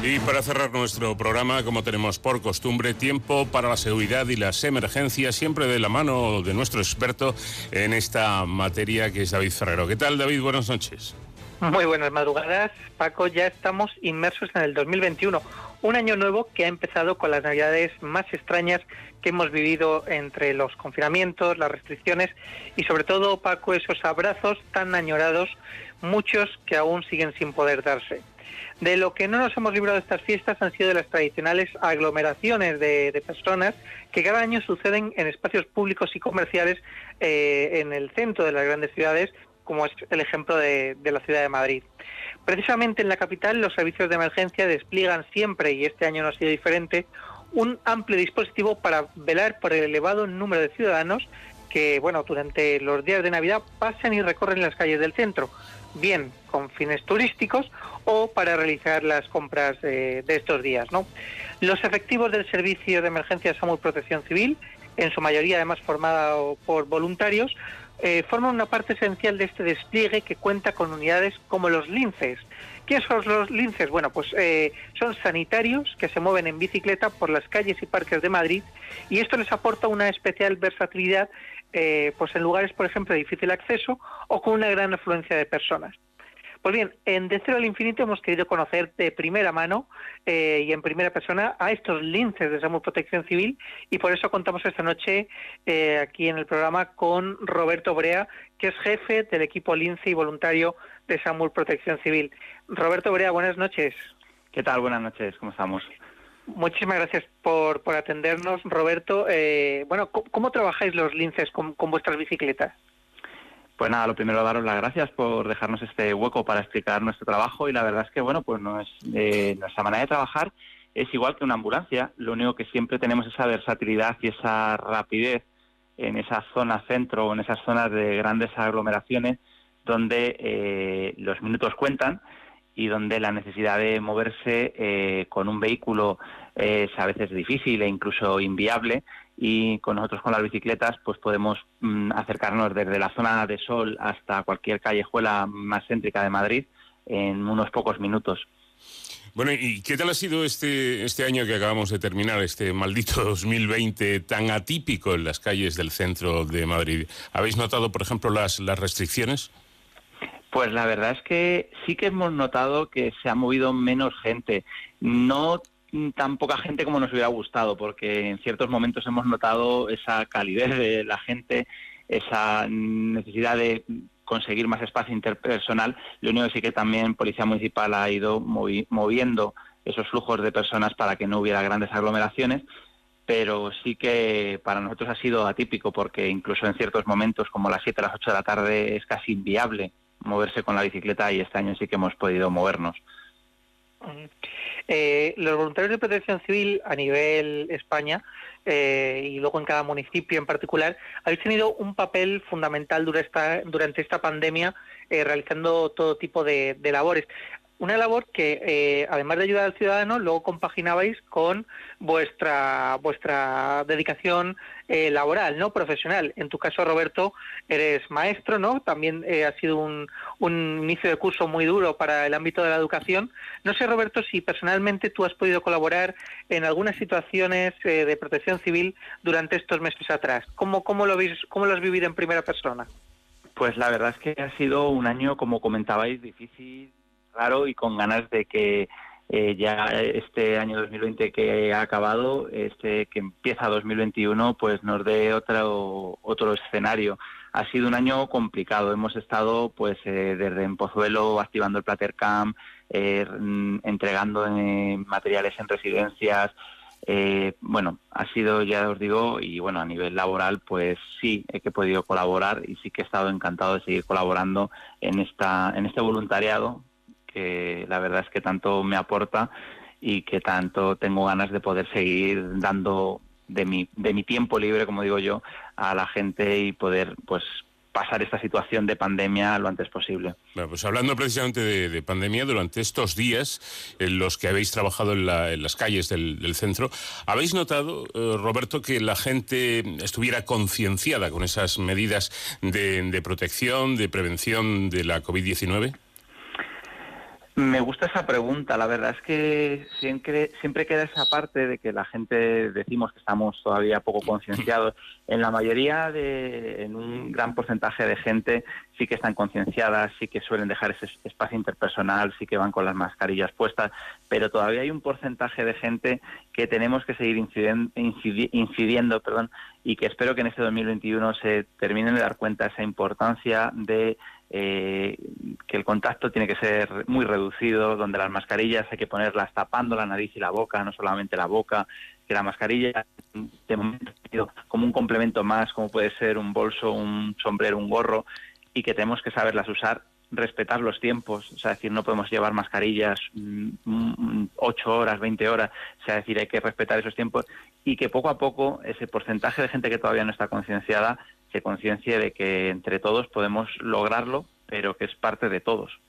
Y para cerrar nuestro programa, como tenemos por costumbre, tiempo para la seguridad y las emergencias, siempre de la mano de nuestro experto en esta materia, que es David Ferrero. ¿Qué tal, David? Buenas noches. Muy buenas madrugadas, Paco. Ya estamos inmersos en el 2021, un año nuevo que ha empezado con las navidades más extrañas que hemos vivido entre los confinamientos, las restricciones y sobre todo, Paco, esos abrazos tan añorados, muchos que aún siguen sin poder darse. De lo que no nos hemos librado de estas fiestas han sido las tradicionales aglomeraciones de, personas que cada año suceden en espacios públicos y comerciales eh, en el centro de las grandes ciudades como es el ejemplo de, la ciudad de Madrid. Precisamente en la capital los servicios de emergencia despliegan siempre, y este año no ha sido diferente, un amplio dispositivo para velar por el elevado número de ciudadanos que, bueno, durante los días de Navidad pasan y recorren las calles del centro, bien con fines turísticos o para realizar las compras de, estos días. Los efectivos del Servicio de Emergencia Salud Protección Civil, en su mayoría además formado por voluntarios, eh, forman una parte esencial de este despliegue que cuenta con unidades como los linces. ¿Qué son los linces? Bueno, pues eh, son sanitarios que se mueven en bicicleta por las calles y parques de Madrid y esto les aporta una especial versatilidad eh, pues en lugares, por ejemplo, de difícil acceso o con una gran afluencia de personas. Pues bien, en De Cero al Infinito hemos querido conocer de primera mano eh, y en primera persona a estos linces de Samuel Protección Civil y por eso contamos esta noche eh, aquí en el programa con Roberto Brea, que es jefe del equipo lince y voluntario de Samuel Protección Civil. Roberto Brea, buenas noches. ¿Qué tal? Buenas noches, ¿cómo estamos? Muchísimas gracias por, por atendernos, Roberto. Eh, bueno, ¿cómo, trabajáis los linces con vuestras bicicletas? Pues nada, lo primero daros las gracias por dejarnos este hueco para explicar nuestro trabajo y la verdad es que bueno, pues no es, eh, nuestra manera de trabajar es igual que una ambulancia, lo único que siempre tenemos esa versatilidad y esa rapidez en esa zona centro o en esas zonas de grandes aglomeraciones donde eh, los minutos cuentan y donde la necesidad de moverse eh, con un vehículo es a veces difícil e incluso inviable y con nosotros con las bicicletas pues podemos mm, acercarnos desde la zona de sol hasta cualquier callejuela más céntrica de Madrid en unos pocos minutos. Bueno, ¿y qué tal ha sido este, este año que acabamos de terminar, este maldito 2020 tan atípico en las calles del centro de Madrid? ¿Habéis notado, por ejemplo, las, las restricciones? Pues la verdad es que sí que hemos notado que se ha movido menos gente. No tan poca gente como nos hubiera gustado, porque en ciertos momentos hemos notado esa calidez de la gente, esa necesidad de conseguir más espacio interpersonal. Lo único que sí que también Policía Municipal ha ido moviendo esos flujos de personas para que no hubiera grandes aglomeraciones, pero sí que para nosotros ha sido atípico porque incluso en ciertos momentos como las 7 a las 8 de la tarde es casi inviable moverse con la bicicleta y este año sí que hemos podido movernos. Eh, los voluntarios de protección civil a nivel España eh, y luego en cada municipio en particular, habéis tenido un papel fundamental durante esta, durante esta pandemia eh, realizando todo tipo de, labores una labor que, eh, además de ayudar al ciudadano, luego compaginabais con vuestra vuestra dedicación eh, laboral, no profesional. En tu caso, Roberto, eres maestro, ¿no? También eh, ha sido un, un inicio de curso muy duro para el ámbito de la educación. No sé, Roberto, si personalmente tú has podido colaborar en algunas situaciones de protección civil durante estos meses atrás. ¿Cómo, cómo, lo, cómo lo has vivido en primera persona? Pues la verdad es que ha sido un año, como comentabais, difícil, raro y con ganas de que eh, ya este año 2020 que ha acabado, este que empieza 2021, pues nos dé otro otro escenario. Ha sido un año complicado. Hemos estado, pues, eh, desde en Pozuelo activando el Platercam, eh, entregando eh, materiales en residencias. bueno, ha sido, ya os digo, y bueno, a nivel laboral, pues sí, he podido colaborar y sí que he estado encantado de seguir colaborando en esta, en este voluntariado que la verdad es que tanto me aporta y que tanto tengo ganas de poder seguir dando de mi, de mi tiempo libre, como digo yo, a la gente y poder pues pasar esta situación de pandemia lo antes posible. Pues hablando precisamente de, pandemia, durante estos días en los que habéis trabajado en, las calles del, centro, ¿habéis notado, eh, Roberto, que la gente estuviera concienciada con esas medidas de, de protección, de prevención de la COVID-19? Me gusta esa pregunta. La verdad es que siempre, siempre queda esa parte de que la gente decimos que estamos todavía poco concienciados. En la mayoría, de, en un gran porcentaje de gente, sí que están concienciadas, sí que suelen dejar ese espacio interpersonal, sí que van con las mascarillas puestas, pero todavía hay un porcentaje de gente que tenemos que seguir incidiendo, incidiendo perdón, y que espero que en este 2021 se terminen de dar cuenta de esa importancia de eh, que el contacto tiene que ser muy reducido, donde las mascarillas hay que ponerlas tapando la nariz y la boca, no solamente la boca, que la mascarilla de momento como un complemento más, como puede ser un bolso, un sombrero, un gorro, y que tenemos que saberlas usar respetar los tiempos, o sea, decir, no podemos llevar mascarillas mm, mm, ocho horas, 20 horas, o sea, decir, hay que respetar esos tiempos y que poco a poco ese porcentaje de gente que todavía no está concienciada se conciencie de que entre todos podemos lograrlo, pero que es parte de todos.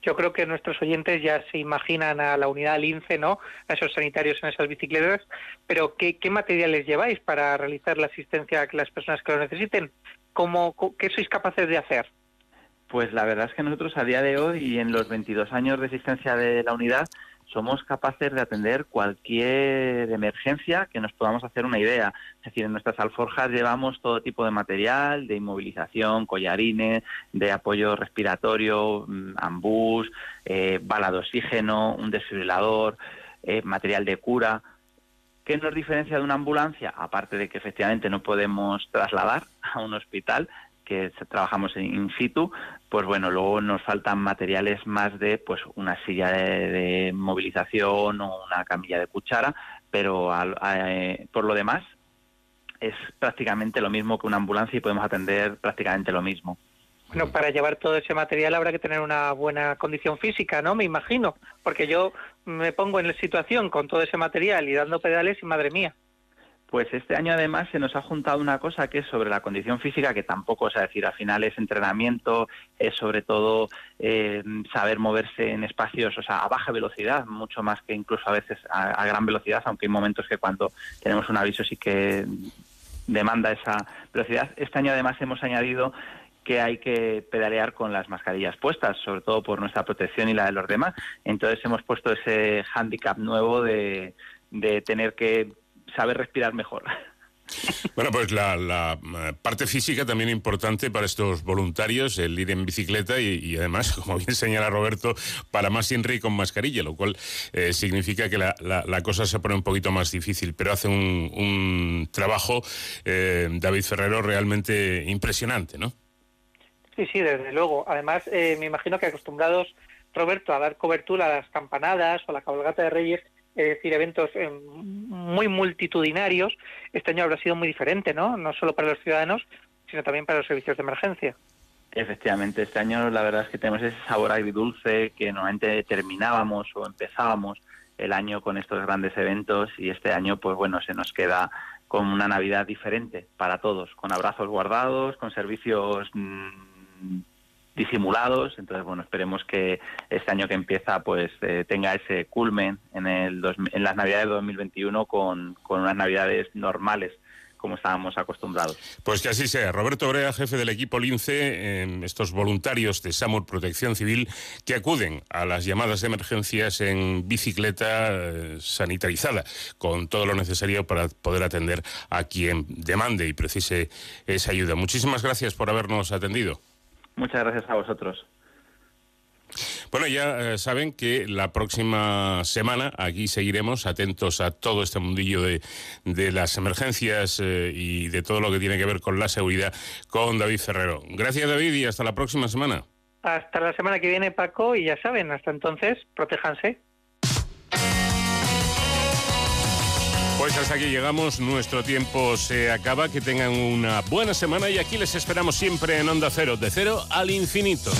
Yo creo que nuestros oyentes ya se imaginan a la unidad lince, ¿no? A esos sanitarios en esas bicicletas. Pero ¿qué, materiales lleváis para realizar la asistencia a las personas que lo necesiten? ¿Cómo, ¿Qué sois capaces de hacer? Pues la verdad es que nosotros a día de hoy y en los 22 años de existencia de la unidad somos capaces de atender cualquier emergencia que nos podamos hacer una idea. Es decir, en nuestras alforjas llevamos todo tipo de material, de inmovilización, collarines, de apoyo respiratorio, mm, ambús, eh, bala de oxígeno, un desfibrilador, eh, material de cura. ¿Qué nos diferencia de una ambulancia? Aparte de que efectivamente no podemos trasladar a un hospital, que trabajamos in situ, pues bueno, luego nos faltan materiales más de pues una silla de, movilización o una camilla de cuchara, pero eh, por lo demás es prácticamente lo mismo que una ambulancia y podemos atender prácticamente lo mismo. Bueno, para llevar todo ese material habrá que tener una buena condición física, ¿no? Me imagino, porque yo me pongo en la situación con todo ese material y dando pedales y madre mía. Pues este año además se nos ha juntado una cosa que es sobre la condición física, que tampoco, es decir, al final es entrenamiento, es sobre todo eh, saber moverse en espacios, o sea, a baja velocidad, mucho más que incluso a veces a, gran velocidad, aunque hay momentos que cuando tenemos un aviso sí que demanda esa velocidad. Este año además hemos añadido que hay que pedalear con las mascarillas puestas, sobre todo por nuestra protección y la de los demás. Entonces hemos puesto ese hándicap nuevo de tener que saber respirar mejor. Bueno, pues la, eh, parte física también importante para estos voluntarios, el ir en bicicleta y, además, como bien señala Roberto, para más INRI con mascarilla, lo cual eh, significa que la, cosa se pone un poquito más difícil, pero hace un, trabajo, eh, David Ferrero, realmente impresionante, ¿no? Sí, sí, desde luego. Además, me imagino que acostumbrados, Roberto, a dar cobertura a las campanadas o a la cabalgata de Reyes, es decir, eventos eh, muy multitudinarios, este año habrá sido muy diferente, ¿no? No solo para los ciudadanos, sino también para los servicios de emergencia. Efectivamente, este año la verdad es que tenemos ese sabor agridulce que normalmente terminábamos o empezábamos el año con estos grandes eventos y este año, pues bueno, se nos queda con una Navidad diferente para todos, con abrazos guardados, con servicios mm, disimulados. Entonces, bueno, esperemos que este año que empieza pues eh, tenga ese culmen en, el en las Navidades de 2021 con, con unas Navidades normales como estábamos acostumbrados. Pues que así sea. Roberto Brea, jefe del equipo LINCE, en estos voluntarios de SAMUR Protección Civil que acuden a las llamadas de emergencias en bicicleta eh, sanitarizada, con todo lo necesario para poder atender a quien demande y precise esa ayuda. Muchísimas gracias por habernos atendido. Muchas gracias a vosotros. Bueno, ya eh, saben que la próxima semana aquí seguiremos atentos a todo este mundillo de, de las emergencias eh, y de todo lo que tiene que ver con la seguridad con David Ferrero. Gracias David y hasta la próxima semana. Hasta la semana que viene, Paco, y ya saben, hasta entonces, protéjanse. Pues hasta aquí llegamos, nuestro tiempo se acaba, que tengan una buena semana y aquí les esperamos siempre en Onda Cero, de cero al infinito.